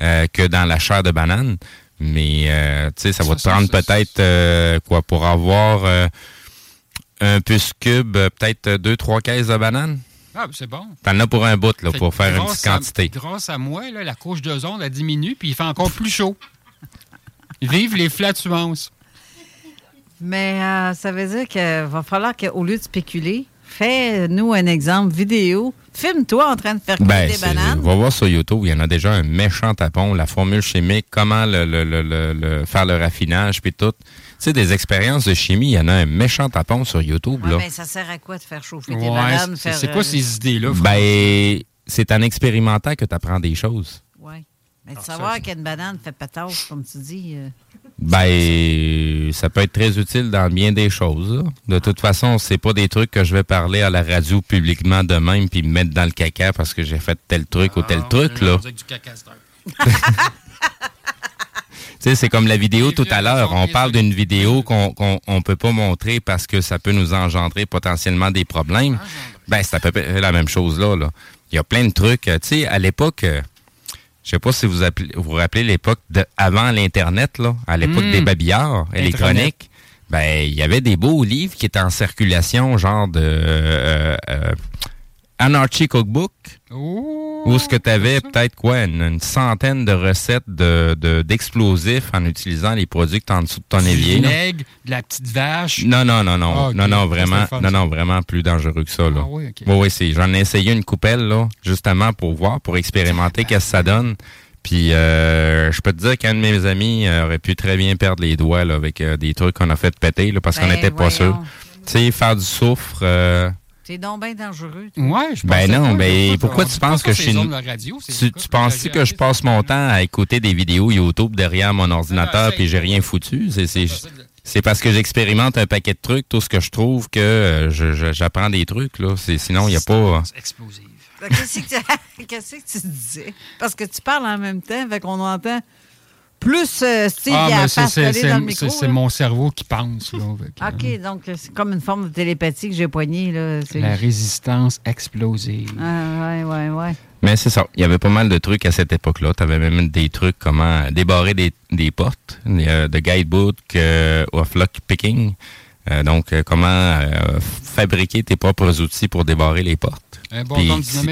euh, que dans la chair de banane, mais, euh, tu sais, ça va te prendre peut-être, euh, quoi, pour avoir euh, un puce cube, euh, peut-être deux, trois caisses de banane? Ah, ben, c'est bon. T'en as pour un bout, là, Fait pour faire une petite à- quantité. grâce à moi, là, la couche d'ozone a diminue, puis il fait encore plus chaud. Vive les flatulences. Mais euh, ça veut dire qu'il va falloir qu'au lieu de spéculer, fais-nous un exemple vidéo. Filme-toi en train de faire cuire Ben, des bananes. va voir sur YouTube, il y en a déjà un méchant tapon, la formule chimique, comment le, le- le- le- le- faire le raffinage, puis tout. Tu sais, des expériences de chimie, il y en a un méchant tapon sur YouTube, Ouais, là. ben, ça sert à quoi de faire chauffer tes Ouais, bananes? c'est quoi euh, ces idées-là? Ben, c'est en expérimentant que tu apprends des choses. Ouais. Mais de Ah, savoir qu'une banane fait patasse, comme tu dis. euh, Ben, ça peut être très utile dans bien des choses. De toute façon, c'est pas des trucs que je vais parler à la radio publiquement de même puis me mettre dans le caca parce que j'ai fait tel truc ou Ah, tel truc, là. <laughs> Tu sais, c'est comme la vidéo tout à l'heure. On parle d'une vidéo qu'on on peut pas montrer parce que ça peut nous engendrer potentiellement des problèmes. Ben, c'est à peu près la même chose là. là. Il y a plein de trucs. euh, Tu sais, à l'époque, euh, je sais pas si vous appelez- vous vous rappelez l'époque de avant l'Internet, là, à l'époque des babillards électroniques. Ben, il y avait des beaux livres qui étaient en circulation, genre de euh, euh, Anarchy Cookbook. Où est-ce que tu avais peut-être quoi, une, une centaine de recettes de, de- d'explosifs en utilisant les produits que tu en dessous de ton du évier. là? vinaigre, de la petite vache? Non, non, non, non. Ah. Non, non, vraiment, fun, non, non, vraiment plus dangereux que ça, là. Ah oui, ok. Oui, oui, c'est, j'en ai essayé une coupelle, là, justement pour voir, pour expérimenter qu'est-ce que ça donne. Puis, euh, je peux te dire qu'un de mes amis euh, aurait pu très bien perdre les doigts, là, avec euh, des trucs qu'on a fait péter, là, parce qu'on Ben, n'était pas sûr. Tu sais, faire du soufre, euh, C'est donc bien dangereux. Ouais, je Ben pensais non, ben je- pourquoi tu penses que je suis... Tu, tu j'ai que je passe mon temps à écouter des vidéos YouTube derrière mon ordinateur puis j'ai rien foutu? C'est, parce que j'expérimente un paquet de trucs, tout ce que je trouve que euh, j'apprends des trucs, là. C'est, sinon, il n'y a pas... C'est explosif. Qu'est-ce que, tu- <laughs> qu'est-ce que tu disais? Parce que tu parles en même temps, fait qu'on entend. Plus euh, Steve Ah, a c'est- face c'est dans le micro. mon cerveau qui pense. là, <laughs> avec, euh, OK, donc c'est comme une forme de télépathie que j'ai poignée. Là. La résistance explosive. Ah, ouais, ouais, ouais. Mais c'est ça. Il y avait pas mal de trucs à cette époque-là. Tu avais même des trucs comment débarrer des, des portes, euh, de guidebook euh, of lock picking. Euh, donc, euh, comment euh, fabriquer tes propres outils pour débarrer les portes. Bon.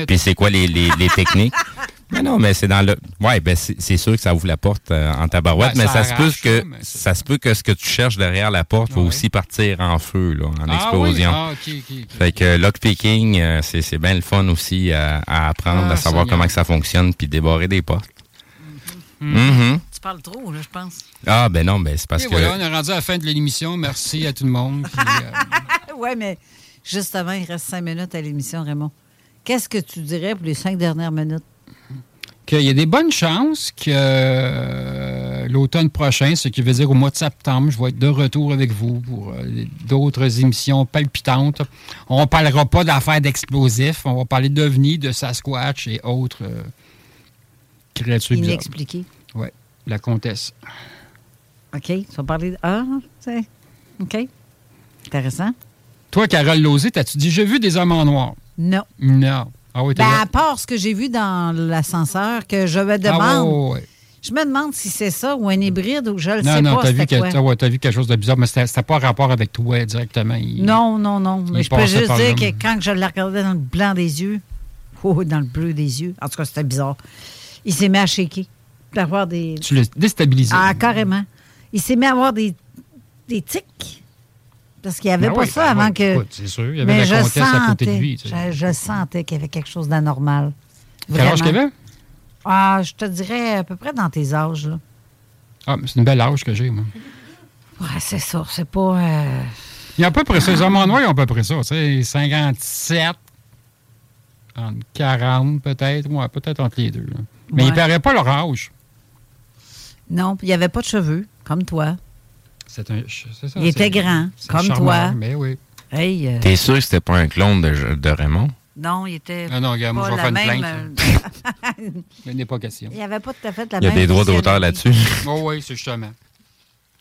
Puis c'est quoi les, les, les techniques? <laughs> Mais non, mais c'est dans le. Ouais, ben c'est sûr que ça ouvre la porte euh, en tabarouette, Ben, mais ça ça, se peut que mais ça se peut que ce que tu cherches derrière la porte va aussi partir en feu, là, en Ah oui? explosion. Ah, ok, ok, ok. Fait que lockpicking, euh, c'est c'est bien le fun aussi à, à apprendre, Ah, à savoir Seigneur. comment que ça fonctionne, puis débarrer des portes. Mhm. Tu parles trop, là, je pense. Ah ben non, ben c'est parce Et que voilà, on est rendu à la fin de l'émission. Merci à tout le monde. Puis, euh, <laughs> oui, mais justement, il reste cinq minutes à l'émission, Raymond. Qu'est-ce que tu dirais pour les cinq dernières minutes? Qu'il y a des bonnes chances que euh, l'automne prochain, ce qui veut dire au mois de septembre, je vais être de retour avec vous pour euh, d'autres émissions palpitantes. On ne parlera pas d'affaires d'explosifs, on va parler d'ovnis, de Sasquatch et autres euh, créatures bizarres. Inexpliqué. Oui, la comtesse. OK, tu vas parler de... Ah, c'est... OK. Intéressant. Toi, Carole Lozé, t'as-tu déjà vu des hommes en noir? Non. Non. Ah oui, Ben, à part ce que j'ai vu dans l'ascenseur, que je me Ah, demande... ouais, ouais, ouais. Je me demande si c'est ça ou un hybride ou je le Non, sais non, pas t'as vu, c'était que- quoi. t'as- vu quelque chose de bizarre, mais c'était pas rapport avec toi directement. Il- Non, non, non. Mais je peux juste dire que quand je le regardais dans le blanc des yeux, oh, dans le bleu des yeux, en tout cas, c'était bizarre. Il s'est mis à shaker. Avoir des. Tu l'as déstabilisé. Ah, carrément. Il s'est mis à avoir des, des tics. Parce qu'il n'y avait Ben pas oui, ça ben avant oui, que. c'est sûr, il y avait Mais la comtesse à côté de lui, tu sais. Je, je sentais qu'il y avait quelque chose d'anormal. Quel âge qu'il avait? Ah, je te dirais à peu près dans tes âges, là. Ah, mais c'est une belle âge que j'ai, moi. Ouais, c'est ça. C'est pas. euh, Il y a à peu près ça. Les hommes en noir, ils ont à peu près ça. Tu sais, 57, entre 40 peut-être. Ouais, peut-être entre les deux. là. Mais Ouais. ils ne paieraient pas leur âge. Non, puis il n'y avait pas de cheveux, comme toi. C'est un. c'est ça, Il était grand, c'est comme charmant, toi. Mais oui. Hey, euh, T'es sûr que c'était pas un clone de, de Raymond? non, il était. Ah non, regarde, moi, pas je vais faire une même, euh, <laughs> Il n'est pas question. il n'y avait pas tout à fait la Il y a même des droits d'auteur là-dessus. <laughs> Oh, oui, c'est justement.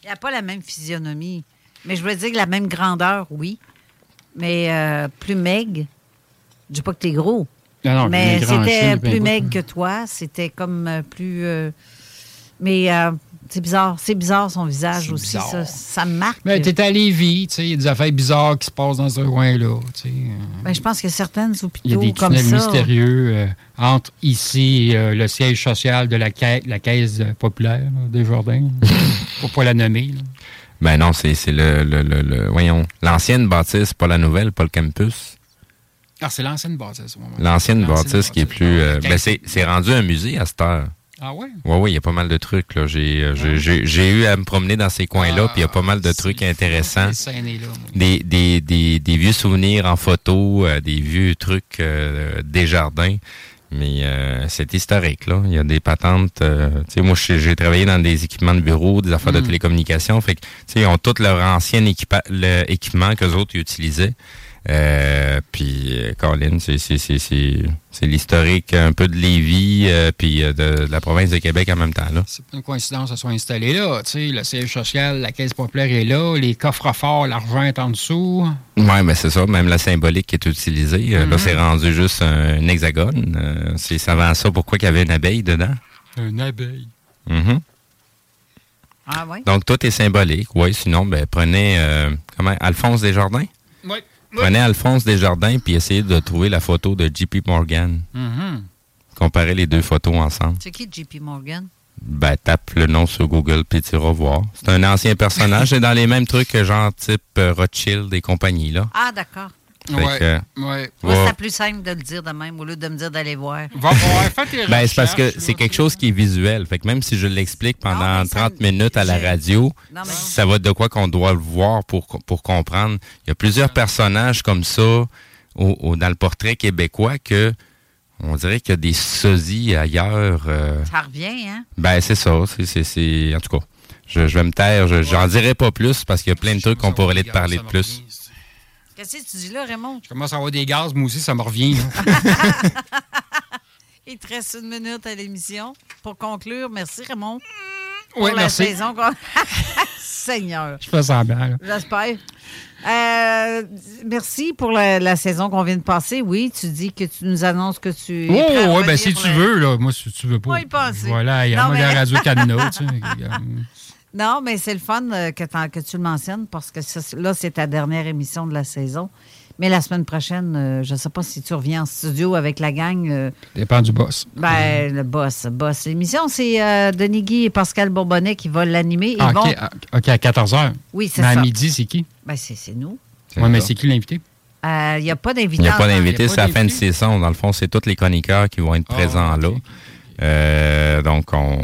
Il n'y a pas la même physionomie. Mais je veux dire que la même grandeur, oui. Mais euh, plus maigre. Je dis pas que tu es gros. Non, non, mais c'était plus maigre que toi. C'était comme euh, plus. euh, mais euh, c'est bizarre. C'est bizarre son visage aussi. bizarre. Ça, ça me marque. Mais t'es à Lévis, tu sais, il y a des affaires bizarres qui se passent dans ce coin-là. tu sais. Ben, je pense que certaines Il y a hôpitaux des comme tunnels ça. mystérieux euh, entre ici et euh, le siège social de la, ca- la caisse euh, populaire là, des Jardins. Faut pas la nommer. là. Ben non, c'est c'est le, le, le, le- Voyons. L'ancienne bâtisse, pas la nouvelle, pas le campus. Ah, c'est l'ancienne bâtisse. L'ancienne bâtisse qui est plus. euh, ben c'est c'est rendu un musée à cette heure. Ah ouais? Oui, oui, il y a pas mal de trucs. là. J'ai euh, j'ai- j'ai- j'ai eu à me promener dans ces coins-là, puis il y a pas mal de trucs intéressants. Des, des, des, des vieux souvenirs en photo, euh, des vieux trucs euh, des jardins. Mais euh, c'est historique, là. Il y a des patentes. euh, tu sais, moi, j'ai j'ai travaillé dans des équipements de bureau, des affaires de Mm. télécommunications. Fait que, tu sais, ils ont tout leur ancien équipa- le équipement qu'eux autres utilisaient. Euh, puis, euh, Colin, c'est l'historique un peu de Lévis, euh, puis euh, de, de la province de Québec en même temps. C'est pas une coïncidence, ça soit installé là. Le siège social, la caisse populaire est là, les coffres forts, l'argent est en dessous. Ouais, mais c'est ça. Même la symbolique qui est utilisée, là, Mhm. c'est rendu juste un, un hexagone. Euh, c'est ça avant ça. Pourquoi qu'il y avait une abeille dedans? Un abeille. Mhm. Ah oui? Donc, tout est symbolique. Oui, sinon, ben, prenez, euh, comment, Alphonse Desjardins? Oui. Prenez Alphonse Desjardins puis essayez de trouver la photo de JP Morgan. Mhm. Comparez les deux photos ensemble. C'est qui JP Morgan? Ben, tape le nom sur Google puis tu iras voir. C'est un ancien personnage. <laughs> c'est dans les mêmes trucs que genre type euh, Rothschild et compagnie, là. Ah, d'accord. Ouais, que, ouais. Moi, c'est plus simple de le dire de même au lieu de me dire d'aller voir. Va voir, fais tes Ben, c'est parce que c'est quelque chose qui est visuel. Fait que même si je l'explique pendant Non, mais ça- 30 minutes à la radio, Non, mais- ça va être de quoi qu'on doit le voir pour, pour comprendre. Il y a plusieurs personnages comme ça au- au- dans le portrait québécois que on dirait qu'il y a des sosies ailleurs. euh, Ça revient, hein? ben, c'est ça. C'est, c'est, c'est- En tout cas, je, je vais me taire. Je, j'en dirai pas plus parce qu'il y a plein de trucs qu'on pourrait aller te parler de plus. Qu'est-ce que tu dis là, Raymond? Je commence à avoir des gaz, moi aussi, ça me revient. <laughs> Il te reste une minute à l'émission. Pour conclure, merci Raymond. pour Oui, la merci. saison. qu'on- <laughs> Seigneur. Je fais semblant. là. J'espère. Euh, merci pour la, la saison qu'on vient de passer. Oui, tu dis que tu nous annonces que tu. Oh, ouais, ben si tu veux, là. Moi, si tu veux pas. Pas y penser. Voilà, il y a moi mais- la radio Canada, <laughs> tu sais. Non, mais c'est le fun euh, que, tu le mentionnes parce que ça, là, c'est ta dernière émission de la saison. Mais la semaine prochaine, euh, je ne sais pas si tu reviens en studio avec la gang. euh, Dépend du boss. ben, le boss, le boss. L'émission, c'est euh, Denis Guy et Pascal Bourbonnais qui vont l'animer. Ah, vont- OK, ah, OK, à 14 h. Oui, c'est Mais ça. à midi, c'est qui? Ben, c'est c'est nous. Oui, mais c'est qui l'invité? Euh, Il n'y a pas d'invité. Il n'y a pas d'invité, c'est la fin de saison. Dans le fond, c'est tous les chroniqueurs qui vont être présents là. Euh, donc, on,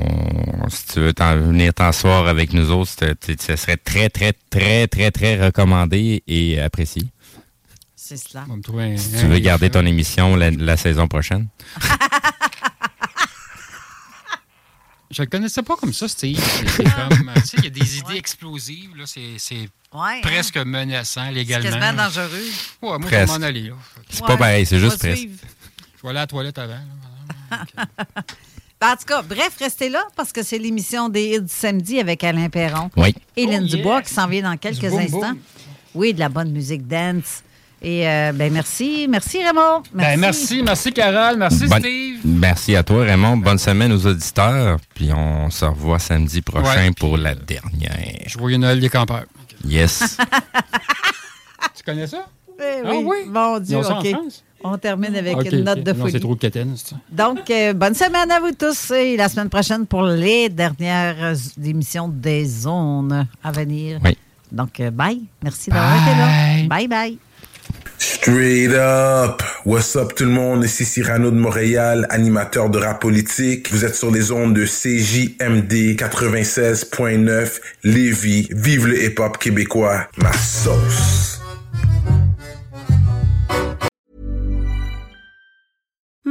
si tu veux t'en- venir t'asseoir avec nous autres, c'est- ce serait très, très, très, très, très recommandé et apprécié. C'est cela. On va me trouver un- Si tu veux garder ton émission la, la saison prochaine. Je le connaissais pas comme ça, Steve. C'est c'est comme, tu sais, il y a des idées explosives, là. C'est c'est Ouais, presque menaçant C'est légalement. quasiment dangereux. Ouais, moi, je vais Presque. m'en aller, là. C'est pas pareil, c'est juste presque. suivre. Je vais aller à la toilette avant. là. <laughs> Ben, en tout cas, bref, restez là parce que c'est l'émission des hits du samedi avec Alain Perron. Oui. Hélène Oh, yeah. Dubois qui s'en vient dans quelques boom, instants. boom. Oui, de la bonne musique dance. Et euh, ben merci. Merci Raymond. Ben, merci, merci, Carole. Merci, Steve. Merci à toi, Raymond. Bonne semaine aux auditeurs. Puis on se revoit samedi prochain Ouais, pour la dernière. Joyeux Noël des campeurs. Yes. <laughs> Tu connais ça? Eh Ah oui. oui? Mon Ils Dieu, ont ça en OK. France? On termine avec une note de Non, folie. c'est trop de quétaine. Donc, euh, bonne semaine à vous tous et la semaine prochaine pour les dernières émissions des zones à venir. Oui. Donc, euh, bye. Merci d'avoir été là. Bye bye. Straight up! What's up tout le monde? Ici Cyrano de Montréal, animateur de rap politique. Vous êtes sur les ondes de CJMD 96.9 Lévis. Vive le hip-hop québécois. Ma sauce!